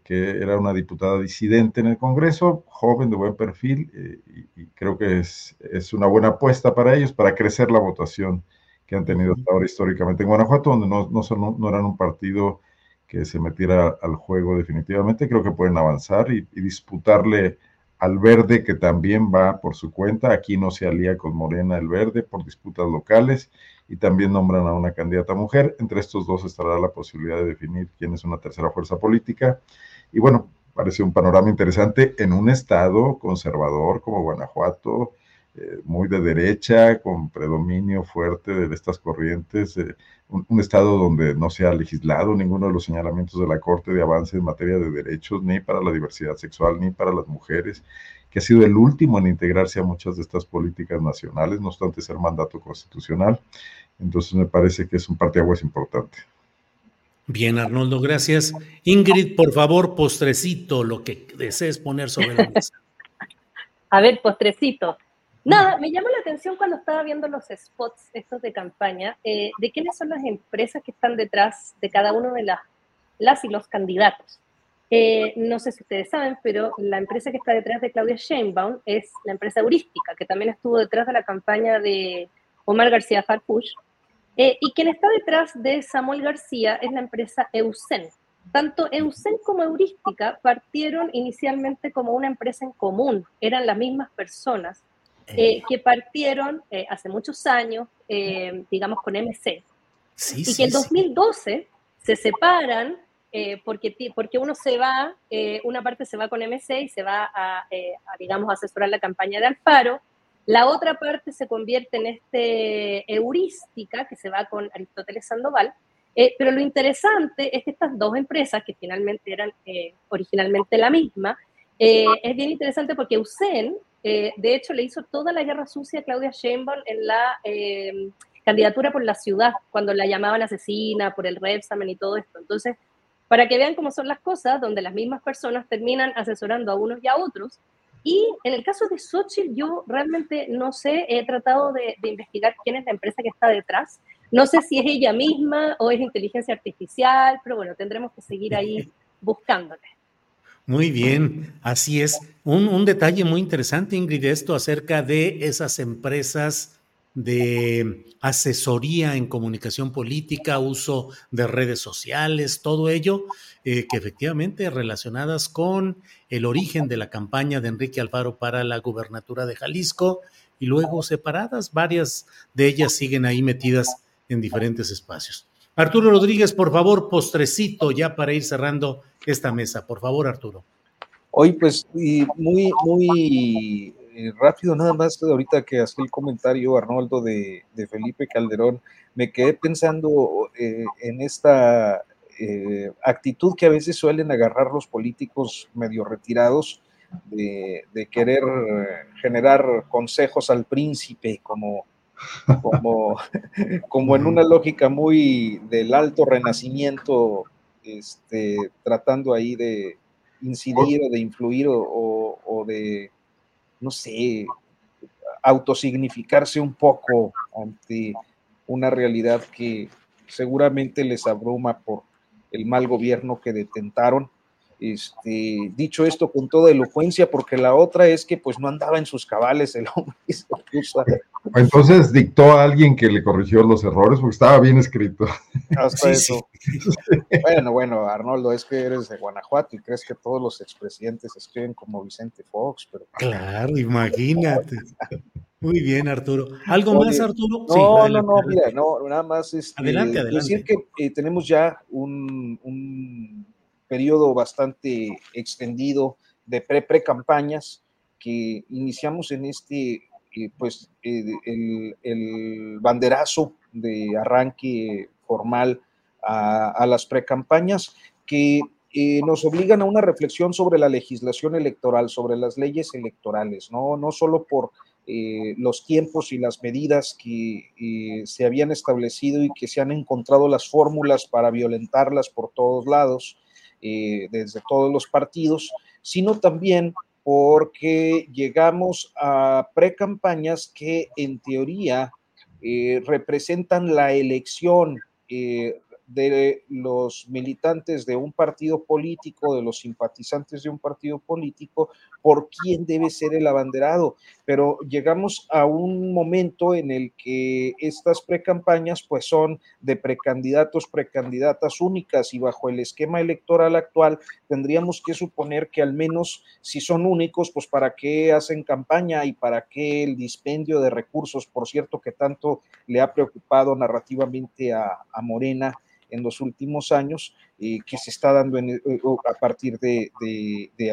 que, era una diputada disidente en el Congreso, joven, de buen perfil, eh, y, creo que es, es, una buena apuesta para ellos, para crecer la votación que han tenido hasta ahora históricamente en Guanajuato, donde no, no, son, no eran un partido que se metiera al juego definitivamente. Creo que pueden avanzar y, y, disputarle al verde, que también va por su cuenta. Aquí no se alía con Morena el verde por disputas locales y también nombran a una candidata mujer. Entre estos dos estará la posibilidad de definir quién es una tercera fuerza política. Y bueno, parece un panorama interesante en un estado conservador como Guanajuato, eh, muy de derecha, con predominio fuerte de estas corrientes, eh, un, estado donde no se ha legislado ninguno de los señalamientos de la Corte de avance en materia de derechos, ni para la diversidad sexual, ni para las mujeres, que ha sido el último en integrarse a muchas de estas políticas nacionales, no obstante ser mandato constitucional. Entonces me parece que es un parteaguas importante. Bien, Arnoldo, gracias. Ingrid, por favor, postrecito, lo que desees poner sobre la mesa. A ver, postrecito. Nada, me llamó la atención cuando estaba viendo los spots estos de campaña, eh, de quiénes son las empresas que están detrás de cada uno de las, las y los candidatos. Eh, no sé si ustedes saben, pero la empresa que está detrás de Claudia Sheinbaum es la empresa Heurística, que también estuvo detrás de la campaña de Omar García Farpush. Eh, y quien está detrás de Samuel García es la empresa Eusen. Tanto Eusen como Heurística partieron inicialmente como una empresa en común, eran las mismas personas eh, que partieron hace muchos años, digamos, con MC. y que en 2012 se separan eh, porque, porque uno se va, eh, una parte se va con MC y se va eh, a, digamos, asesorar la campaña de Alfaro, la otra parte se convierte en este heurística que se va con Aristóteles Sandoval, pero lo interesante es que estas dos empresas, que finalmente eran originalmente la misma, es bien interesante porque Usen, de hecho, le hizo toda la guerra sucia a Claudia Sheinbaum en la candidatura por la ciudad, cuando la llamaban asesina por el Repsamen y todo esto. Entonces, para que vean cómo son las cosas, donde las mismas personas terminan asesorando a unos y a otros. Y en el caso de Xochitl, yo realmente no sé, he tratado de, investigar quién es la empresa que está detrás. No sé si es ella misma o es inteligencia artificial, pero bueno, tendremos que seguir ahí buscándole. Muy bien, así es. Un, un detalle muy interesante, Ingrid, esto acerca de esas empresas de asesoría en comunicación política, uso de redes sociales, todo ello eh, que efectivamente relacionadas con el origen de la campaña de Enrique Alfaro para la gubernatura de Jalisco y luego separadas, varias de ellas siguen ahí metidas en diferentes espacios. Arturo Rodríguez, por favor, postrecito ya para ir cerrando esta mesa. Por favor, Arturo. Hoy, pues, muy, muy eh, rápido, nada más, ahorita que hace el comentario Arnoldo de, Felipe Calderón, me quedé pensando eh, en esta eh, actitud que a veces suelen agarrar los políticos medio retirados de, querer generar consejos al príncipe, como, como, como en una lógica muy del alto renacimiento, este, tratando ahí de incidir o de influir o de no sé, autosignificarse un poco ante una realidad que seguramente les abruma por el mal gobierno que detentaron este, dicho esto con toda elocuencia, porque la otra es que pues no andaba en sus cabales el hombre. Entonces dictó a alguien que le corrigió los errores porque estaba bien escrito. Hasta eso. Bueno, bueno, Arnoldo, es que eres de Guanajuato y crees que todos los expresidentes escriben como Vicente Fox, pero... Claro, imagínate. Muy bien, Arturo. ¿Algo más, Arturo? No, no, no, mira, no, nada más es este, adelante, adelante. decir que eh, tenemos ya un periodo bastante extendido de pre-pre-campañas que iniciamos en este, pues, el, el, banderazo de arranque formal a, a las precampañas, que eh, nos obligan a una reflexión sobre la legislación electoral, sobre las leyes electorales, no, no solo por eh, los tiempos y las medidas que eh, se habían establecido y que se han encontrado las fórmulas para violentarlas por todos lados, desde todos los partidos, sino también porque llegamos a precampañas que en teoría representan la elección de los militantes de un partido político, de los simpatizantes de un partido político, por quién debe ser el abanderado. Pero llegamos a un momento en el que estas precampañas pues son de precandidatos, precandidatas únicas y bajo el esquema electoral actual tendríamos que suponer que al menos si son únicos, pues para qué hacen campaña y para qué el dispendio de recursos, por cierto, que tanto le ha preocupado narrativamente a, a Morena en los últimos años eh, que se está dando eh, a partir de,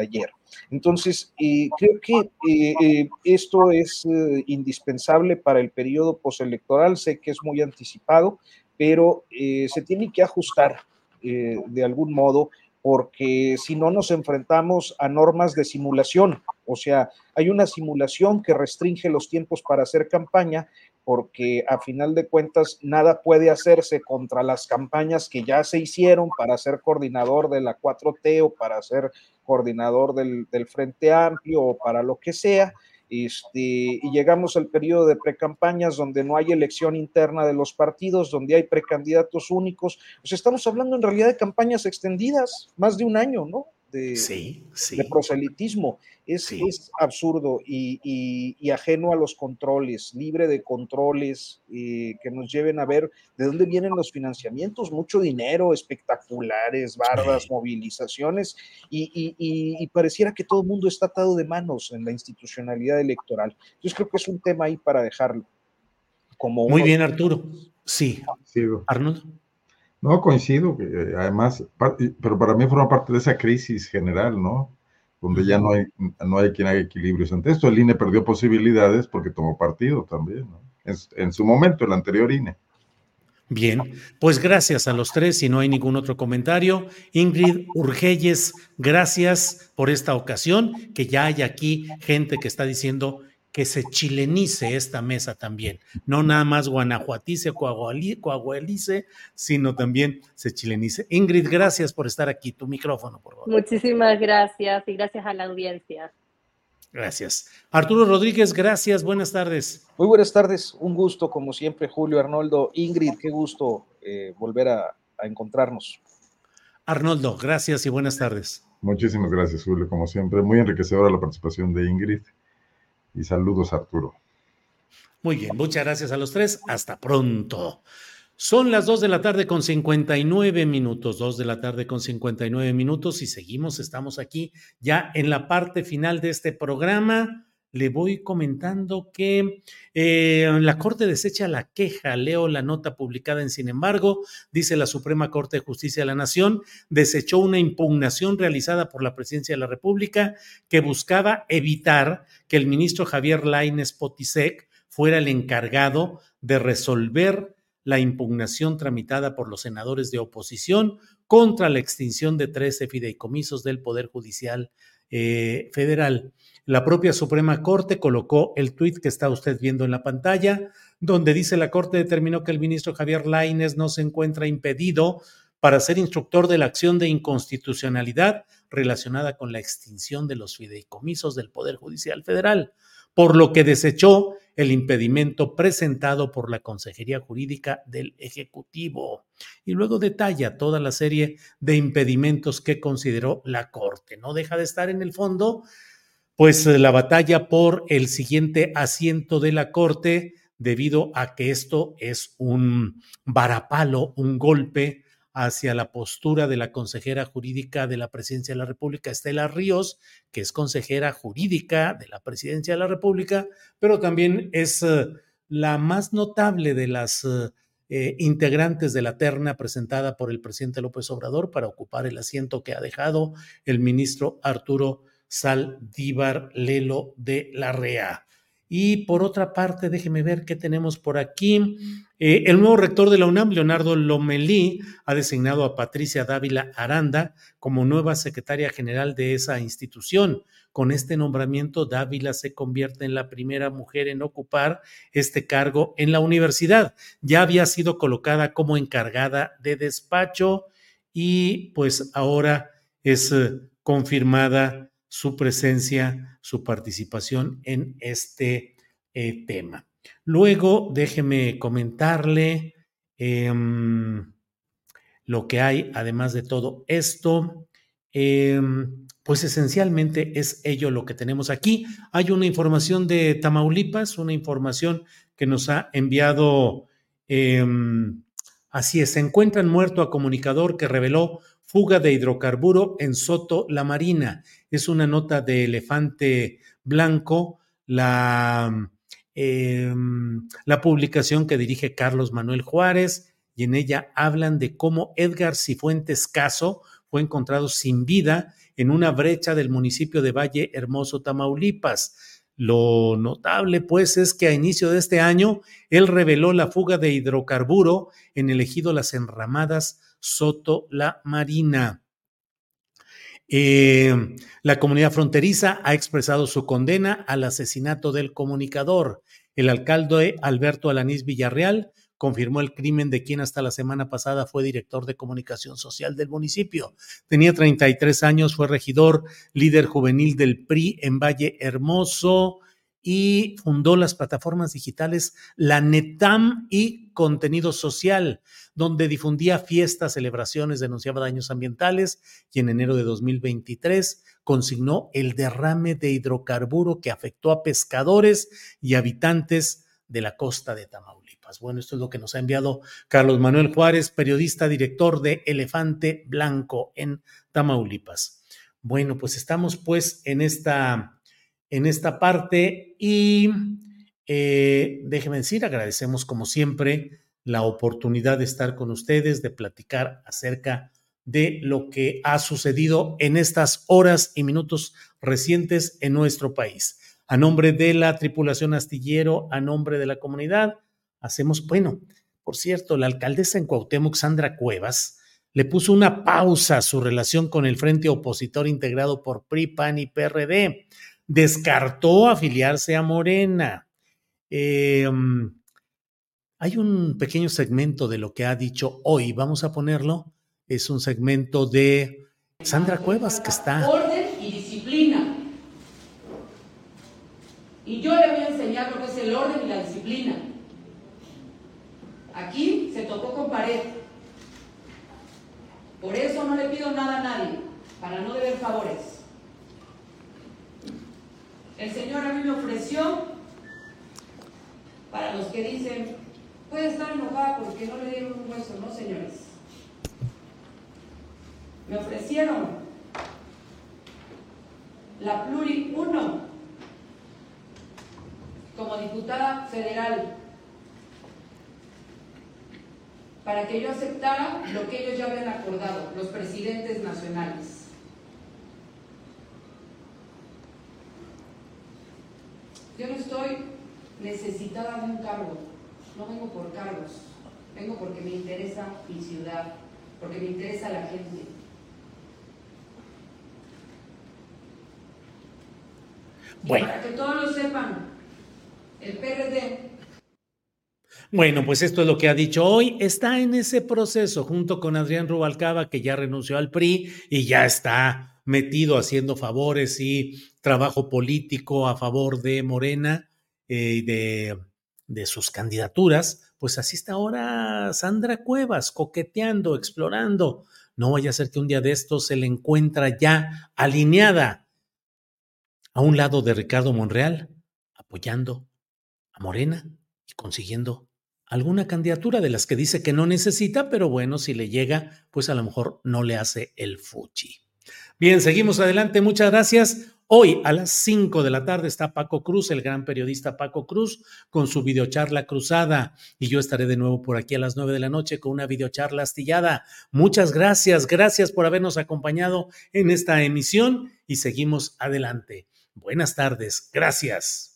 ayer. Entonces, eh, creo que esto es indispensable para el periodo postelectoral, sé que es muy anticipado, pero se tiene que ajustar de algún modo porque si no nos enfrentamos a normas de simulación, o sea, hay una simulación que restringe los tiempos para hacer campaña, porque a final de cuentas nada puede hacerse contra las campañas que ya se hicieron para ser coordinador de la 4T o para ser coordinador del, Frente Amplio o para lo que sea. Este, y llegamos al periodo de precampañas donde no hay elección interna de los partidos, donde hay precandidatos únicos. Pues estamos hablando en realidad de campañas extendidas, más de un año, ¿no? De, proselitismo. Es, es absurdo y, ajeno a los controles, libre de controles eh, que nos lleven a ver de dónde vienen los financiamientos, mucho dinero, espectaculares, bardas, movilizaciones, y, pareciera que todo el mundo está atado de manos en la institucionalidad electoral. Yo creo que es un tema ahí para dejarlo. Como Muy bien, Arturo. Sí. Arnold. No, coincido, que eh, además, pero para mí forma parte de esa crisis general, ¿no? Donde ya no hay, no hay quien haga equilibrios ante esto. El INE perdió posibilidades porque tomó partido también, ¿no? En, en su momento, el anterior INE. Bien, pues gracias a los tres. Si no hay ningún otro comentario, Ingrid Urgelles, gracias por esta ocasión, que ya hay aquí gente que está diciendo que se chilenice esta mesa también. No nada más guanajuatice, coahuelice, sino también se chilenice. Ingrid, gracias por estar aquí. Tu micrófono, por favor. Muchísimas gracias y gracias a la audiencia. Gracias. Arturo Rodríguez, gracias. Buenas tardes. Muy buenas tardes. Un gusto, como siempre, Julio Arnoldo. Ingrid, qué gusto eh, volver a, a encontrarnos. Arnoldo, gracias y buenas tardes. Muchísimas gracias, Julio. Como siempre, muy enriquecedora la participación de Ingrid y saludos Arturo. Muy bien, muchas gracias a los tres. Hasta pronto. Son las 2 de la tarde con 59 minutos, 2 de la tarde con 59 minutos y seguimos, estamos aquí ya en la parte final de este programa le voy comentando que eh, la Corte desecha la queja. Leo la nota publicada en Sin embargo, dice la Suprema Corte de Justicia de la Nación, desechó una impugnación realizada por la Presidencia de la República que buscaba evitar que el ministro Javier Laines Potisek fuera el encargado de resolver la impugnación tramitada por los senadores de oposición contra la extinción de 13 fideicomisos del Poder Judicial eh, Federal. La propia Suprema Corte colocó el tuit que está usted viendo en la pantalla, donde dice la Corte determinó que el ministro Javier Laines no se encuentra impedido para ser instructor de la acción de inconstitucionalidad relacionada con la extinción de los fideicomisos del Poder Judicial Federal, por lo que desechó el impedimento presentado por la Consejería Jurídica del Ejecutivo. Y luego detalla toda la serie de impedimentos que consideró la Corte. No deja de estar en el fondo pues eh, la batalla por el siguiente asiento de la Corte, debido a que esto es un varapalo, un golpe hacia la postura de la consejera jurídica de la Presidencia de la República, Estela Ríos, que es consejera jurídica de la Presidencia de la República, pero también es eh, la más notable de las eh, integrantes de la terna presentada por el presidente López Obrador para ocupar el asiento que ha dejado el ministro Arturo Saldívar Lelo de la Rea. Y por otra parte, déjeme ver qué tenemos por aquí. Eh, el nuevo rector de la UNAM, Leonardo Lomelí, ha designado a Patricia Dávila Aranda como nueva secretaria general de esa institución. Con este nombramiento, Dávila se convierte en la primera mujer en ocupar este cargo en la universidad. Ya había sido colocada como encargada de despacho y pues ahora es eh, confirmada su presencia, su participación en este eh, tema. Luego, déjeme comentarle em, lo que hay, además de todo esto. Em, pues esencialmente es ello lo que tenemos aquí. Hay una información de Tamaulipas, una información que nos ha enviado, em, así es, se encuentran muerto a comunicador que reveló fuga de hidrocarburo en Soto La Marina. Es una nota de Elefante Blanco, la, em, la publicación que dirige Carlos Manuel Juárez, y en ella hablan de cómo Edgar Cifuentes Caso fue encontrado sin vida en una brecha del municipio de Valle Hermoso, Tamaulipas. Lo notable, pues, es que a inicio de este año él reveló la fuga de hidrocarburo en el ejido Las Enramadas Soto La Marina. Eh, la comunidad fronteriza ha expresado su condena al asesinato del comunicador. El alcalde Alberto Alanís Villarreal confirmó el crimen de quien hasta la semana pasada fue director de comunicación social del municipio. Tenía 33 años, fue regidor, líder juvenil del PRI en Valle Hermoso y fundó las plataformas digitales La Netam y Contenido Social donde difundía fiestas, celebraciones, denunciaba daños ambientales y en enero de 2023 consignó el derrame de hidrocarburo que afectó a pescadores y habitantes de la costa de Tamaulipas. Bueno, esto es lo que nos ha enviado Carlos Manuel Juárez, periodista, director de Elefante Blanco en Tamaulipas. Bueno, pues estamos pues en esta, en esta parte y eh, déjenme decir, agradecemos como siempre la oportunidad de estar con ustedes, de platicar acerca de lo que ha sucedido en estas horas y minutos recientes en nuestro país. A nombre de la tripulación astillero, a nombre de la comunidad, hacemos, bueno, por cierto, la alcaldesa en Cuauhtémoc, Sandra Cuevas, le puso una pausa a su relación con el frente opositor integrado por PRI, PAN y PRD. Descartó afiliarse a Morena. Eh, hay un pequeño segmento de lo que ha dicho hoy, vamos a ponerlo. Es un segmento de Sandra Cuevas que está... Orden y disciplina. Y yo le voy a enseñar lo que es el orden y la disciplina. Aquí se tocó con pared. Por eso no le pido nada a nadie, para no deber favores. El Señor a mí me ofreció, para los que dicen, Puede estar enojada porque no le dieron un hueso, ¿no, señores? Me ofrecieron la Pluri 1 como diputada federal para que yo aceptara lo que ellos ya habían acordado, los presidentes nacionales. Yo no estoy necesitada de un cargo no vengo por cargos, vengo porque me interesa mi ciudad, porque me interesa la gente. Bueno. para que todos lo sepan, el PRD bueno, pues esto es lo que ha dicho hoy. Está en ese proceso junto con Adrián Rubalcaba, que ya renunció al PRI y ya está metido haciendo favores y trabajo político a favor de Morena y eh, de de sus candidaturas, pues así está ahora Sandra Cuevas, coqueteando, explorando. No vaya a ser que un día de estos se le encuentra ya alineada a un lado de Ricardo Monreal, apoyando a Morena y consiguiendo alguna candidatura de las que dice que no necesita, pero bueno, si le llega, pues a lo mejor no le hace el fuchi. Bien, seguimos adelante. Muchas gracias. Hoy a las 5 de la tarde está Paco Cruz, el gran periodista Paco Cruz, con su videocharla cruzada. Y yo estaré de nuevo por aquí a las 9 de la noche con una videocharla astillada. Muchas gracias, gracias por habernos acompañado en esta emisión y seguimos adelante. Buenas tardes, gracias.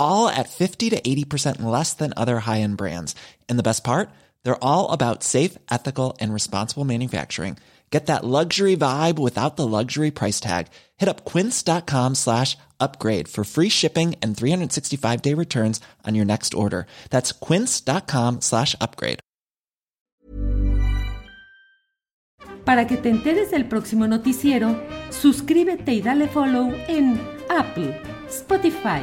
all at 50 to 80% less than other high-end brands. And the best part? They're all about safe, ethical, and responsible manufacturing. Get that luxury vibe without the luxury price tag. Hit up quince.com slash upgrade for free shipping and 365-day returns on your next order. That's quince.com slash upgrade. Para que te enteres del próximo noticiero, suscríbete y dale follow en Apple, Spotify,